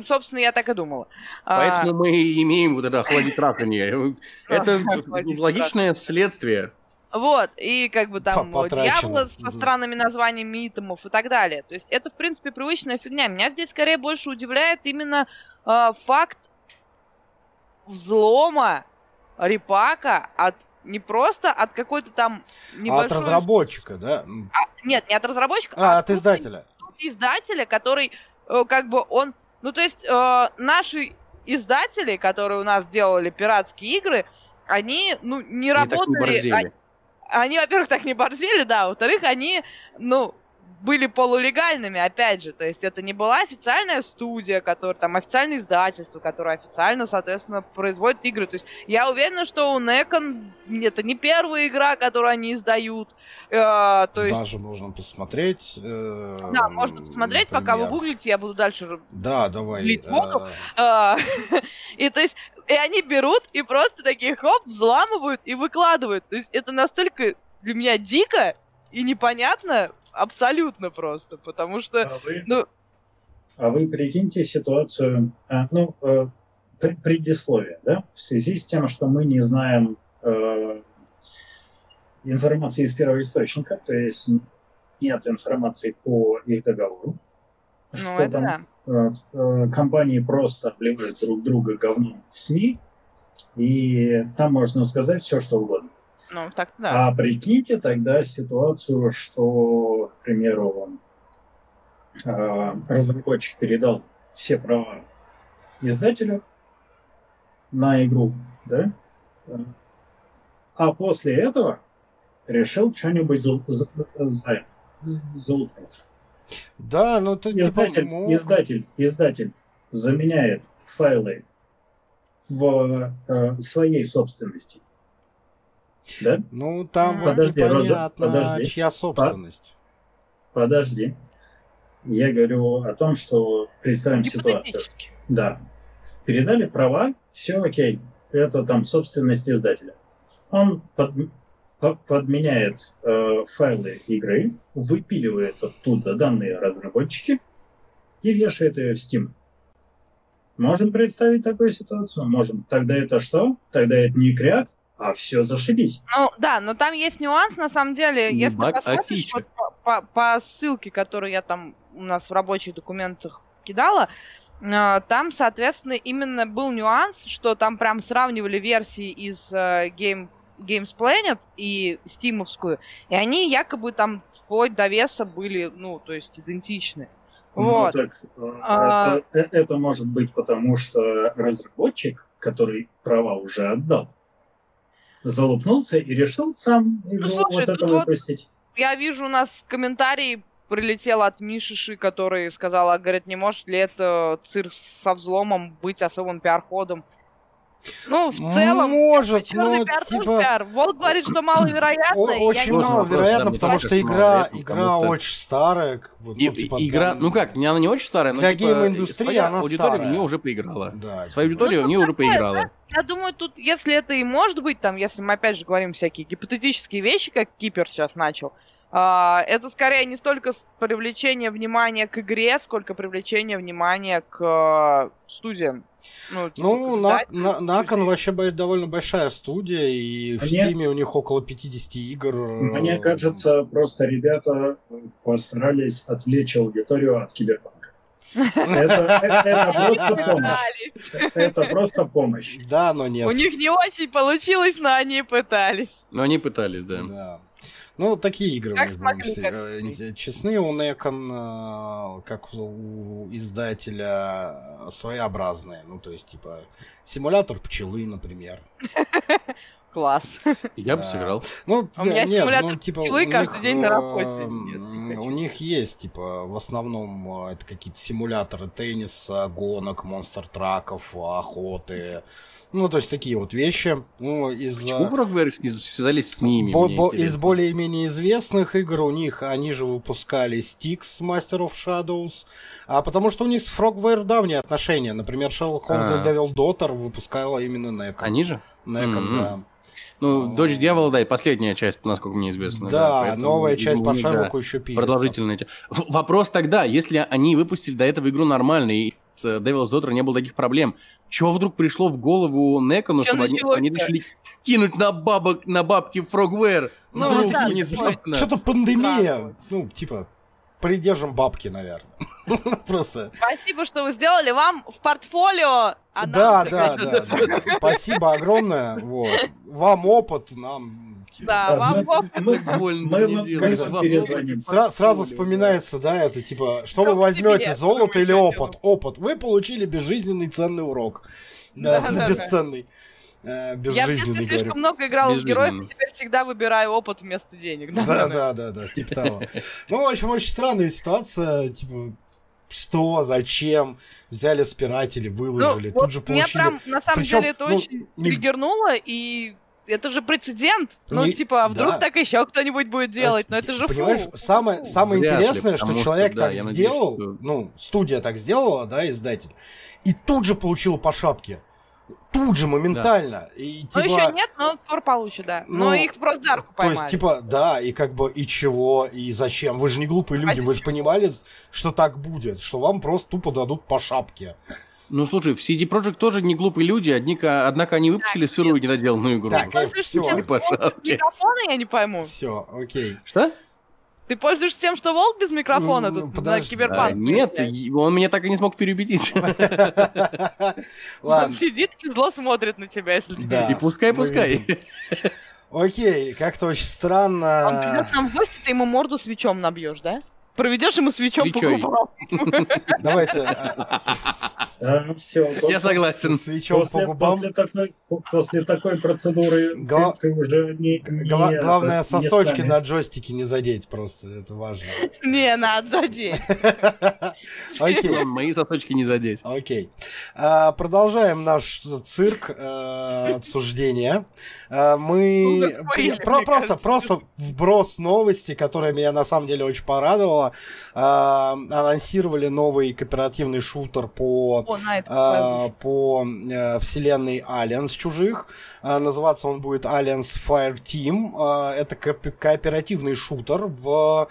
Собственно, я так и думала. А, Поэтому мы и имеем вот это охладитрахание. Это охладитрахание. логичное следствие. Вот, и как бы там дьявола со странными названиями итемов и так далее. То есть это, в принципе, привычная фигня. Меня здесь скорее больше удивляет именно э, факт взлома репака от не просто от какой-то там А небольшой... от разработчика, да? М. Нет, не от разработчика, А, от крупной- издателя. издателя, который э, как бы он... Ну, то есть э, наши издатели, которые у нас делали пиратские игры, они, ну, не Они так не работали... борзели. они, во-первых, так не борзели, да, во-вторых, они, ну, были полулегальными, опять же, то есть это не была официальная студия, которая там официальное издательство, которое официально, соответственно, производит игры. То есть я уверена, что у Некон это не первая игра, которую они издают. Э, то есть... Даже можно посмотреть. Э, да, можно посмотреть, например. пока вы гуглите, я буду дальше. Да, давай. Э... И то есть и они берут и просто такие хоп взламывают и выкладывают. То есть это настолько для меня дико и непонятно, абсолютно просто, потому что, а вы, ну... А вы прикиньте ситуацию, а, ну, э, предисловие, да, в связи с тем, что мы не знаем э, информации из первого источника, то есть нет информации по их договору. Ну, что это там, да. Э, компании просто обливают друг друга говном в СМИ, и там можно сказать все, что угодно. Ну, так да. А прикиньте тогда ситуацию, что, к примеру, э, разработчик передал все права издателю на игру, да? А после этого решил что-нибудь за, за, за, залупаться. Да, ну ты издатель, типа, издатель, издатель заменяет файлы в э, своей собственности да? Ну, там подожди, непонятно, подожди. чья собственность. Подожди. Я говорю о том, что представим ситуацию. Да. Передали права, все окей. Это там собственность издателя. Он под, под, подменяет э, файлы игры, выпиливает оттуда данные разработчики и вешает ее в Steam. Можем представить такую ситуацию? Можем. Тогда это что? Тогда это не кряк, а все зашибись. Ну да, но там есть нюанс, на самом деле, если Баг, посмотришь вот, по, по, по ссылке, которую я там у нас в рабочих документах кидала, э, там, соответственно, именно был нюанс, что там прям сравнивали версии из э, Game Games Planet и Стимовскую, и они якобы там вплоть до веса были, ну, то есть идентичны. Ну, вот. так, э, а... это, это может быть потому, что разработчик, который права уже отдал, залупнулся и решил сам его ну, слушай, вот это выпустить. Вот я вижу у нас комментарий прилетел от Мишиши, который сказал, а, говорит, не может ли это цирк со взломом быть особым пиар-ходом? Ну, в целом, может, черный пиар типа... тоже пиар. Волк говорит, что маловероятно. Очень маловероятно, потому что игра, игра очень старая. Как бы, ну, типа, игра, ну как, она не очень старая, но для типа, гейм-индустрии она аудитория старая. в нее уже поиграла. Да, Свою типа. аудиторию ну, в нее уже поиграла. Я думаю, тут, если это и может быть, там, если мы опять же говорим всякие гипотетические вещи, как Кипер сейчас начал, это скорее не столько привлечение внимания к игре, сколько привлечение внимания к uh, студиям. Ну, типа, ну на, на, Након вообще довольно большая студия, и в Мне... Steam у них около 50 игр. Мне кажется, просто ребята постарались отвлечь аудиторию от киберпанка. Это просто помощь. Это просто помощь. Да, но нет. У них не очень получилось, но они пытались. Но они пытались, да. Ну, такие игры, как мы честны, у Некон, э, как у издателя, своеобразные. Ну, то есть, типа, симулятор пчелы, например. Класс. Я бы сыграл. Ну, у меня нет, ну, типа, пчелы каждый день на работе. У них есть, типа, в основном э, это какие-то симуляторы тенниса, гонок, монстр-траков, охоты, ну, то есть такие вот вещи. Ну, из, Почему не связались с ними? Бо- бо- из более-менее известных игр у них, они же выпускали Styx Master of Shadows, а потому что у них с Frogware давние отношения. Например, Sherlock Holmes и Devil Daughter выпускала именно Necon. Они же? Necon, mm-hmm. да. Ну, Дочь Дьявола, да, и последняя часть, насколько мне известно. Да, да новая часть по Шерлоку да, еще пишется. Продолжительная. Вопрос тогда, если они выпустили до этого игру нормально, и с Devil's Daughter не было таких проблем, чего вдруг пришло в голову Некону, чтобы они, они решили кинуть на бабок, на бабки Frogware? Ну, вдруг да, внезапно. Что-то пандемия, ну, типа, придержим бабки, наверное. Просто. Спасибо, что вы сделали. Вам в портфолио. А да, да, да, да. Спасибо огромное. Вот. Вам опыт, нам Типа. Да, вам Сразу вспоминается, да, это типа, что вы возьмете, золото или опыт? Опыт. Вы получили безжизненный ценный урок. Да, бесценный. Э, Я в безжизненный, детстве говорю. слишком много играла с героями, Безжизненный. теперь всегда выбираю опыт вместо денег. Да, да, да, да, типа того. Ну, в общем, очень странная ситуация, типа, что, зачем, взяли спиратели, Ну, выложили, вот тут же меня получили... прям, на самом Причем, деле, это ну, очень не- триггернуло, и это же прецедент. Ну, Не- типа, а вдруг да. так еще кто-нибудь будет делать? Но это же фу. Понимаешь, самое, самое Вряд ли, интересное, что потому что, человек да, так я надеюсь, сделал, что- ну, студия так сделала, да, издатель, и тут же получил по шапке. Тут же, моментально. И, Ну, типа, еще нет, но скоро получше, да. Ну, но их просто дарку То поймали. есть, типа, да, и как бы, и чего, и зачем? Вы же не глупые люди, вы же понимали, что так будет, что вам просто тупо дадут по шапке. Ну, слушай, в CD Projekt тоже не глупые люди, однако, однако они выпустили сырую недоделанную игру. Так, Пользуешься все, микрофона, я не пойму. все, окей. Что? Ты пользуешься тем, что волк без микрофона Ну, тут подожди. на А, киберпанк? нет, приезжает? и- он меня так и не смог переубедить. Он Ладно, сидит и зло смотрит на тебя, если ты Да. И пускай, пускай. окей, как-то очень Он странно. придет к нам в гости, ты ему морду свечом набьешь, да? Проведешь ему свечом по Свечой. губам. Давайте а, все. Я согласен. с свечом по После, губам. после, такой, процедуры ты, уже не, не- Гла- главное, сосочки на джойстике не задеть просто, это важно. Не, надо задеть. Окей. Мои сосочки не задеть. Окей. А, продолжаем наш цирк э, обсуждения. А, мы Ну, просто, просто вброс новости, которая меня на самом деле очень порадовала. А, анонсировали новый кооперативный шутер по О, а, по э, вселенной Aliens чужих. А, называться он будет Aliens Fire Team. А, это кооп- кооперативный шутер в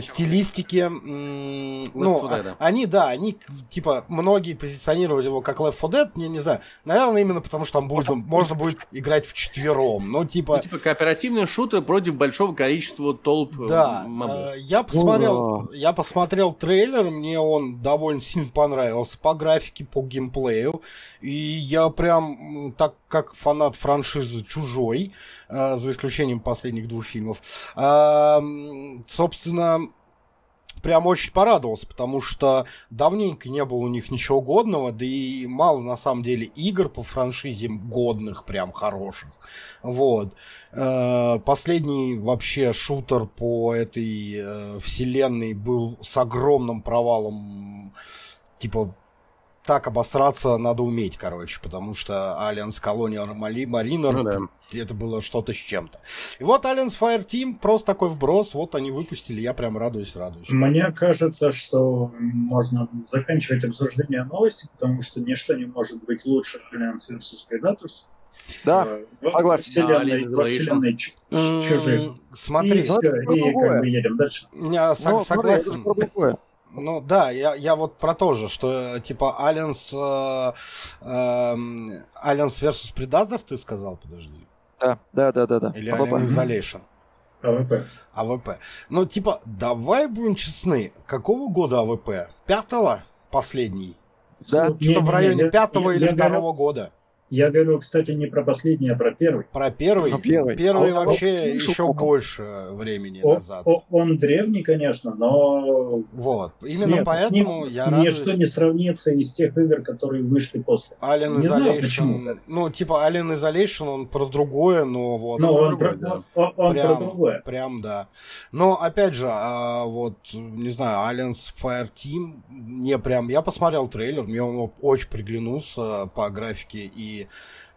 стилистике. ну, 4 Dead. а- они, да, они, типа, многие позиционируют его как Left 4 Dead, не, не знаю. Наверное, именно потому, что там можно, можно будет играть в четвером. Ну, типа, Ну, типа кооперативные шутеры против большого количества толп э, да, мобов. э, я посмотрел, Ура. я посмотрел трейлер, мне он довольно сильно понравился по графике, по геймплею, и я прям, так как фанат франшизы «Чужой», за исключением последних двух фильмов, м, собственно, прям очень порадовался, потому что давненько не было у них ничего годного, да и мало на самом деле игр по франшизе годных, прям хороших. Вот. Э, Последний вообще шутер по этой э, вселенной был с огромным провалом. Типа, так обосраться надо уметь, короче, потому что Alliance Colonial Mari- Mariner Ну да. это было что-то с чем-то. И вот Alliance Fire Team, просто такой вброс, вот они выпустили, я прям радуюсь, радуюсь. Мне кажется, что можно заканчивать обсуждение новости, потому что ничто не может быть лучше Alliance vs Predators. Да, Э, во- согласен. Вселенной, Да, во вселенной чужих. И Смотри, все, это и как бы едем дальше. я сог- Ну, смотри, это согласен. Ну да, я, я вот про то же, что э, типа Alliance, э, эм, Aliens vs Predator, ты сказал, подожди? Да, да, да, да, да. Или А-ба-ба. Alien Isolation? АВП. АВП. Ну, типа, давай будем честны, какого года АВП? Пятого? Последний? Да. Не, Что-то в не, районе пятого или второго года? Я говорю, кстати, не про последний, а про первый. Про первый? Ну, первый. Первый А он- вообще он- еще он- больше времени О- назад. о- он древний, конечно, но Вот. с Именно ним- поэтому с ним я радуюсь. ничто не сравнится из тех игр, которые вышли после. Alien Не знаю, Isolation. почему так. Ну, типа, Alien Isolation, он про другое, но вот. Но про он, про, да. он- он Прям. про другое. Прям да. Но опять же, а, вот, не знаю, Alliance Fire Team, мне прям, я посмотрел трейлер, мне он очень приглянулся по графике и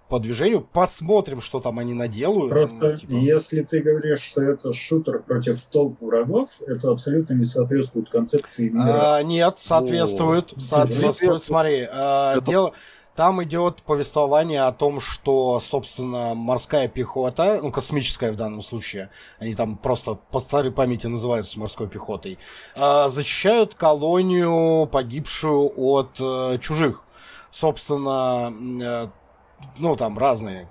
по движению. Посмотрим, что там они наделают. Просто Ну, типа, если ты говоришь, что это шутер против толп врагов, это абсолютно не соответствует концепции мира. а, нет, соответствует, О, соответствует. Смотри, а, Это- дело, там идет повествование о том, что, собственно, морская пехота, ну, космическая в данном случае, они там просто по старой памяти называются морской пехотой, а, защищают колонию, погибшую от э, чужих. Собственно, э, ну, там разные,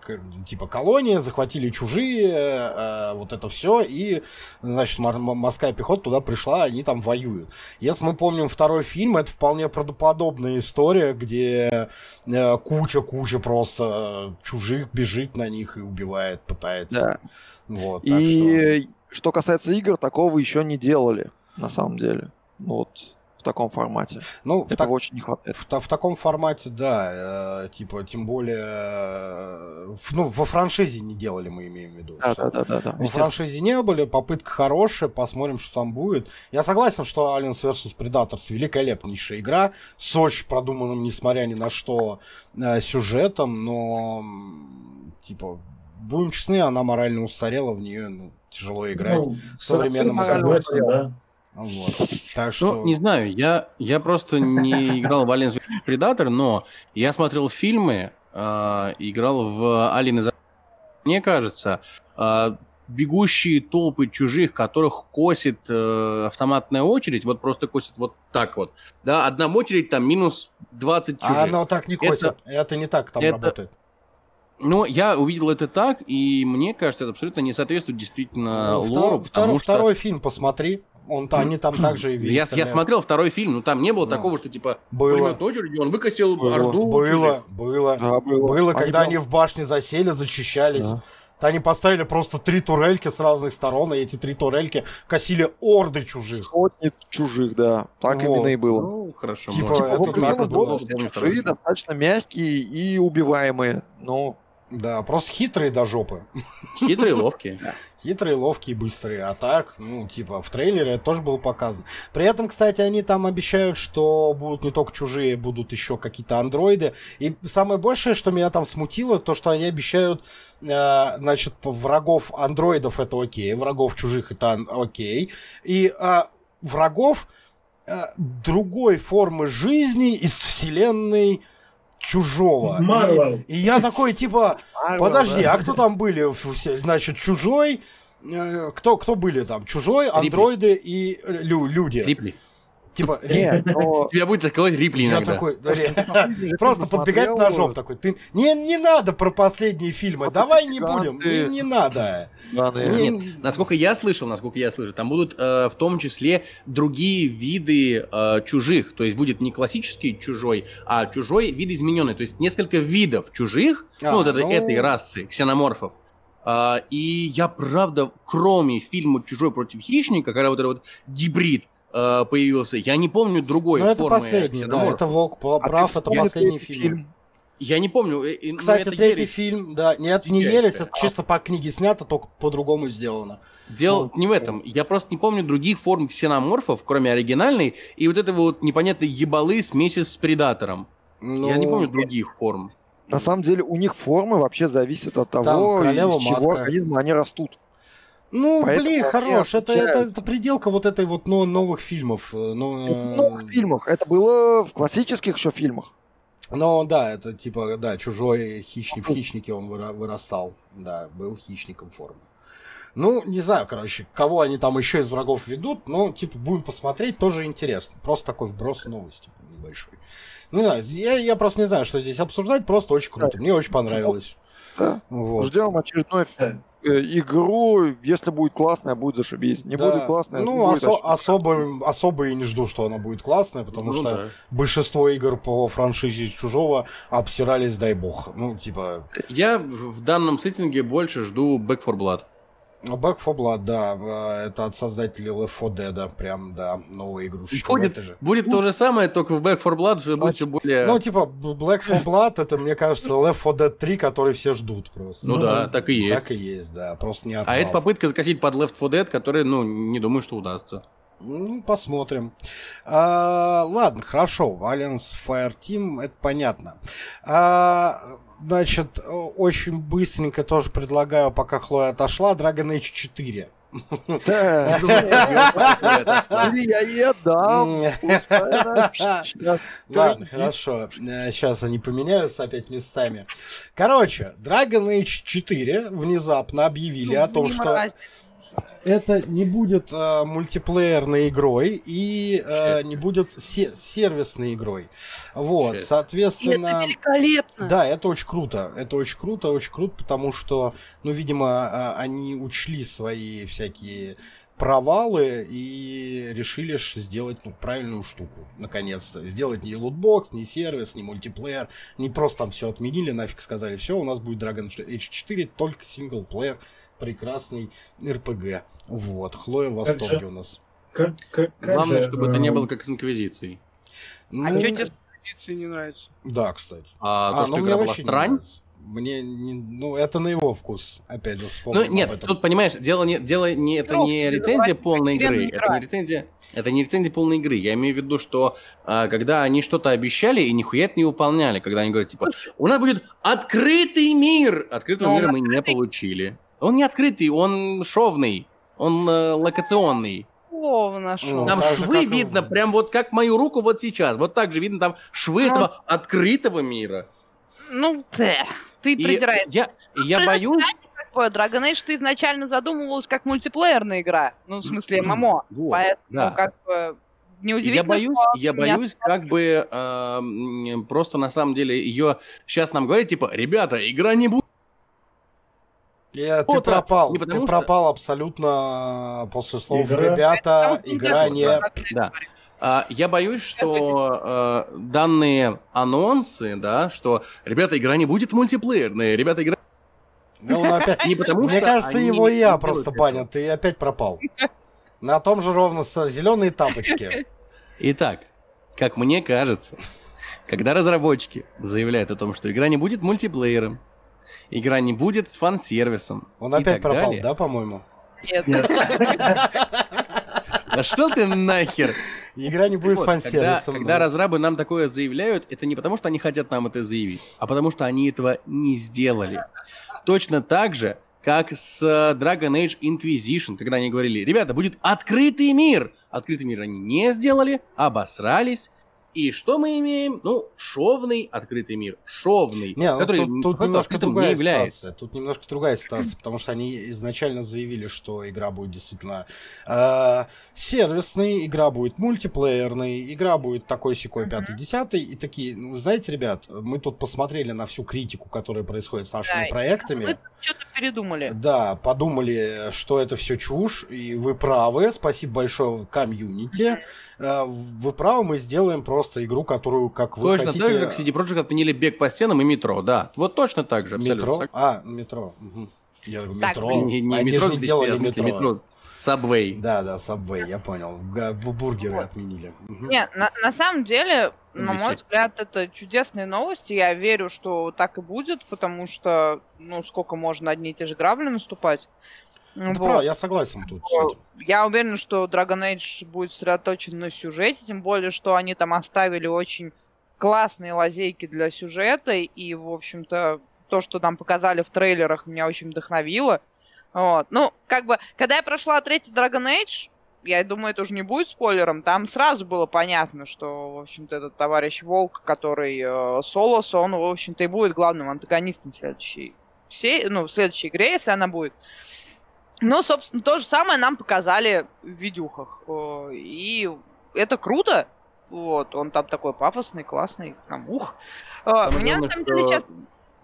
типа, колонии, захватили чужие, э, вот это все, и, значит, морская пехота туда пришла, они там воюют. Если мы помним второй фильм, это вполне правдоподобная история, где э, куча-куча просто чужих бежит на них и убивает, пытается. Да. Вот, так что... И что касается игр, такого еще не делали, на самом деле. Ну Вот. Таком формате. Ну, в, Этого так- очень не хватает. в, в таком формате, да, э, типа, тем более, э, в- ну, во франшизе не делали, мы имеем в виду. Да, что- да, да, да, да. Во франшизе не были, попытка хорошая, посмотрим, что там будет. Я согласен, что Aliens vs Predators великолепнейшая игра, с очень продуманным, несмотря ни на что, э, сюжетом, но, типа, будем честны, она морально устарела, в нее ну, тяжело играть. Ну, современном согласен, да. Вот. Так что... Ну, не знаю, я, я просто не играл в Alien Predator, но я смотрел фильмы, э, играл в Alien из... Мне кажется, э, бегущие толпы чужих, которых косит э, автоматная очередь, вот просто косит вот так вот. Да, одна очередь там минус 20 чужих. А оно так не Это- косит. Это, не так там это- работает. Но я увидел это так, и мне кажется, это абсолютно не соответствует действительно Ну, лору, втор- потому второй, что... второй фильм посмотри. Он, они там также и Я, я весели. смотрел второй фильм, но там не было Да. такого, что типа Было. пулеметной очередью он выкосил Было. орду Было, чужих. было. Да, было. Было, Они когда прям- они в башне засели, зачищались. Да. То Они поставили просто три турельки с разных сторон, и эти три турельки косили орды чужих. Сотни чужих, да. Так Вот. именно и было. Ну, хорошо. Типа, это Помню второй чужие фильм. достаточно мягкие и убиваемые. Ну, Да, просто хитрые до жопы. Хитрые, ловкие. Хитрые, ловкие, быстрые. А так, ну, типа, в трейлере это тоже было показано. При этом, кстати, они там обещают, что будут не только чужие, будут еще какие-то андроиды. И самое большее, что меня там смутило, то, что они обещают, э, значит, врагов андроидов это окей, врагов чужих это окей. И э, врагов э, другой формы жизни из вселенной чужого. Марвел. И, и я такой, типа, Подожди, да. а кто там были? Значит, чужой. э, Кто, кто были там? Чужой, андроиды и лю- люди. Рипли. Типа, Нет, но... Тебя будет атаковать Рипли иногда. такой, просто подбегать смотрел. ножом такой. Ты не, не надо про последние фильмы, давай не будем, не, не надо. Нет, насколько я слышал, насколько я слышу, там будут э, в том числе другие виды э, чужих. То есть будет не классический чужой, а чужой вид измененный. То есть несколько видов чужих, А, ну, вот этой, ну. этой расы, ксеноморфов. А, и я, правда, кроме фильма «Чужой против хищника», когда вот этот вот гибрид э, появился, я не помню другой Ну, это формы последний, да, это Волк А прав, это вспомни последний третий фильм. Я не помню. э, ну, Кстати, это третий ересь. фильм, да, нет, не Ересь, это чисто по книге снято, только по-другому сделано. Дело не в этом. Я просто не помню других форм ксеноморфов, кроме оригинальной, и вот этого вот непонятной ебалы смеси с предатором. Я не Ну, помню других форм. На самом деле у них формы вообще зависят от того, из чего матка. организма они растут. Ну, Поэтому блин, хорош, это, это, это пределка вот этой вот но, новых фильмов. э, Но, в новых фильмах. Это было в классических еще фильмах. Но да, это типа, да, чужой хищник, в хищнике он выра- вырастал. Да, был хищником формы. Ну, не знаю, короче, кого они там еще из врагов ведут, но, типа, будем посмотреть, тоже интересно. Просто такой вброс новости небольшой. Не знаю, я, я просто не знаю, что здесь обсуждать, просто очень круто. Мне очень понравилось. Да. Вот. Ждем очередной Да. Э, игру. Если будет классная, будет зашибись. Не Да. будет классная, Ну, будет осо- особо, особо и не жду, что она будет классная, потому Ну что да. большинство игр по франшизе Чужого обсирались, дай бог. Ну, типа, Я в в данном сеттинге больше жду Back for Blood. Back 4 Blood, да, э, это от создателей Left 4 Dead, прям, да, новая игрушечка. Будет, же. будет то же самое, только в Back for Blood уже будет все более... Ну, типа, Black 4 Blood, это, мне кажется, Left 4 Dead 3, который все ждут просто. ну да, так и есть. Так и есть, да, просто не от А это попытка закосить под Left 4 Dead, который, ну, не думаю, что удастся. Ну, посмотрим. А, ладно, хорошо. Alliance Fire Team, это понятно. А, значит, о- очень быстренько тоже предлагаю, пока Хлоя отошла, Dragon Age 4. Да. Я она щас Ладно, хорошо. Сейчас они поменяются опять местами. Короче, Dragon Age 4 внезапно объявили о том, Не что. Это не будет э, мультиплеерной игрой и э, не будет се- сервисной игрой. Вот. И соответственно... это великолепно. Да, это очень круто. Это очень круто, очень круто, потому что, ну, видимо, а, они учли свои всякие провалы и решили сделать ну, правильную штуку, наконец-то. Сделать не лутбокс, не сервис, не мультиплеер, не просто там все отменили, нафиг сказали, все, у нас будет Dragon Age 4, только синглплеер, прекрасный РПГ. Вот, Хлоя в восторге у нас. Как, как, как Главное, же, чтобы это не э, было как с Инквизицией. А Ну, что тебе с позиции не нравится? Да, кстати. А, то, ну, что мне игра была странь. нравится. Мне не, ну это на его вкус. Опять же, Ну, нет, этом. тут, понимаешь, дело не, дело не, это не рецензия полной игры, это не рецензия, это не рецензия полной игры. Я имею в виду, что а, когда они что-то обещали и нихуя это не выполняли, когда они говорят, типа, у нас будет открытый мир! Открытого Но он мира мы не открытый. получили. Он не открытый, он шовный, он э, локационный. Ну, Там так же, швы как видно, прям вот как мою руку вот сейчас. Вот так же видно там швы Ну. этого открытого мира. Ну, ты, ты И придираешь. я, и я боюсь... Как бы Dragon Age ты изначально задумывалась как мультиплеерная игра. Ну, в смысле, ММО. Вот, Поэтому, да. как бы, неудивительно, Я боюсь, что я боюсь, как бы э, просто на самом деле ее сейчас нам говорят, типа, ребята, игра не будет. Я- ты Вот, а, пропал. не Ты что- пропал абсолютно после слов Игра- ребята. Игра не ты Да. А, я боюсь, что э, данные анонсы, да, что, ребята, игра не будет мультиплеерная, ребята, игра Ну, он опять. не потому Мне что кажется, они его и я просто банят. Ты опять пропал. На том же ровно с зеленые тапочки. Итак, как мне кажется, когда разработчики заявляют о том, что игра не будет мультиплеером, игра не будет с фан-сервисом, Он и опять так пропал, далее, да, по-моему? Нет. Нет. Пошел ты нахер! Игра не будет Вот, фан-сервисом. когда разрабы нам такое заявляют, это не потому, что они хотят нам это заявить, а потому что они этого не сделали. Точно так же, как с э, Dragon Age Inquisition, когда они говорили, ребята, будет открытый мир. Открытый мир они не сделали, обосрались. И что мы имеем? Ну, шовный открытый мир. Шовный, Не, ну, который тут, тут факт немножко другая не является. ситуация. Тут немножко другая ситуация, потому что они изначально заявили, что игра будет действительно э, сервисной, игра будет мультиплеерной, игра будет такой секой пятый десятый и такие, ну, знаете, ребят, мы тут посмотрели на всю критику, которая происходит с нашими Да, проектами. Вы что-то передумали. Да, подумали, что это все чушь, и вы правы. Спасибо большое комьюнити. Э, Вы правы, мы сделаем просто игру, которую, как вы Точно хотите... так же, как CD Projekt отменили бег по стенам и метро, да. Вот точно так же, абсолютно. Метро? А, метро. мгм. Я говорю, Так, метро. Не, не Они метро, не делали в метро. метро. Subway. Да, да, Subway, я понял. Бургеры Вот. отменили. Нет, на, на самом деле, на мой взгляд, это чудесные новости. Я верю, что так и будет, потому что, ну, сколько можно одни и те же грабли наступать. Ну, вот. прав, я согласен тут. Я уверен, что Dragon Age будет сосредоточен на сюжете, тем более, что они там оставили очень классные лазейки для сюжета, и, в общем-то, то, что нам показали в трейлерах, меня очень вдохновило. Вот. Ну, как бы, когда я прошла третий Dragon Age, я думаю, это уже не будет спойлером, там сразу было понятно, что, в общем-то, этот товарищ Волк, который э, Солос, он, в общем-то, и будет главным антагонистом в следующей, все, ну, в следующей игре, если она будет. Ну, собственно, то же самое нам показали в видюхах. О, И это круто. Вот, он там такой пафосный, классный, прям ух. А, Самое Меня, на главное, самом деле, сейчас...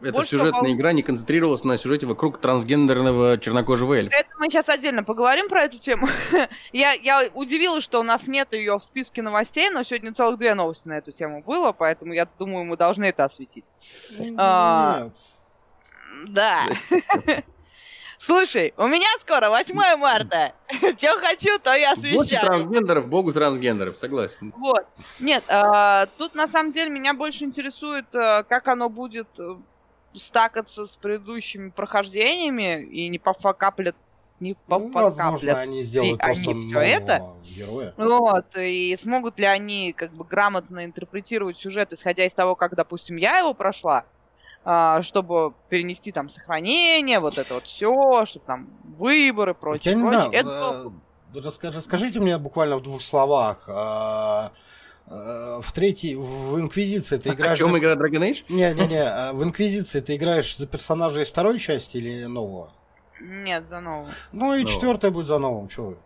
Эта больше сюжетная попал- игра не концентрировалась на сюжете вокруг трансгендерного чернокожего эльфа. Это мы сейчас отдельно поговорим про эту тему. я, я удивилась, что у нас нет ее в списке новостей, но сегодня целых две новости на эту тему было, поэтому я думаю, мы должны это осветить. А, Нет. Да. Слушай, у меня скоро 8 марта. Че хочу, то я Больше освещаю. трансгендеров, богу трансгендеров, согласен. Вот. Нет, а, тут на самом деле меня больше интересует, а, как оно будет э, стакаться с предыдущими прохождениями и не пофакаплят, не Ну, возможно, они сделают И они просто всё это? нового героя. Вот, и смогут ли они как бы грамотно интерпретировать сюжет, исходя из того, как, допустим, я его прошла, чтобы перенести там сохранение, вот это вот все, чтобы там выборы, прочее, Я не прочее. знаю, Это э, раска- расскажите мне буквально в двух словах. а, э, В третьей, в Инквизиции ты О играешь... чем за- игра Dragon Age? Не-не-не, а в Инквизиции ты играешь за персонажа из второй части или нового? Нет, за нового. Ну и четвертая будет за новым, что вы.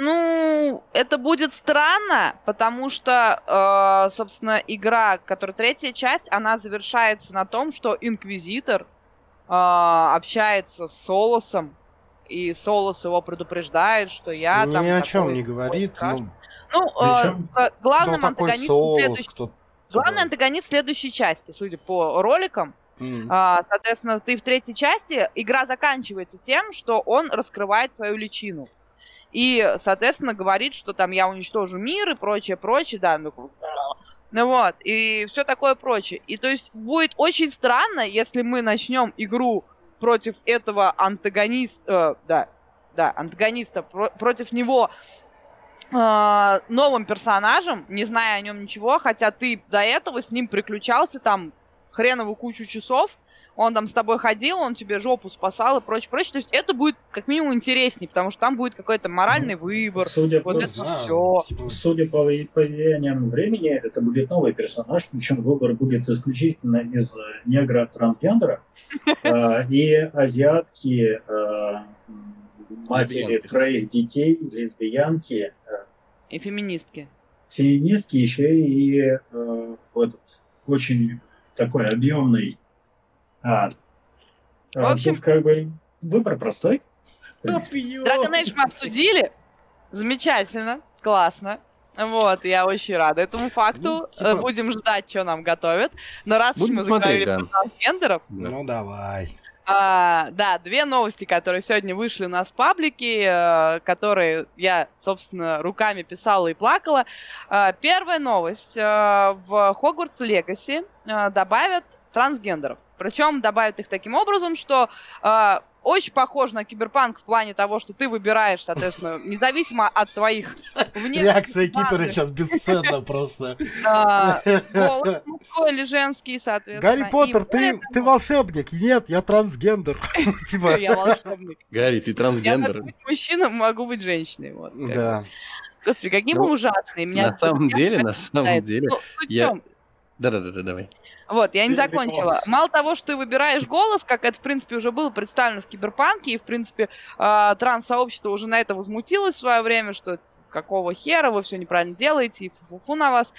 Ну, это будет странно, потому что, э, собственно, игра, которая третья часть, она завершается на том, что Инквизитор э, общается с Солосом, и Солос его предупреждает, что я Ни там... о такой чем не говорит. страшный. Ну, Ну, э, Причем, э, главным антагонистом следующей... кто... Главный антагонист следующей части, судя по роликам. М. А, соответственно, ты в третьей части, игра заканчивается тем, что он раскрывает свою личину. И, соответственно, говорит, что там я уничтожу мир и прочее, прочее, да, ну, ну вот, и все такое прочее. И то есть будет очень странно, если мы начнем игру против этого антагониста, э, да, да, антагониста, про- против него э, новым персонажем, не зная о нем ничего, хотя ты до этого с ним приключался там хреновую кучу часов, он там с тобой ходил, он тебе жопу спасал и прочее, прочее. То есть это будет как минимум интереснее, потому что там будет какой-то моральный выбор. Судя Вот по, это знаю. все. Типа, судя по, по влияниям времени, это будет новый персонаж, причем выбор будет исключительно из э, негра-трансгендера э, и азиатки, э, матери троих детей, лесбиянки, э, И феминистки. феминистки, еще и вот этот очень такой объемный. А, В общем- тут как бы выбор простой. Dragon Age мы обсудили. Замечательно, классно. Вот, я очень рада этому факту. Ну, типа- Будем ждать, что нам готовят. Но раз уж Будем мы смотреть, заговорили да. про трансгендеров, Да. Ну давай. а, да, две новости, которые сегодня вышли у нас в паблике, э, которые я, собственно, руками писала и плакала. А, Первая новость. э, В Хогвартс Легаси э, добавят трансгендеров. Причем добавят их таким образом, что э, очень похож на киберпанк в плане того, что ты выбираешь, соответственно, независимо от твоих внешних Реакция Кипера сейчас бесценна просто. голос мужской или женский, соответственно. Гарри Поттер, ты, волшебник. Нет, я трансгендер. Типа, Я волшебник. Гарри, ты Я трансгендер. могу быть мужчиной, могу быть женщиной. Да. Господи, какие Ну, мы ужасные. На самом деле, на самом деле. Ну, я-? Да-да-да, давай. Вот, я не закончила. Мало того, что ты выбираешь голос, как это, в принципе, уже было представлено в Киберпанке, и, в принципе, э, транс-сообщество уже на это возмутилось в свое время, что какого хера вы все неправильно делаете, и фу-фу-фу на вас.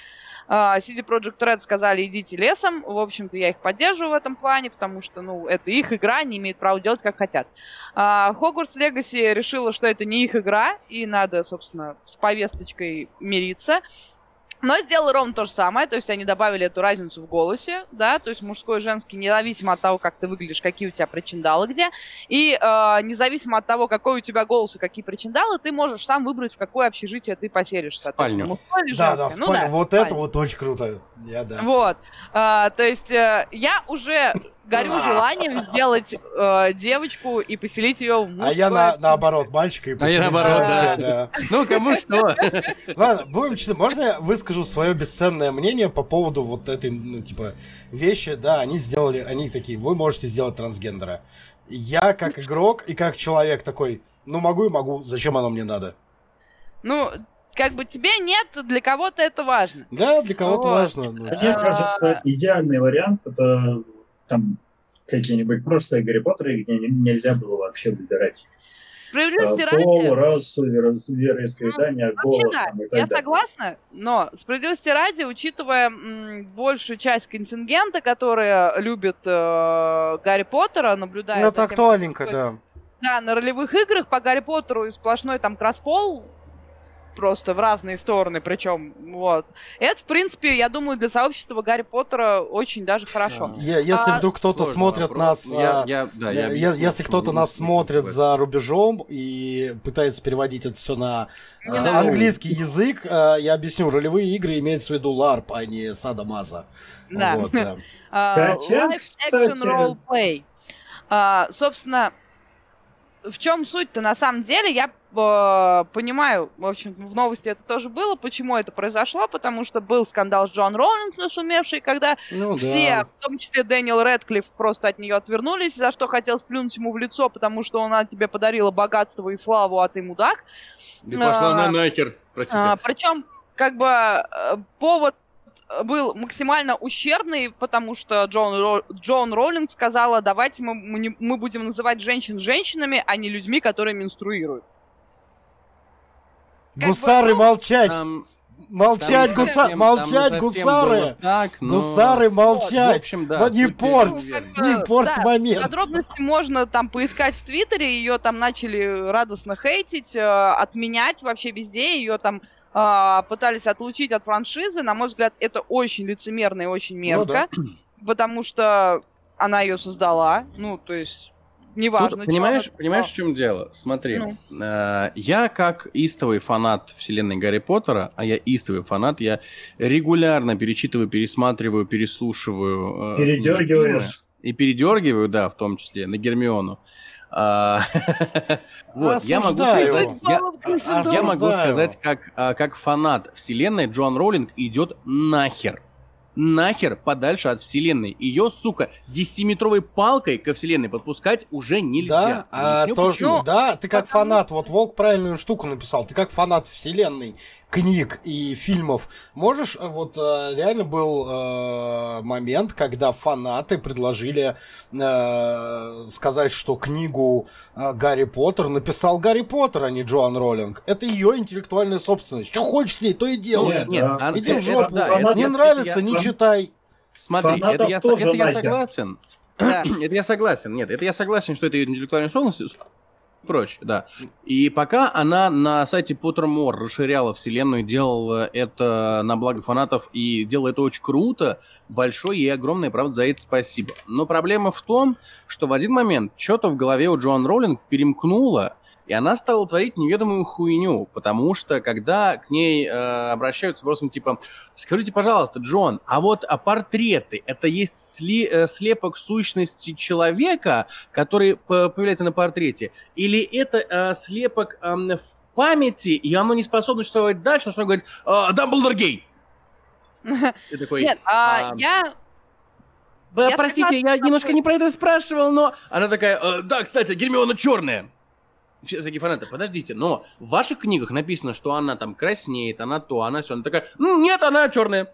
А, CD Projekt Red сказали, идите лесом. В общем-то, я их поддерживаю в этом плане, потому что, ну, это их игра, они имеют право делать, как хотят. А, Hogwarts Legacy решила, что это не их игра, и надо, собственно, с повесточкой мириться. Но сделали ровно то же самое, то есть они добавили эту разницу в голосе, да, то есть мужской и женский, независимо от того, как ты выглядишь, какие у тебя причиндалы где, и э, независимо от того, какой у тебя голос и какие причиндалы, ты можешь сам выбрать, в какое общежитие ты поселишь. соответственно, Спальню. Мужское или Да, да, женское. в Ну спальне. Вот спальня. это вот очень круто. Я да. Вот. А, то есть э, я уже горю желанием сделать э, девочку и поселить ее в мужское. А я на, наоборот, мальчика и А я поселить наоборот, женское, да. Ну, кому что. Ладно, будем честны, можно я выскажу свое бесценное мнение по поводу вот этой, ну, типа, вещи, да, они сделали, они такие, вы можете сделать трансгендера. Я как игрок и как человек такой, ну могу и могу, зачем оно мне надо? Ну, как бы тебе нет, для кого-то это важно. Да, для кого-то Вот. важно. Мне А. кажется, идеальный вариант это там какие-нибудь прошлые Гарри Поттеры, где не- нельзя было вообще выбирать Справедливости пол, ради, расу, веро- вероисповедание, вообще голос да, там, и так я далее. согласна, но справедливости ради, учитывая м, большую часть контингента, которые любят э, Гарри Поттера, наблюдая Ну, это тем, актуальненько, что да. Да, на ролевых играх по Гарри Поттеру и сплошной там краспол просто в разные стороны, причем, вот. Это, в принципе, я думаю, для сообщества Гарри Поттера очень даже хорошо. Е- Если А, вдруг кто-то смотрит вопрос. нас... Я- а, я- да, я е- объясню, Если кто-то нас смотрит за рубежом и пытается переводить это все на а, надо. английский язык, а, я объясню, ролевые игры имеется в виду LARP, а не Садомаза. Да. Вот, да. А, Хотя, Live action roleplay. А, Собственно, в чем суть-то на самом деле? Я э, понимаю, в общем, в новости это тоже было, почему это произошло, потому что был скандал с Джон Роулинг нашумевший, когда Ну, все, да. в том числе Дэниел Рэдклифф, просто от нее отвернулись, за что хотел сплюнуть ему в лицо, потому что она тебе подарила богатство и славу, а ты мудак. Да пошла она А, нахер, простите. А, причем, как бы, э, повод был максимально ущербный, потому что Джон, Ро- Джон Роллинг сказала, давайте мы, мы, не- мы будем называть женщин женщинами, а не людьми, которые менструируют. как бы, Гусары ну, молчать! Там- Молчать, там гуса- совсем- молчать, гусары! Так, но... Гусары В молчать! общем, да. Ну, не. Как Не да, момент! Подробности можно там поискать в Твиттере, ее там начали радостно хейтить, э, отменять вообще везде, ее там пытались отлучить от франшизы. На мой взгляд, это очень лицемерно и очень Ну мерзко, потому что она ее создала. Ну, то есть неважно. Тут, понимаешь, чё, понимаешь, в чем дело? Смотри, Ну. э, я как истовый фанат вселенной Гарри Поттера, а я истовый фанат, я регулярно перечитываю, пересматриваю, переслушиваю. э. Передергиваешь. И передергиваю, да, в том числе, на Гермиону. А, Вот, я могу сказать, я- могу сказать, как, а, как фанат вселенной, Джоан Роулинг идет нахер. Нахер подальше от вселенной. Ее, сука, 10-метровой палкой ко вселенной подпускать уже нельзя. Да, а Объясню, то, почему. да, ты как Потому- фанат, вот Волк правильную штуку написал, ты как фанат вселенной, книг и фильмов, можешь, э, вот э, реально был э, момент, когда фанаты предложили э, сказать, что книгу э, Гарри Поттер написал Гарри Поттер, а не Джоан Роллинг. Это ее интеллектуальная собственность. Что хочешь с ней, то и делай. Нет, Нет, а, Иди это- в жопу. это да, это не я- нравится, это я- не читай. Смотри, это Фанатов я, тоже это я согласен. Да. Это я согласен. Нет, это я согласен, что это ее интеллектуальная собственность прочее, да. И пока она на сайте Pottermore расширяла вселенную, делала это на благо фанатов и делала это очень круто, большое и огромное, правда, за это спасибо. Но проблема в том, что в один момент что-то в голове у Джоан Роллинг перемкнуло, и она стала творить неведомую хуйню, потому что когда к ней э, обращаются с вопросом типа «Скажите, пожалуйста, Джон, а вот а портреты — это есть сли- э, слепок сущности человека, который появляется на портрете? Или это э, слепок эм, в памяти, и оно не способно существовать дальше, потому что он говорит «А, «Дамблдор гей!» Ты такой Нет, а, а, я «Б- я «Простите, я немножко не про это спрашивал, но...» Она такая «Э, «Да, кстати, Гермиона черная!» Все такие фанаты, подождите, но в ваших книгах написано, что она там краснеет, она то, она все. Она такая, «М, нет, она черная.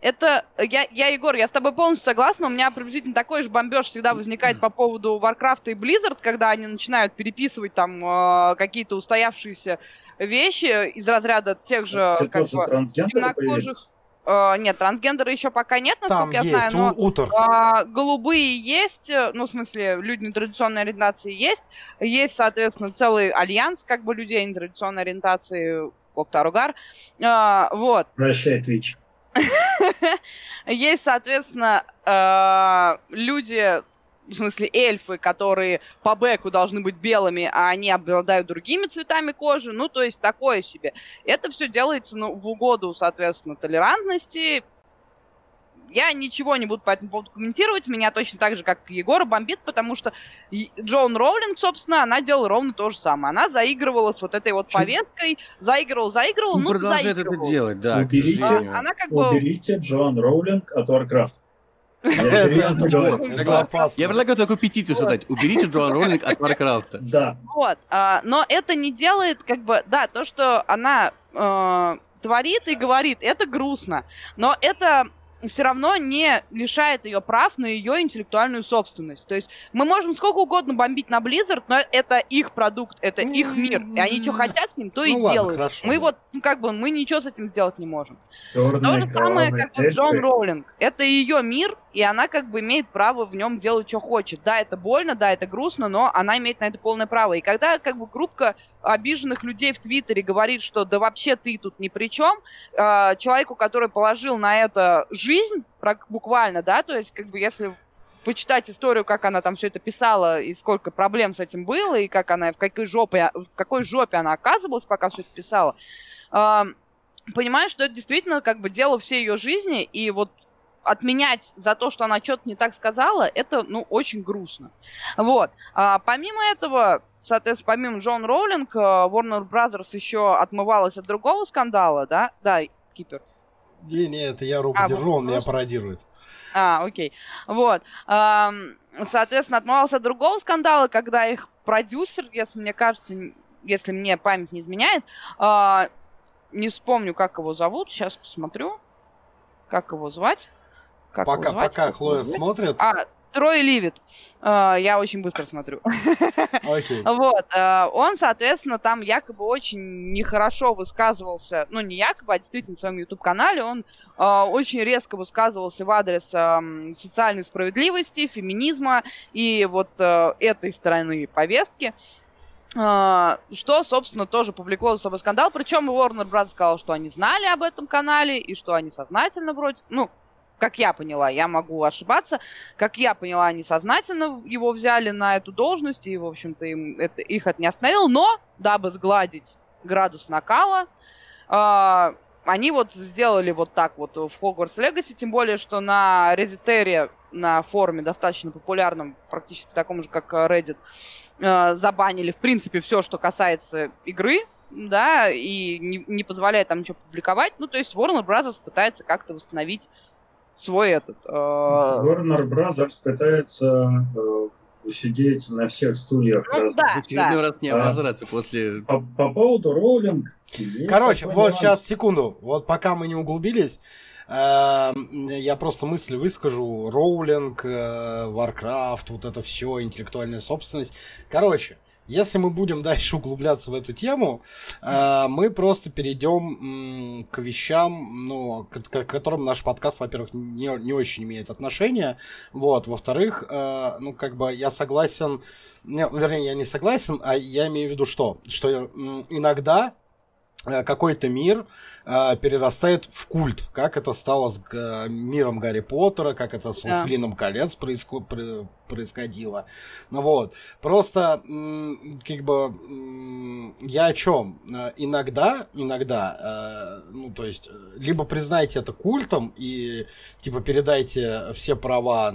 Это, я, я, Егор, я с тобой полностью согласна. У меня приблизительно такой же бомбеж всегда возникает по поводу Warcraft и Blizzard, когда они начинают переписывать там э, какие-то устоявшиеся вещи из разряда тех же, как бы, темнокожих. появились. Э, нет, трансгендеры еще пока нет, Там насколько я есть знаю, но у- утр. а, голубые есть, э, ну, в смысле, люди нетрадиционной ориентации есть. Есть, соответственно, целый альянс, как бы, людей нетрадиционной ориентации, Октаругар. А, вот. Прощай, Twitch. Есть, соответственно, э, люди, в смысле эльфы, которые по бэку должны быть белыми, а они обладают другими цветами кожи. Ну, то есть такое себе. Это все делается ну, в угоду, соответственно, толерантности. Я ничего не буду по этому поводу комментировать. Меня точно так же, как и Егора, бомбит, потому что Джоан Роулинг, собственно, она делала ровно то же самое. Она заигрывала с вот этой вот Чё? повесткой, заигрывала, заигрывала, Он ну, продолжает это заигрывала. делать, да, Уберите. А, Она как бы... Уберите Джоан Роулинг от Warcraft. Я предлагаю такую петицию создать. Уберите Джоан Роллинг от Варкрафта. Да, Вот, а, но это не делает, как бы, да, то, что она э, творит и говорит, это грустно, но это все равно не лишает ее прав на ее интеллектуальную собственность. То есть мы можем сколько угодно бомбить на Blizzard, но это их продукт, это их мир, и они что хотят с ним, то и Ну ладно, делают. хорошо, мы да. вот, ну как бы, мы ничего с этим сделать не можем. То черные, же самое, как вот Джон эльфы. Роулинг. Это ее мир, и она как бы имеет право в нем делать, что хочет. Да, это больно, да, это грустно, но она имеет на это полное право. И когда как бы группа обиженных людей в Твиттере говорит, что да вообще ты тут ни при чем, э, человеку, который положил на это жизнь, буквально, да, то есть как бы если почитать историю, как она там все это писала, и сколько проблем с этим было, и как она, в какой жопе, в какой жопе она оказывалась, пока все это писала, эм, понимаешь, что это действительно как бы дело всей ее жизни, и вот отменять за то, что она что-то не так сказала, это, ну, очень грустно. Вот. А, помимо этого, соответственно, помимо Джон Роулинг, э, Warner Brothers еще отмывалась от другого скандала, да? Да, Кипер. Не, не, это я руку А, держу, он меня пародирует. А, окей. Вот. Соответственно, отмывался от другого скандала, когда их продюсер, если мне кажется, если мне память не изменяет, а, не вспомню, как его зовут, сейчас посмотрю, как его звать. Как Пока, пока Хлоя смотрит, А, Трой Ливит. А, я очень быстро смотрю. окей. Вот, э, он, соответственно, там якобы очень нехорошо высказывался, ну, не якобы, а действительно в своем YouTube-канале, он э, очень резко высказывался в адрес социальной справедливости, феминизма и вот э, этой стороны повестки. Что, собственно, тоже повлекло за собой скандал. Причем Warner Bros. сказал, что они знали об этом канале и что они сознательно вроде, ну, как я поняла, я могу ошибаться, как я поняла, они сознательно его взяли на эту должность, и, в общем-то, им это, их это не остановило, но, дабы сгладить градус накала, э, они вот сделали вот так вот в Hogwarts Legacy, тем более, что на Reddit, на форуме достаточно популярном, практически таком же, как Reddit, э, забанили, в принципе, все, что касается игры, да, и не, не позволяет там ничего публиковать. Ну, то есть Warner Bros. пытается как-то восстановить свой этот... Э... Warner Brothers пытается э, усидеть на всех стульях. Ну, раз. да, очередной да. раз не А. обозраться после... По, по поводу роулинг. Короче, вот нюанс. сейчас, секунду. Вот пока мы не углубились, э, я просто мысли выскажу. Роулинг, э, Warcraft, вот это все, интеллектуальная собственность. Короче, если мы будем дальше углубляться в эту тему, э, мы просто перейдем к вещам, ну, к, к которым наш подкаст, во-первых, не, не очень имеет отношения. Вот, во-вторых, э, ну, как бы я согласен, не, вернее, я не согласен, а я имею в виду что? Что иногда какой-то мир э, перерастает в культ, как это стало с э, миром Гарри Поттера, как это с Да. «Властелином колец» происко- пр- происходило. Ну вот, просто как бы я о чем? Э, Иногда, иногда, э, ну то есть, э, либо признайте это культом и типа передайте все права,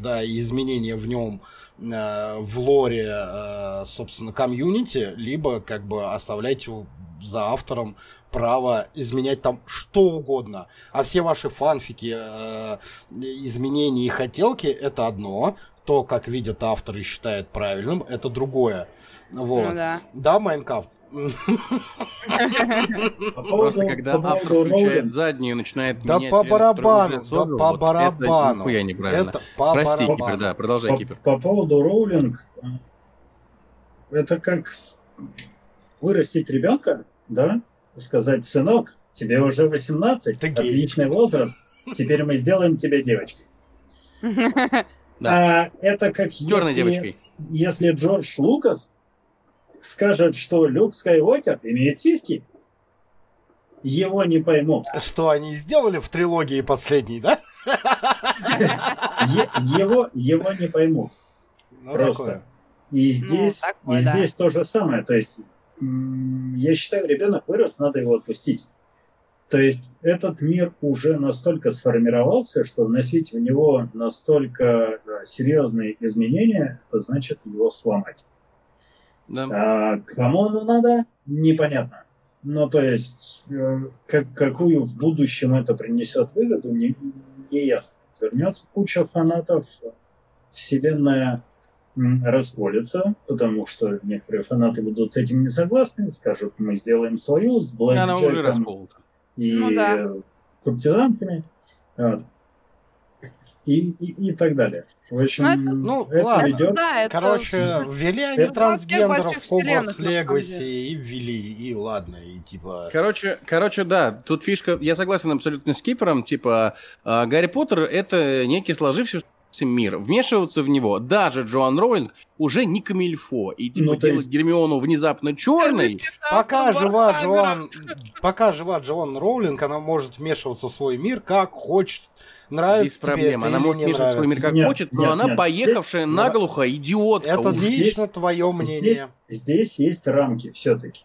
да, и изменения в нем э, в лоре, э, собственно, комьюнити, либо как бы оставляйте у- за автором право изменять там что угодно. А все ваши фанфики, э, изменения и хотелки это одно. То, как видят авторы и считают правильным, это другое. Вот. Ну да. Да, Майнкрафт. По Просто когда по автор включает заднюю и начинает Да менять по барабану, да по барабану. Это нихуя неправильно. Это по Прости, барабану. Кипер, да, продолжай, по, Кипер. по поводу роулинг, это как вырастить ребенка, да, сказать, сынок, тебе уже 18, Ты гей». отличный возраст, теперь мы сделаем тебя девочкой. Да. А это как С черной если- девочкой. если Джордж Лукас скажет, что Люк Скайуокер имеет сиськи, его не поймут. Что они сделали в трилогии последней, да? Его, его не поймут. Ну, Просто. такое. И здесь, такое, и да. здесь то же самое. То есть, я считаю, ребенок вырос, надо его отпустить. То есть, этот мир уже настолько сформировался, что вносить в него настолько э, серьезные изменения, это значит его сломать. Да. А кому оно надо, непонятно. Ну, то есть, э, как, какую в будущем это принесет выгоду, не, не ясно. Вернется куча фанатов, вселенная расколется, потому что некоторые фанаты будут с этим не согласны, скажут, мы сделаем союз с Она уже расколота. и Ну да. куртизанками, вот. и, и, и так далее. В общем, Ну, это- Ну, это ладно. ведет Да, это... Короче, ввели они Это трансгендеров в Legacy деле. и ввели, и ладно, и типа... Короче, короче, да, тут фишка, я согласен абсолютно с Кипером, типа, э, Гарри Поттер это некий сложившийся мир. Вмешиваться в него даже Джоан Роулинг уже не камильфо. И типа Ну, делать есть- Гермиону внезапно черной, Пока жива Джоан, пока жива Джоан Роулинг, она может вмешиваться в свой мир как хочет. Нравится без тебе проблем. это Она может в свой мир как Нет, хочет, но нет, она нет, поехавшая здесь- наглухо, идиотка. Это уже. здесь- лично твое мнение. Здесь, здесь есть рамки все-таки.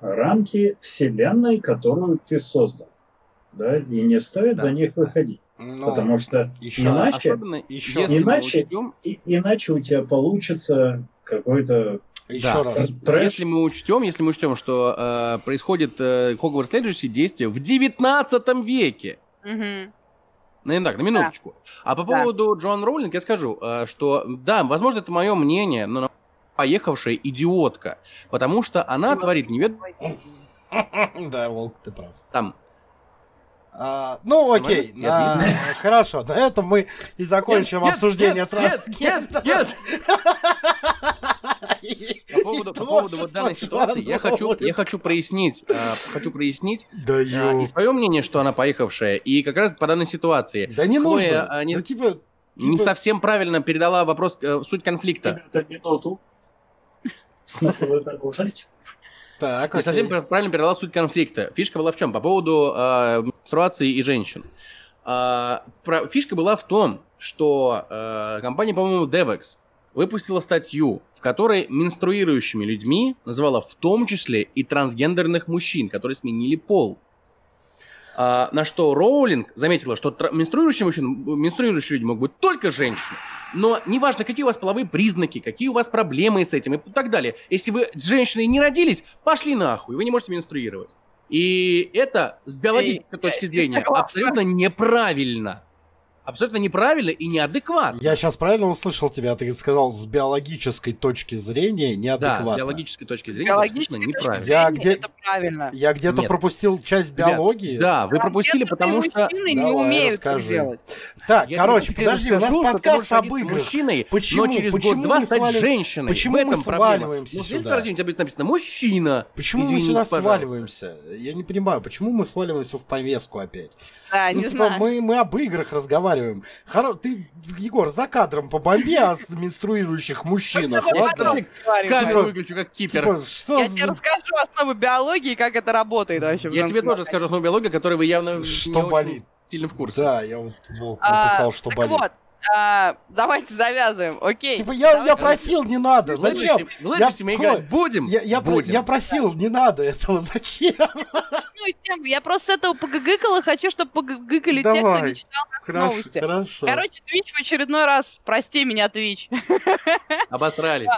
Рамки вселенной, которую ты создал. Да, и не стоит Да. за них выходить. Ну, потому что еще иначе, особенно еще- иначе- учтем, и- иначе у тебя получится какой-то еще да. раз. трэш. Если мы учтем, если мы учтем, что э, происходит э, Hogwarts Legacy действие в 19 веке. Мгм. Ну, не так, на минуточку. А по Да. поводу Джоан Роулинг я скажу, э, что да, возможно, это мое мнение, но поехавшая идиотка, потому что она творит невед... Да, Волк, ты прав. там А, ну, окей. Нет, а, хорошо, на этом мы и закончим Нет, обсуждение нет, нет, трансгендеров. нет, И- По поводу, по поводу вот данной ситуации я хочу, я хочу прояснить, э, хочу прояснить Да э, и свое мнение, что она поехавшая, и как раз по данной ситуации Да не Хлоя, нужно. а, не- Да типа... не типа- совсем правильно передала вопрос, э, суть конфликта. Ребята, минуту. В смысле, вы продолжаете? Так, Не совсем правильно передала суть конфликта. Фишка была в чем? По поводу э, менструации и женщин. А, про- фишка была в том, что э, компания, по-моему, Devex выпустила статью, в которой менструирующими людьми называла в том числе и трансгендерных мужчин, которые сменили пол. А, на что Роулинг заметила, что менструирующие, мужчины, менструирующие люди могут быть только женщины. Но неважно, какие у вас половые признаки, какие у вас проблемы с этим и так далее. Если вы с женщиной не родились, пошли нахуй, вы не можете менструировать. И это с биологической точки зрения абсолютно неправильно. Абсолютно неправильно и неадекватно. Я сейчас правильно услышал тебя, ты сказал, с биологической точки зрения Да, неадекватно. с биологической точки зрения абсолютно неправильно. Я где- это правильно. Я где-то Нет. пропустил часть Ребят, биологии. Да, вы пропустили, Трансгендерные потому что... мужчины не Давай, умеют расскажи. это делать. Так, Я короче, подожди, у нас подкаст об играх. мужчиной, Почему- но через почему год-два мы стать сваливаемся- женщиной. почему В этом мы проблема. сваливаемся Ну, в сюда? сразу у тебя будет написано «мужчина». Почему мы Извините, сюда пожалуйста. сваливаемся? Я не понимаю, почему мы сваливаемся в повестку опять? Да, ну, не типа, знаю. мы, мы об играх разговариваем. Хоро... Ты, Егор, за кадром по бомбе о менструирующих мужчинах. Камеру Типа- выключу, как кипер. Типа, что Я за- тебе расскажу основы биологии, как это работает вообще. Я тебе тоже скажу основу биологии, которой вы явно не Что очень болит? сильно в курсе. Да, я вот Волк А, написал, что так болит. вот, а, давайте завязываем, окей. Типа, я, я просил, не надо. Зачем? Глупостями Я- играть будем? Я, я, про- будем. я просил, не надо этого. Зачем? Ну, и тем, я просто с этого погыгыкала, хочу, чтобы погыгыкали те, кто не читал. Хорошо, Новости. хорошо. Короче, Twitch в очередной раз, прости меня, Twitch, Обосрались.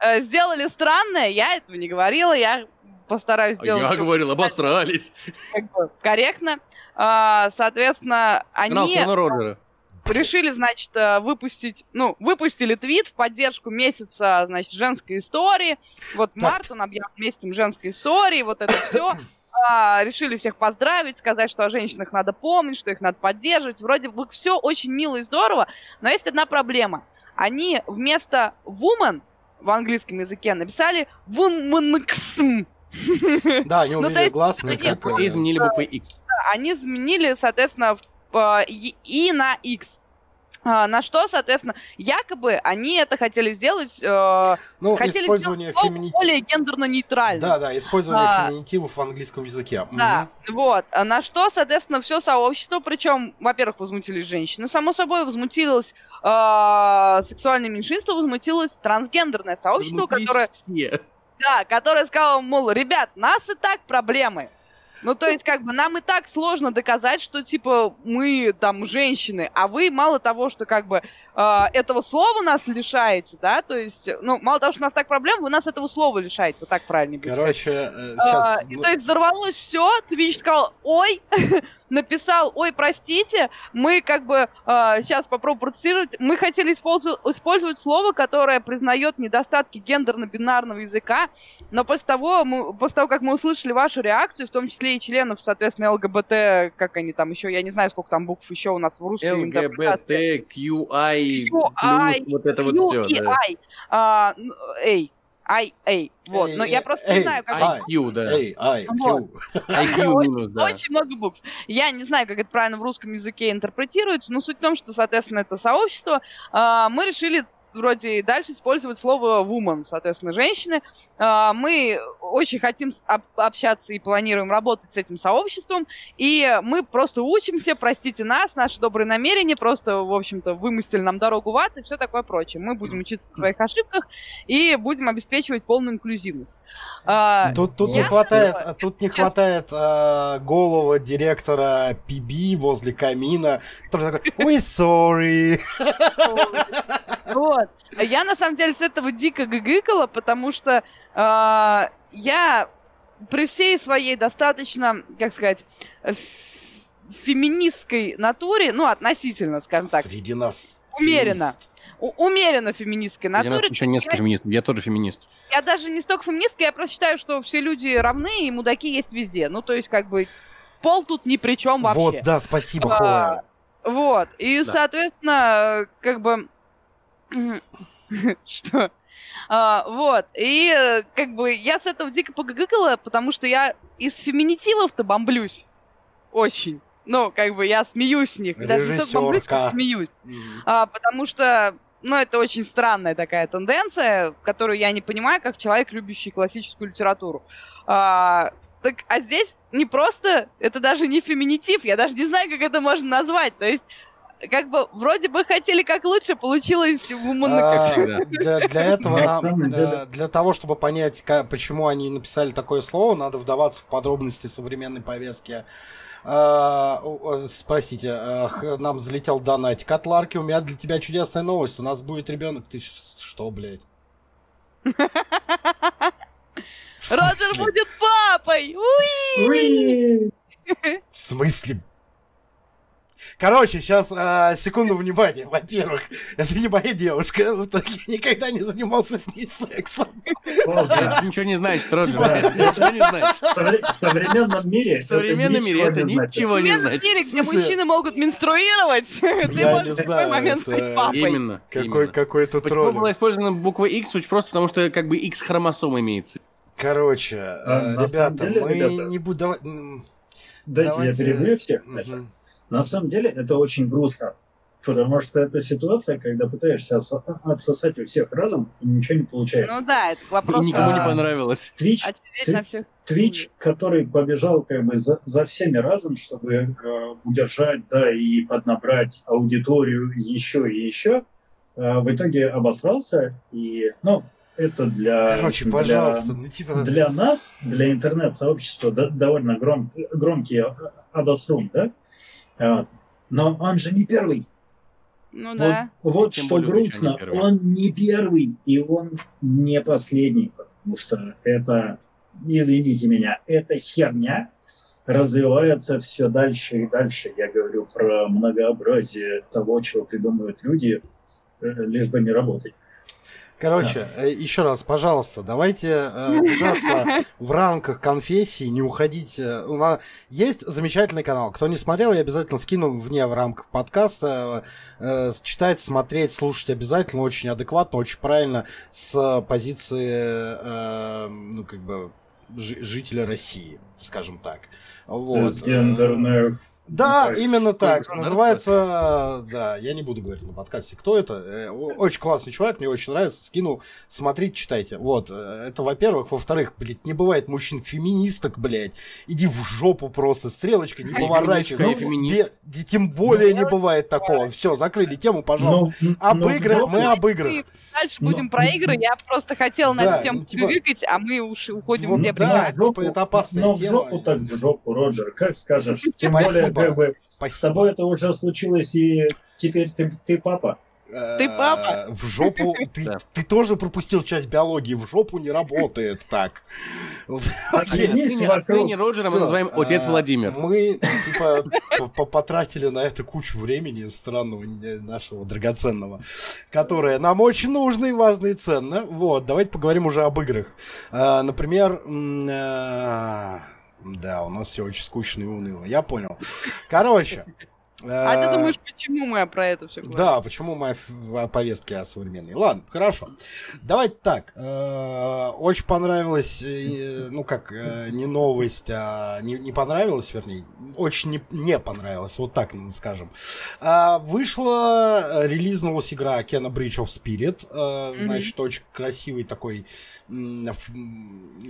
э, сделали странное, я этого не говорила, я постараюсь А сделать Я говорил, обосрались. как бы корректно. А, Соответственно, Канал они Сона Роджера. Решили, значит, э, выпустить, ну, выпустили твит в поддержку месяца, значит, женской истории. Вот март он объявил месяцем женской истории, вот это все. решили всех поздравить, сказать, что о женщинах надо помнить, что их надо поддерживать. Вроде бы все очень мило и здорово, но есть одна проблема. Они вместо woman в английском языке написали womanxm. Да, они Ну, есть, гласные. И изменили буквы X. они изменили, соответственно, в, э, и на X. А, На что, соответственно, якобы они это хотели сделать, э, Ну, хотели использование феминитива. более гендерно-нейтральным. Да, да, использование А. феминитивов в английском языке. Да, вот. А На что, соответственно, все сообщество, причем, во-первых, возмутились женщины, само собой, возмутилось э, сексуальное меньшинство, возмутилось трансгендерное сообщество, Внутри которое, все. да, которое сказало, мол, ребят, нас и так проблемы. Ну, то есть, как бы, нам и так сложно доказать, что, типа, мы, там, женщины, а вы, мало того, что, как бы, этого слова нас лишаете, да, то есть, ну, мало того, что у нас так проблем, вы нас этого слова лишаете, вот так правильно будет. Короче, э, А, сейчас... и то есть взорвалось все, Твич сказал, ой, написал, ой, простите, мы как бы сейчас попробую процитировать, мы хотели использу- использовать слово, которое признает недостатки гендерно-бинарного языка, но после того, мы, после того, как мы услышали вашу реакцию, в том числе и членов, соответственно, ЛГБТ, как они там еще, я не знаю, сколько там букв еще у нас в интерпретации. ЛГБТ, QI, QI, плюс вот это вот Q все. и I. А, ну, Эй, I, A. Вот, но я Эй, просто не знаю, как ай. IQ, да. Ай. IQ да. Очень много букв. Я не знаю, как это правильно в русском языке интерпретируется, но суть в том, что, соответственно, это сообщество. А, Мы решили вроде и дальше использовать слово woman, соответственно, женщины. А, Мы очень хотим общаться и планируем работать с этим сообществом, и мы просто учимся, простите нас, наши добрые намерения, просто, в общем-то, вымостили нам дорогу в ад и все такое прочее. Мы будем учиться на своих ошибках и будем обеспечивать полную инклюзивность. А, Тут, тут не хватает, думаю, тут не хватает э, голого директора PB возле камина, который такой, we sorry. Вот. Я на самом деле с этого дико гыгыкала, потому что э, я при всей своей достаточно, как сказать, феминистской натуре, ну, относительно, скажем так, Среди нас Умеренно. феминист. Умеренно феминистской Я натуре, еще несколько феминистов, я тоже феминист. я даже не столько феминистка, я просто считаю, что все люди равны, и мудаки есть везде. Ну, то есть, как бы, пол тут ни при чем вообще. Вот, да, спасибо, А. Вот. И, Да. соответственно, как бы... Что? А, вот. И, как бы, я с этого дико погыгыкала, потому что я из феминитивов-то бомблюсь. Очень. Ну, как бы, я смеюсь с них. Даже не столько бомблюсь, как Режиссерка. смеюсь. Мгм. А, потому что, ну, это очень странная такая тенденция, которую я не понимаю, как человек, любящий классическую литературу. А, Так, а здесь не просто, это даже не феминитив, я даже не знаю, как это можно назвать. То есть, как бы, вроде бы хотели как лучше, получилось в. А, всегда. Для, для этого нам, э, для того, чтобы понять, почему они написали такое слово, надо вдаваться в подробности современной повестки. А, Спросите, а, нам залетел донатик от Ларки. У меня для тебя чудесная новость. У нас будет ребенок. Ты что, блядь? Роджер будет папой! Уи! В смысле? Короче, сейчас секунду внимания. Во-первых, это не моя девушка. Во-вторых, я никогда не занимался с ней сексом. Это ничего не значит, Роджер. Типа, ничего не значит. В совре- в современном мире В современном мире это ничего не В значит. мире, где В мужчины могут менструировать, ты Я можешь не в такой знаю, момент это стать папой. Именно. Какой, именно. какой-то Почему тролль. была использована буква X? Очень просто, потому что как бы X хромосом имеется. Короче, А, э, ребята, мы не будем давать... Дайте я перебью всех. На самом деле это очень грустно. Потому что это ситуация, когда пытаешься осо- отсосать у всех разом, и ничего не получается. Ну да, это вопрос. Никому не а, понравилось. Twitch, Отсидеть ты- на всех. Twitch, который побежал как бы за, за всеми разом, чтобы э, удержать, да, и поднабрать аудиторию еще и еще, э, в итоге обосрался. И, ну, это для... Короче, для- пожалуйста, ну типа... для нас, для интернет-сообщества, да, довольно гром, громкий а- обосрун, да? А, Но он же не первый. Ну Вот, да. вот Тем что грустно, не первый. он не первый, и он не последний, потому что это, извините меня, эта херня развивается все дальше и дальше. Я говорю про многообразие того, чего придумывают люди, э, лишь бы не работать. Короче, э, еще раз, пожалуйста, давайте э, держаться в рамках конфессии, не уходить. э, У нас есть замечательный канал. Кто не смотрел, я обязательно скину вне в рамках подкаста. Э, читать, смотреть, слушать обязательно, очень адекватно, очень правильно с позиции, э, ну, как бы, жи- жителя России, скажем так. Вот. Гендерных Да, есть, именно так. народ Называется, да, я не буду говорить на подкасте, кто это. Э, Очень классный чувак, мне очень нравится. Скину, смотрите, читайте. Вот, э, это во-первых. Во-вторых, блядь, не бывает мужчин-феминисток, блядь. Иди в жопу просто, стрелочка, не А поворачивай. феминист. Бе- Тем более не бывает такого. Все, закрыли тему, пожалуйста. Ну, Об ну, в играх жопу- мы об играх. Дальше Ну, будем про игры. Я просто хотела на да, эту тему ну, типа- привыкать, а мы уж уходим Вот где да, Ну, в типа, это опасная но в тема. жопу так в жопу, Роджер, как скажешь. Тем Спасибо. более, как бы, с Спасибо. тобой это уже случилось, и теперь ты, ты папа. Ты папа? Э, В жопу. Ты, Да. ты тоже пропустил часть биологии. В жопу не работает так. Отныне, вокруг. отныне Роджера мы называем отец А, Владимир. Мы, типа, по- по- потратили на это кучу времени странного нашего драгоценного, которое нам очень нужно и важно и ценно. Вот, давайте поговорим уже об играх. А, Например, да, у нас все очень скучно и уныло. Я понял. Короче. А ты думаешь, почему мы про это все говорим? Да, почему моя ф- в- повестки о современной? Ладно, хорошо. Давайте так. э, Очень понравилась, э, ну как, э, не новость, а не, не понравилась, вернее, очень не, не понравилась, вот так скажем. А, Вышла, э, релизнулась игра Kena Bridge of Spirit, э, значит, очень красивый такой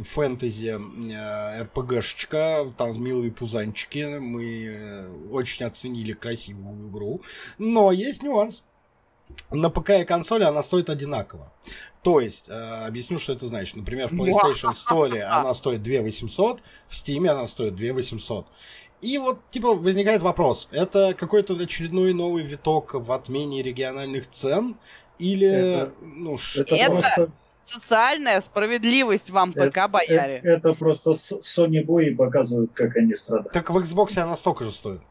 фэнтези э, РПГшечка, там милые пузанчики, мы э, очень оценили красивую игру, но есть нюанс. На ПК и консоли она стоит одинаково. То есть, э, объясню, что это значит. Например, в PlayStation Store она стоит 2 800, в Steam она стоит 2 800. И вот, типа, возникает вопрос, это какой-то очередной новый виток в отмене региональных цен? Или, Это- ну, Это, Это- просто, Социальная справедливость вам, Это- ПК бояре. э- это просто Sony бои показывают, как они страдают. так в Xbox она столько же стоит.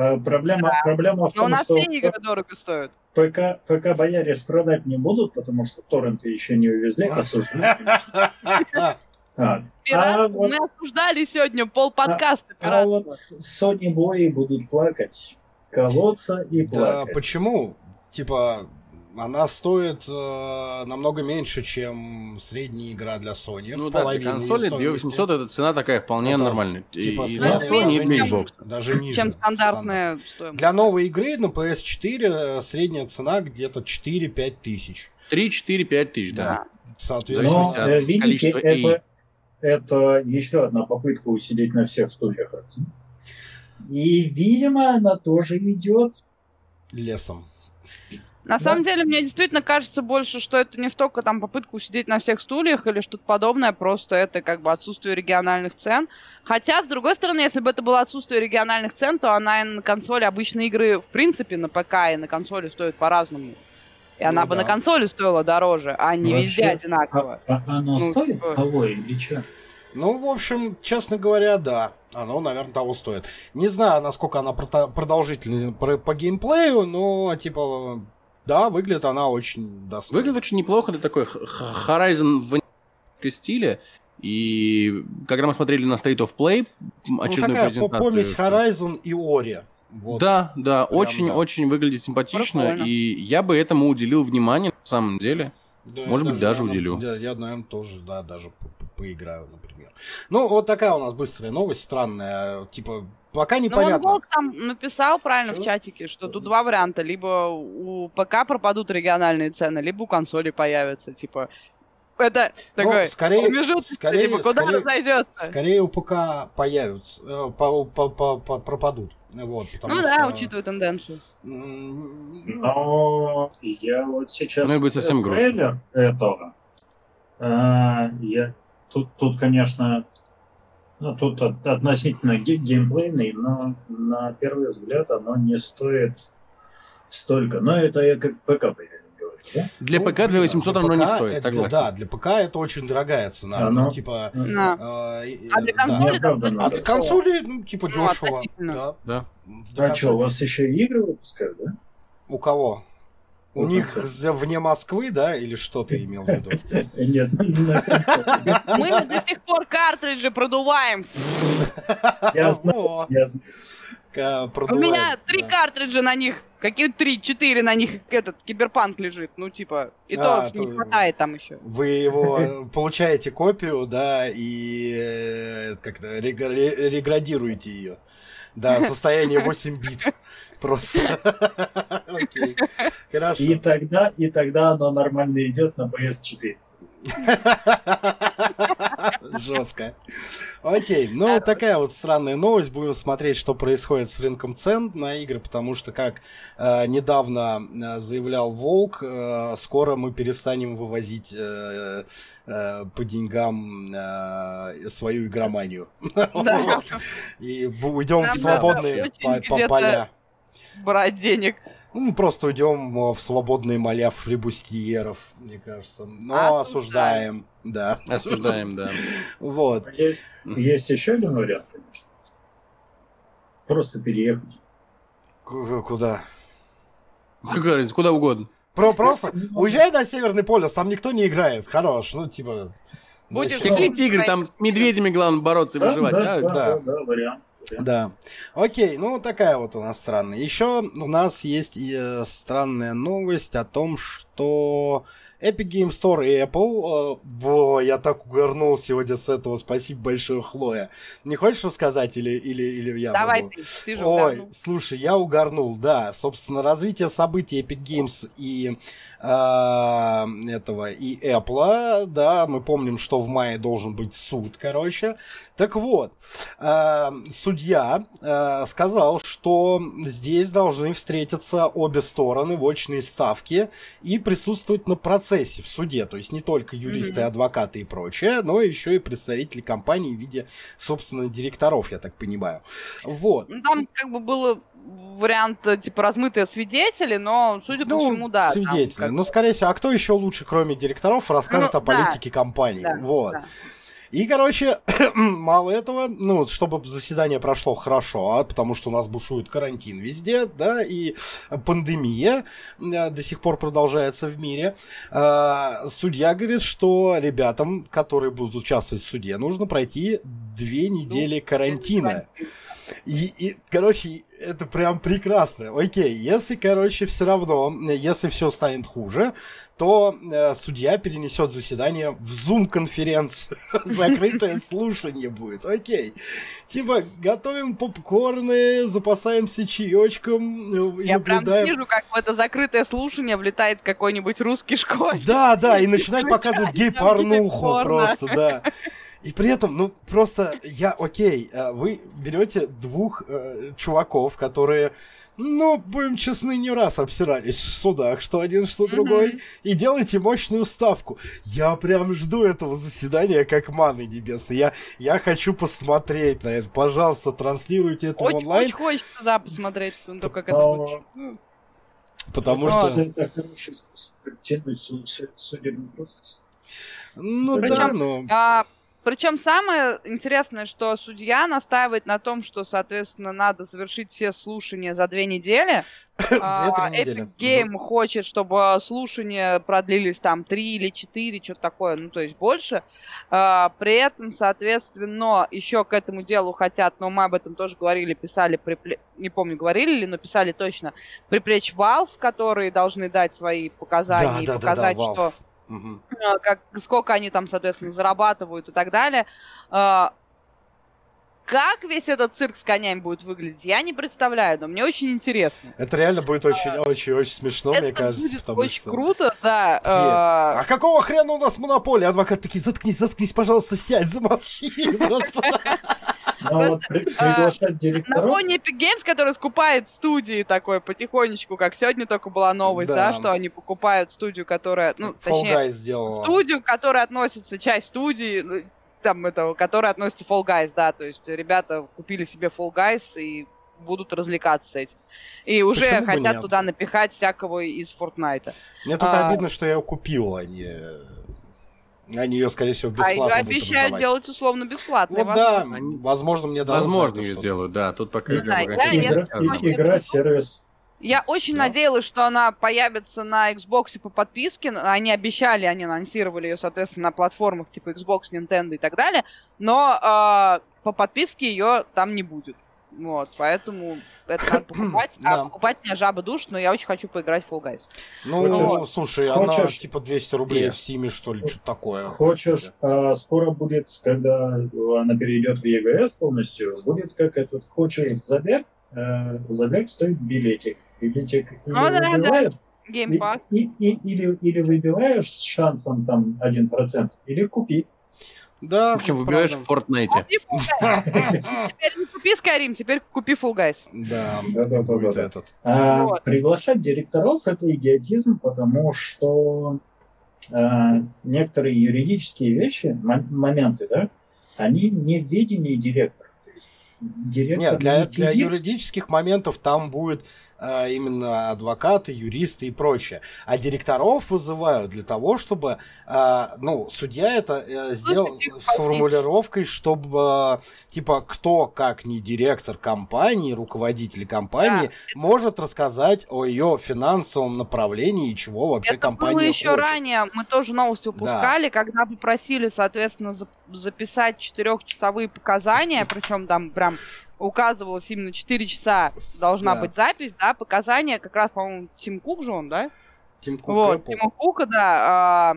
А проблема, проблема в Но у том, нас что все игры дорого стоят. ПК, ПК бояре страдать не будут, потому что торренты еще не увезли, конечно. А, а вот- мы обсуждали сегодня пол подкаста а пиратства. вот Sony бои будут плакать, колоться и Да, плакать. почему? Типа, она стоит э, намного меньше, чем средняя игра для Sony. Ну да, для консоли стоимости. 2800 это цена такая вполне Это нормальная. И, Типа, и для Sony, и для Xbox. Даже ниже. чем стандартная стоимость. Для новой игры на PS4 э, средняя цена где-то 4-5 тысяч. 3, 4, 5 тысяч, да. Соответственно, Но, от э, видите, количества это, это еще одна попытка усидеть на всех стульях Hudson. И, видимо, она тоже идет Лесом. На Да. самом деле, мне действительно кажется больше, что это не столько там попытка усидеть на всех стульях или что-то подобное, просто это как бы отсутствие региональных цен. Хотя, с другой стороны, если бы это было отсутствие региональных цен, то она и на консоли, обычные игры, в принципе, на ПК и на консоли стоят по-разному. И она Ну бы да. на консоли стоила дороже, а не Вообще, везде одинаково. А, а оно Ну, стоит типа- того или что? Ну, в общем, честно говоря, да. Оно, наверное, того стоит. Не знаю, насколько она продолжительна по геймплею, но, типа, да, выглядит она очень достойно. Выглядит очень неплохо, это такой Horizon в стиле. И когда мы смотрели на State of Play, Ну, очередную такая по- презентацию... помесь что- Horizon и Ori. Вот. Да, да, очень-очень выглядит симпатично, Прикольно. и я бы этому уделил внимание, на самом деле. Да, Может быть, даже наверно, уделю. Я, я, наверное, тоже, да, даже по- поиграю, например. Ну, вот такая у нас быстрая новость, странная. Типа, пока Ну, он непонятно. Волк там написал правильно Чё? в чатике, что тут два варианта. Либо у ПК пропадут региональные цены, либо у консоли появятся. Типа, это Ну, такой скорее, промежуточный, скорее, типа, куда скорее, разойдется? скорее у ПК появятся, э, по- по- по- по- пропадут. Вот, Ну да, что, учитывая тенденцию. Но я вот сейчас... Ну и будет совсем грустно. трейлер этого. а, я, тут, тут, конечно, ну, тут от- относительно ге- геймплейный, но на первый взгляд оно не стоит столько. Но это я как ПК примерно говорю, да? Для ну, ПК для 800 для оно не стоит, это- согласен. Да, для ПК это очень дорогая цена. Оно- Ну, типа... Да. э, и- А для да. консоли Мне там А для консоли, ну, типа, Ну, дешево. Да. Да. А что, у вас еще игры выпускают, да? У кого? У них вне Москвы, да, или что ты имел в виду? Нет. Мы до сих пор картриджи продуваем. Я знаю, У меня три картриджа на них. Какие три, четыре на них этот киберпанк лежит. Ну, типа, и А, то не хватает там еще. Вы его получаете копию, да, и э, как-то реградируете ее. Да, состояние 8 бит. Просто. Окей. Хорошо. И тогда, и тогда оно нормально идет на PS4. Жестко. Окей, ну такая вот странная новость. Будем смотреть, что происходит с рынком цен на игры, потому что, как э, недавно э, заявлял Волк, э, скоро мы перестанем вывозить э, э, по деньгам э, свою игроманию. И уйдем в свободные поля. Брать денег. Ну, мы просто уйдем э, в свободные моля флебустьеров, мне кажется. Но осуждаем, Осуждаем. да. Осуждаем, да. Вот. Есть, есть еще один вариант, конечно. Просто переехать. К- Куда? Какая разница, куда угодно. Про просто уезжай на Северный полюс, там никто не играет. Хорош, ну типа. Будешь? Какие тигры, там с медведями главное бороться и выживать, да, да? вариант. Да. Окей, ну такая вот у нас странная. Еще у нас есть и, э, странная новость о том, что Epic Game Store и Apple... э, Во, я так угорнул сегодня с этого. Спасибо большое, Хлоя. Не хочешь рассказать или, или, или я Давай могу? ты, ты же Ой, угорнул. слушай, я угорнул, да. Собственно, развитие событий Epic Games и а, этого и Apple, да, мы помним, что в мае должен быть суд, короче. Так вот, а, судья а, сказал, что здесь должны встретиться обе стороны в очной ставке и присутствовать на процессе в суде. То есть не только юристы, Мгм. адвокаты и прочее, но еще и представители компании в виде, собственно, директоров, я так понимаю. Вот. Ну, там как бы был вариант, типа, размытые свидетели, но, судя по всему, да. там свидетели. как- Ну, скорее всего, а кто еще лучше, кроме директоров, расскажет Ну, о политике компании? да, вот. да. И, короче, мало этого, ну, чтобы заседание прошло хорошо, а, потому что у нас бушует карантин везде, да, и пандемия э, до сих пор продолжается в мире. А, Судья говорит, что ребятам, которые будут участвовать в суде, нужно пройти две недели карантина. И, и, короче, это прям прекрасно. Окей, если, короче, все равно, если все станет хуже, то э, судья перенесет заседание в Zoom-конференцию. Закрытое слушание будет. Окей. Типа, готовим попкорны, запасаемся чаечком э, Я прям вижу, как в это закрытое слушание влетает какой-нибудь русский школьник. Да, да, и начинает показывать гей-порнуху просто, да. И при этом, ну, просто я, окей, э, вы берете двух э, чуваков, которые, ну, будем честны, не раз обсирались в судах, что один, что другой, mm-hmm. и делаете мощную ставку. Я прям жду этого заседания как маны небесной. Я, я хочу посмотреть на это. Пожалуйста, транслируйте это очень, онлайн. Очень хочется, да, посмотреть на то, как это будет. Потому что... Это хороший способ судебный процесс. Ну Причем, да, но... А, причем самое интересное, что судья настаивает на том, что, соответственно, надо завершить все слушания за две недели. А, Epic Game хочет, чтобы слушания продлились там три или четыре, что-то такое, ну то есть больше. А, при этом, соответственно, еще к этому делу хотят, но мы об этом тоже говорили, писали, не помню, говорили ли, но писали точно, припречь Valve, которые должны дать свои показания и показать, что Угу. Как, сколько они там, соответственно, зарабатывают и так далее. А, как весь этот цирк с конями будет выглядеть, я не представляю, но мне очень интересно. Это реально будет очень-очень-очень смешно, это мне кажется. будет очень что... круто, да. А... а какого хрена у нас монополия? Адвокат такие, заткнись, заткнись, пожалуйста, сядь, замолчи. Просто... Ну, вот при, приглашать директоров... На фоне Epic Games, который скупает студии такой потихонечку, как сегодня только была новость, да, да что они покупают студию, которая, ну, Fall точнее, сделала. студию, которая относится, часть студии, ну, там, этого, которая относится Fall Guys, да, то есть ребята купили себе Fall Guys и будут развлекаться с этим. И уже Почему хотят туда напихать всякого из Fortnite. Мне только а... обидно, что я купил, а не они ее, скорее всего, бесплатно А ее обещают делать условно бесплатно. Ну да, возможно, мне дадут. Возможно, ее сделают, да. Тут пока... Не знаю, игра, сервис. Я очень да. надеялась, что она появится на Xbox по подписке. Они обещали, они анонсировали ее, соответственно, на платформах типа Xbox, Nintendo и так далее. Но э, по подписке ее там не будет. Вот, поэтому это надо покупать. А покупать меня жаба душ, но я очень хочу поиграть в Fall Guys. Ну, хочешь, слушай, хочешь, она типа 200 рублей нет. в Steam, что ли, что-то такое. Хочешь, а, скоро будет, когда она перейдет в EGS полностью, будет как этот, хочешь забег, э, забег стоит билетик. Билетик ну, да, да. Геймпад. И, и, или, или выбиваешь с шансом там 1%, или купи. Да. В общем, выбиваешь в Fortnite. Теперь не купи Skyrim, теперь купи Full Guys. Да, да, да, будет этот. А, вот. Приглашать директоров это идиотизм, потому что а, некоторые юридические вещи, моменты, да, они не в видении директора. То есть директор Нет, для, для юридических моментов там будет именно адвокаты, юристы и прочее. А директоров вызывают для того, чтобы, а, ну, судья это э, сделал с формулировкой, чтобы, типа, кто, как не директор компании, руководитель компании, да. может рассказать о ее финансовом направлении и чего вообще это компания было еще хочет. ранее, мы тоже новости упускали, да. когда попросили, соответственно, записать четырехчасовые показания, причем там прям указывалось именно 4 часа должна да. быть запись, да, показания, как раз, по-моему, Тим Кук же он, да? Тим Кук, вот, Тима Кука, да, а,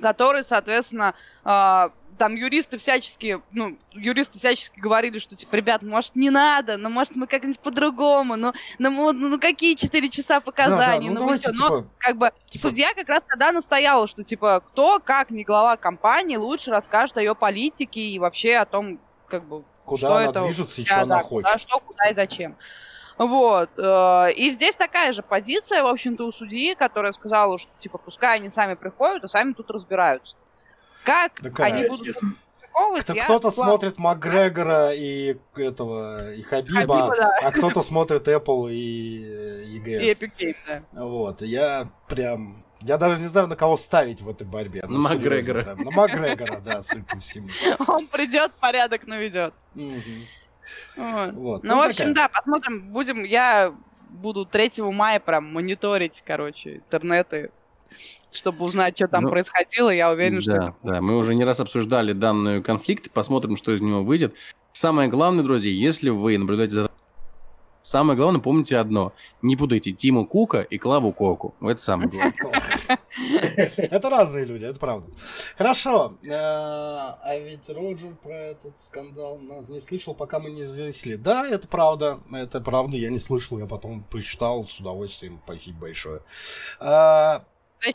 который, соответственно, а, там юристы всячески, ну, юристы всячески говорили, что, типа, ребят, может, не надо, но, может, мы как-нибудь по-другому, ну, ну, ну, ну, какие 4 часа показаний, да, да, ну, ну давайте, что? Типа, но, как бы, типа... судья как раз тогда настояла, что, типа, кто, как не глава компании, лучше расскажет о ее политике и вообще о том, как бы, Куда что она это, движется и да, что да, она хочет. Куда, что, куда и зачем. Вот. Э, и здесь такая же позиция, в общем-то, у судьи, которая сказала, что, типа, пускай они сами приходят, а сами тут разбираются. Как такая, они будут кто, кто-то смотрит Макгрегора и этого и Хабиба, Хабиба да. а кто-то смотрит Apple и EGS. И Epic Games, да. Вот, я прям я даже не знаю, на кого ставить в этой борьбе. На Макгрегора. На Макгрегора, да, судя по всему. Он придет, порядок наведет. Вот. Ну, в общем, да, посмотрим. Будем, я буду 3 мая прям мониторить, короче, интернеты, чтобы узнать, что там ну, происходило. Я уверен, да, что... Да, мы уже не раз обсуждали данный конфликт, посмотрим, что из него выйдет. Самое главное, друзья, если вы наблюдаете за Самое главное, помните одно. Не путайте Тиму Кука и Клаву Коку. Это самое главное. Это разные люди, это правда. Хорошо. Э, а ведь Роджер про этот скандал не слышал, пока мы не занесли. Да, это правда. Это правда, я не слышал. Я потом прочитал с удовольствием. Спасибо большое.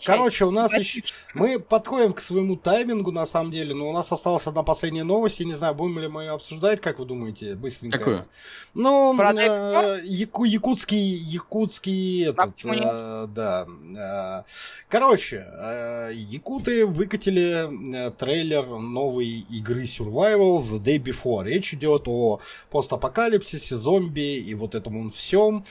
Короче, у нас еще... Мы подходим к своему таймингу, на самом деле, но у нас осталась одна последняя новость. Я не знаю, будем ли мы ее обсуждать, как вы думаете, быстренько. Какую? Ну, э, яку- якутский, якутский этот, почему нет? э, да. э, короче, э, якуты выкатили э, трейлер новой игры Survival The Day Before. Речь идет о постапокалипсисе, зомби и вот этом всем.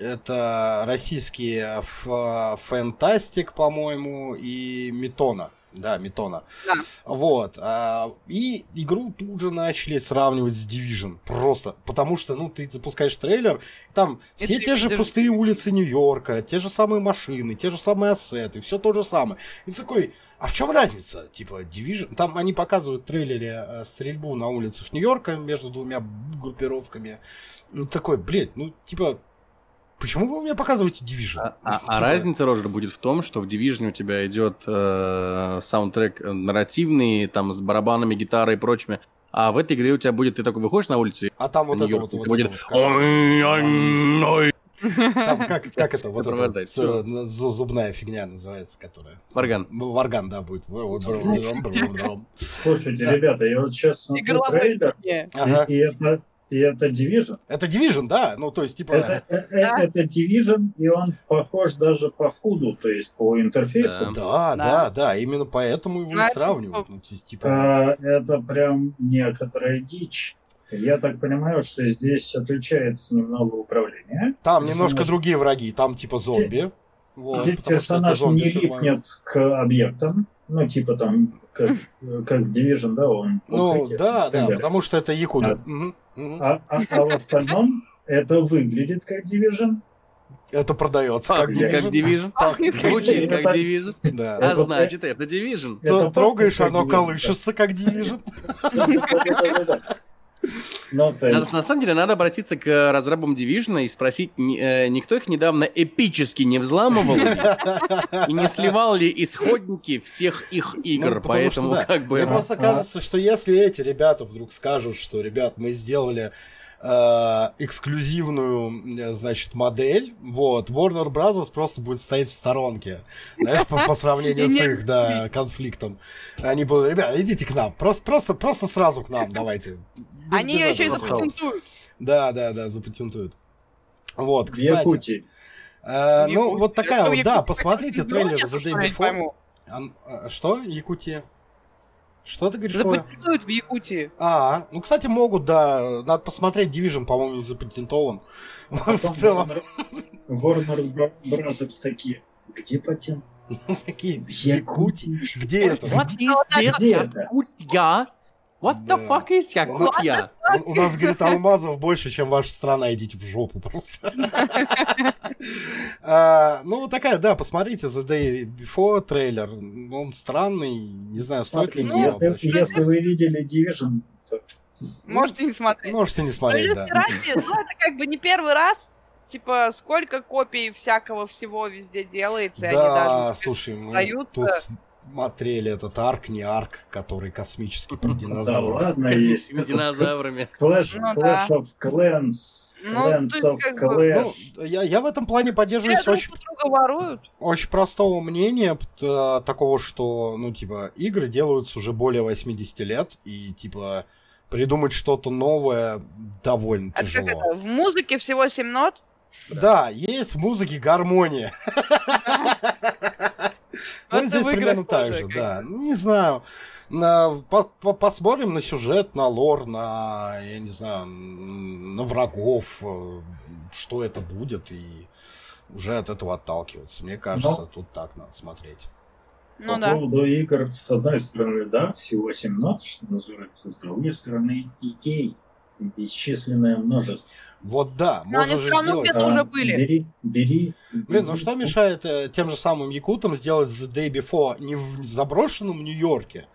Это российские ф- Фантастик, по-моему, и Метона. Да, Метона. Да. Вот. а, И игру тут же начали сравнивать с Division. Просто. Потому что, ну, ты запускаешь трейлер, там И все те же пустые улицы Нью-Йорка, те же самые машины, те же самые ассеты, все то же самое. И ты такой, а в чем разница? Типа, Division... Там они показывают в трейлере э, стрельбу на улицах Нью-Йорка между двумя группировками. Ну, такой, блядь, ну, типа, почему вы мне показываете Division? А, а- а Типа, разница, Роджер, будет в том, что в Division у тебя идет э, саундтрек э, нарративный, там с барабанами, гитарой и прочими. А в этой игре у тебя будет, ты такой выходишь на улицу, и А там вот это вот... вот будет. Там как, как это, вот это э, зу- зубная фигня называется, которая... Варган. Ну, Варган, да, будет. Слушайте, ребята, я вот сейчас смотрю трейлер, и это, и это Division. Это Division, да, ну, то есть, типа... Это, э, э, Да. это Division, и он похож даже по худу, то есть по интерфейсу. Да, да, Да. да, именно поэтому его и сравнивают. Ну, типа... А, это прям некоторая дичь. Я так понимаю, что здесь отличается немного управление. Там персонаж- немножко другие враги, там типа зомби. Вот, потому что это персонаж зомби не липнет к объектам. Ну, типа там, как, как в Division, да, он Ну, укрытие да, так да, далее. потому что это якуты. А. А, а, а в остальном это выглядит как Division. Это продается Как, я- как Division. Division. Пахнет как Звучит как так- Division. Да. А значит, это Division. Трогаешь, оно Division, колышется как Division. Ну, то Надо- есть, на самом деле, надо обратиться к разрабам Division и спросить, э, никто их недавно эпически не взламывал и не сливал ли исходники всех их игр. Ну, что Поэтому да. как бы... Мне просто кажется, что если эти ребята вдруг скажут, что, ребят, мы сделали эксклюзивную, э, значит, модель, вот, Warner Brothers просто будет стоять в сторонке, знаешь, по, по сравнению с их, да, конфликтом. Они будут, ребят, идите к нам, просто, просто, просто сразу к нам, давайте. Без- Они без ее еще и запатентуют. Да, да, да, запатентуют. Вот, кстати. Якутии. э, ну, вот такая вот, да, посмотрите трейлер The Day Before. Что? Якутия? Что ты говоришь? Запатентуют в Якутии. А, ну, кстати, могут, да. Надо посмотреть, Division, по-моему, не запатентован. В целом, Warner, Warner Bro- Brothers такие, где патент? какие В Якутии. Где это? Где это? What the Да. fuck is Якутия? У у нас, говорит, алмазов больше, чем ваша страна, идите в жопу просто. А, Ну, такая, да, посмотрите The Day Before трейлер. Он странный, не знаю, стоит ли если, вы видели Division, то Можете не смотреть. Можете не смотреть, если да. ну это как бы не первый раз. Типа, сколько копий всякого всего везде делается, и они Да, даже слушай, мы тут смотрели этот арк, не арк, который космический про да динозавров. ладно, есть. Космическими динозаврами. Clash, Ну Clash да. of Clans, Ну, Clans есть of как бы, Ну, Clash. я, я в этом плане поддерживаюсь друг очень, воруют. очень простого мнения, такого, что, ну, типа, игры делаются уже более 80 лет, и, типа, придумать что-то новое довольно А как тяжело. это? В музыке всего 7 нот. Да, есть в музыке гармония. Ну, Это здесь примерно так же, да. Ну, Не знаю. На- по- по- Посмотрим на сюжет, на лор, на, я не знаю, на врагов, э, что это будет, и уже от этого отталкиваться. Мне кажется, тут так надо смотреть. Ну По да. поводу игр, с одной стороны, да, всего 17, что называется, с другой стороны, идей бесчисленное множество. Вот да, Но они можно же всё равно сделать. где-то А, уже были. Бери, бери. Блин, ну что мешает э, тем же самым якутам сделать The Day Before не в заброшенном Нью-Йорке,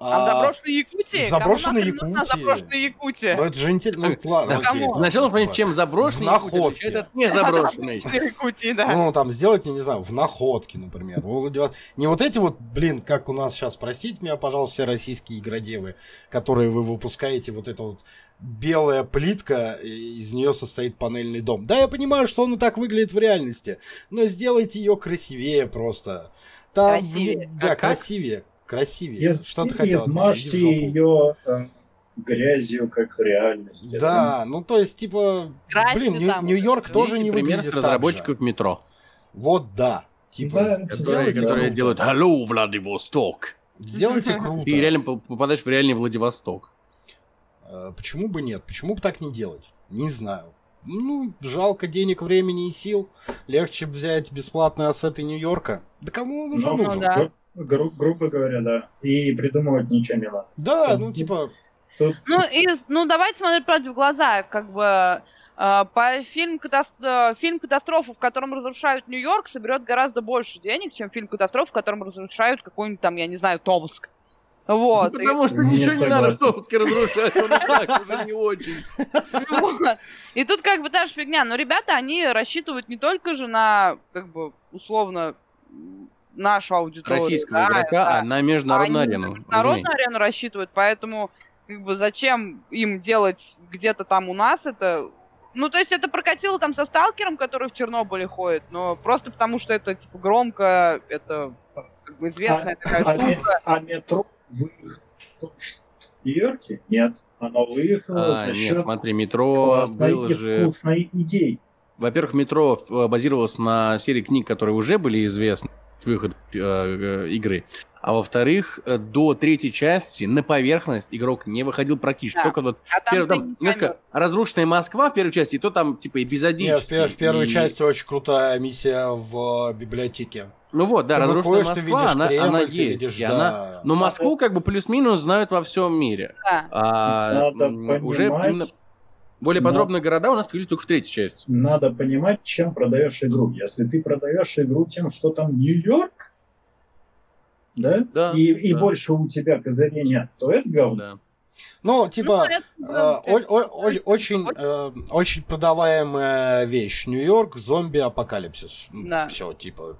А в заброшенной Якутии? в заброшенной Якутии. заброшенная Якутия? Ну это же интересно. Ну, ладно, Да окей? Сначала понять, чем заброшенный Якутия находке. отличает от незаброшенной. Заброшенной Якутии, да. Ну, там сделать, я не знаю, в находке, например. Не вот эти вот, блин, как у нас сейчас, простите меня, пожалуйста, все российские игродевы, которые вы выпускаете, вот это вот белая плитка, и из нее состоит панельный дом. Да, я понимаю, что он и так выглядит в реальности, но сделайте ее красивее просто. Там, в- Красивее. да, А как? красивее, красивее. Из- что ты хотел? измажьте ее э, грязью, как в реальности. Да, ну то есть, типа, Красьте блин, там. Нью-Йорк тоже не пример выглядит с так же. разработчиков метро, Вот да. Типа, Да, которые, которые делают «Hello, Владивосток». Сделайте круто. Ты реально по- попадаешь в реальный Владивосток. Э, Почему бы нет? Почему бы так не делать? Не знаю. Ну, жалко денег, времени и сил. Легче взять бесплатные ассеты Нью-Йорка. Да кому он уже Ну, нужен? да. гру- гру- грубо говоря, да. И придумывать ничего не надо. Да, ну типа, Тут Ну, и, ну, давайте смотреть правде в глаза, как бы... э, по фильм, катас- э, фильм «Катастрофу», в котором разрушают Нью-Йорк, соберет гораздо больше денег, чем фильм «Катастрофу», в котором разрушают какой-нибудь там, я не знаю, Томск. Вот. Ну, И- потому что Не ничего не надо в. Томске разрушать, он и так уже не очень. Вот. И тут как бы та же фигня. Но ребята, они рассчитывают не только же на, как бы, условно, нашу аудиторию. Российского да, игрока, да. а на международную Они арену. на Международную разумеется. арену рассчитывают, поэтому как бы зачем им делать где-то там у нас это... Ну, то есть это прокатило там со Сталкером, который в Чернобыле ходит, но просто потому, что это, типа, громко, это как бы известная такая а, ме- штука. а метро в Нью-Йорке? Нет. Оно выехало А, за нет, счет смотри, метро было же... идеи. Во-первых, метро э, базировалось на серии книг, которые уже были известны с выхода э, э, игры. А во-вторых, э, до третьей части на поверхность игрок не выходил практически. Да. Только вот А там первый, там не немножко разрушенная Москва в первой части, и то там типа нет, в, в первой и- части очень крутая миссия в библиотеке. Ну вот, да, Ты разрушенная выходишь, Москва, видишь она, Кремль, она ты есть. видишь, и да. она... Но Москву как бы плюс-минус знают во всем мире. Да. А Надо уже понимать, именно более но- подробные города у нас появились только в третьей части. Надо понимать, чем продаешь игру. Если ты продаешь игру тем, что там Нью-Йорк, да, Да, и, и да. больше у тебя козырей нет, то это говно. Да. Ну, типа, Ну, э, да, о- это- о- о- очень, э, очень продаваемая вещь. Нью-Йорк, зомби-апокалипсис. Да. Все, типа,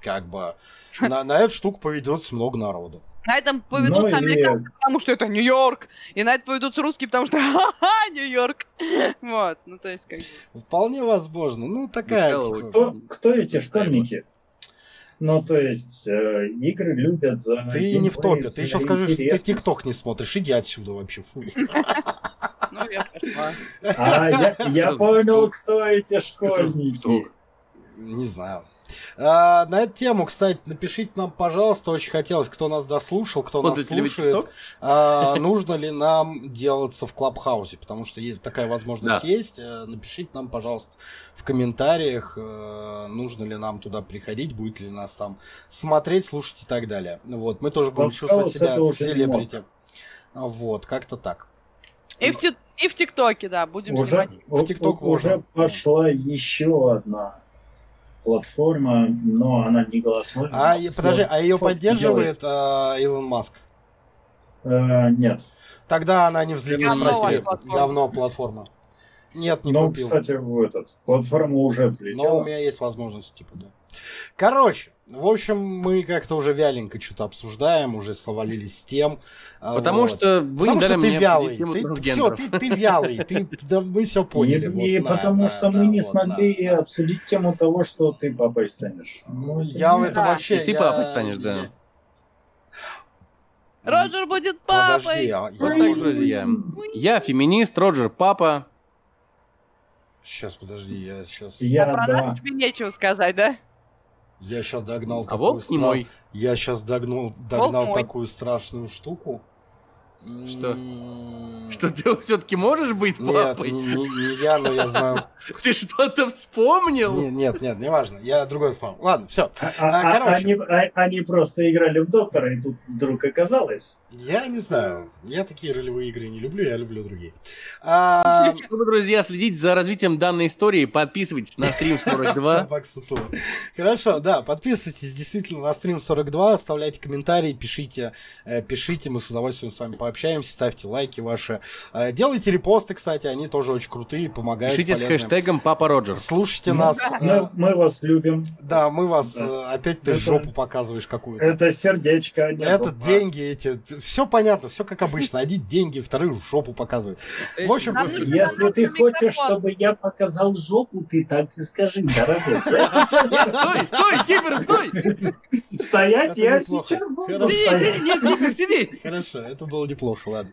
как бы, на, на эту штуку поведется много народу. На этом поведутся Ну и- американцы, потому что это Нью-Йорк. И на это поведутся русские, потому что ха-ха, Нью-Йорк. Вот, ну то есть как бы... Вполне возможно. Ну, такая, типа, Кто, кто эти школьники? Ну, то есть, э, игры любят за... Ты не в топе. Ты еще скажи, что ты. ТикТок не смотришь. Иди отсюда вообще, фу. Ну, я пошла. А, я, понял, кто эти школьники. Не знаю. А, на эту тему, кстати, напишите нам, пожалуйста, очень хотелось, кто нас дослушал, кто нас ли вы слушает. ТикТок? А, нужно ли нам делаться в Клабхаусе? Потому что есть, такая возможность Да. есть. Э, Напишите нам, пожалуйста, в комментариях, э, нужно ли нам туда приходить, будет ли нас там смотреть, слушать и так далее. Вот, мы тоже будем чувствовать себя селебрити. Вот, как-то так. И в, ти- и в ТикТоке, да, будем Уже, снимать. В у- уже можно. пошла еще одна платформа, но она не голосовая. А, и- подожди, а ее поддерживает э, Илон Маск? делает. Э, нет. Тогда она не взлетит, Говно прости. платформа. Говно платформа. Нет, не Ну, купил. кстати, в этот, платформа уже Но у взлетела. меня есть возможность, типа, да. Короче, в общем, мы как-то уже вяленько что-то обсуждаем, уже совалились с тем. а, Потому вот. что вы Потому что ты мне вялый. Ты, все, ты, ты вялый. Ты, да, мы все поняли. И, вот, и да, потому да, что да, мы не вот, смогли да. обсудить тему того, что ты папой станешь. Ну, я в это Да. вообще... И ты я- папой станешь, да. я- Роджер будет Подожди, папой. а Вот я- так, друзья. Я феминист, Роджер папа. Сейчас, подожди, я сейчас... Я, а про да. нас тебе нечего сказать, да? Я сейчас догнал А такую волк не стра- мой. Я сейчас догнал, догнал мой. такую страшную штуку. Что? Что ты все-таки можешь быть Нет, папой? не, не- не я, но я знаю. Ты что-то вспомнил? Не- Нет, нет, не важно. Я другой вспомнил. Ладно, все. А- а- а- короче. Они, а- они просто играли в доктора, и тут вдруг оказалось. Я не знаю. Я такие ролевые игры не люблю, я люблю другие. А, Чтобы, друзья, следить за развитием данной истории, подписывайтесь на стрим 42. Собак Сатурн. Хорошо, да, подписывайтесь действительно на стрим 42, оставляйте комментарии, пишите, э, пишите, мы с удовольствием с вами пообщаемся, ставьте лайки ваши. Э, Делайте репосты, кстати, они тоже очень крутые, помогают. Пишите с хэштегом Папа Роджер. Слушайте нас. э, Мы, вас любим. Да, мы вас... Опять ты жопу показываешь какую-то. Это сердечко. а Это зуба. деньги эти. Все понятно, все как обычно. Одни деньги, вторые жопу показывают. В общем, Если ты хочешь, чтобы я показал жопу, ты так и скажи, дорогой. Стой, стой, Кипер, стой! Стоять я сейчас буду Хорошо. Сиди, нет, Кипер, сиди! Хорошо, это было неплохо, ладно.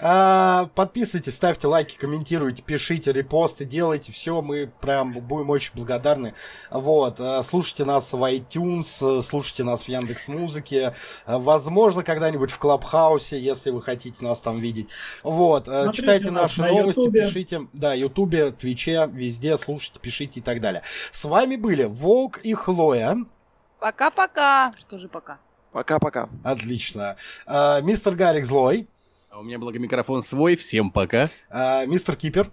А, подписывайтесь, ставьте лайки, комментируйте, пишите, репосты, делайте все, мы прям будем очень благодарны. Вот, а, слушайте нас в iTunes, э, слушайте нас в Яндекс Музыке, возможно, когда-нибудь в Клабхаусе, если вы хотите нас там видеть. Вот, э, Смотрите читайте наши на новости, Ютубе. пишите, да, Ютубе, Твиче, везде слушайте, пишите и так далее. С вами были Волк и Хлоя. Пока-пока. Скажи пока. Пока-пока. Отлично. А, мистер Гарик Злой. А у меня благо микрофон свой, всем пока. а, мистер Кипер.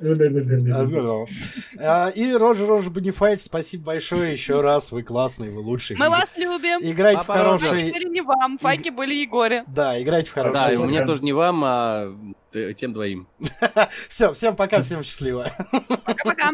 А, И Роджер Роджер Бонифайт, спасибо большое еще раз, вы классные, вы лучшие. Мы вас любим. Играйте в хорошие... Не вам. Файки были Егоре. Да, играйте в Да, хорошие... у меня тоже не вам, а т- тем двоим. Все, всем пока, всем счастливо. Пока-пока.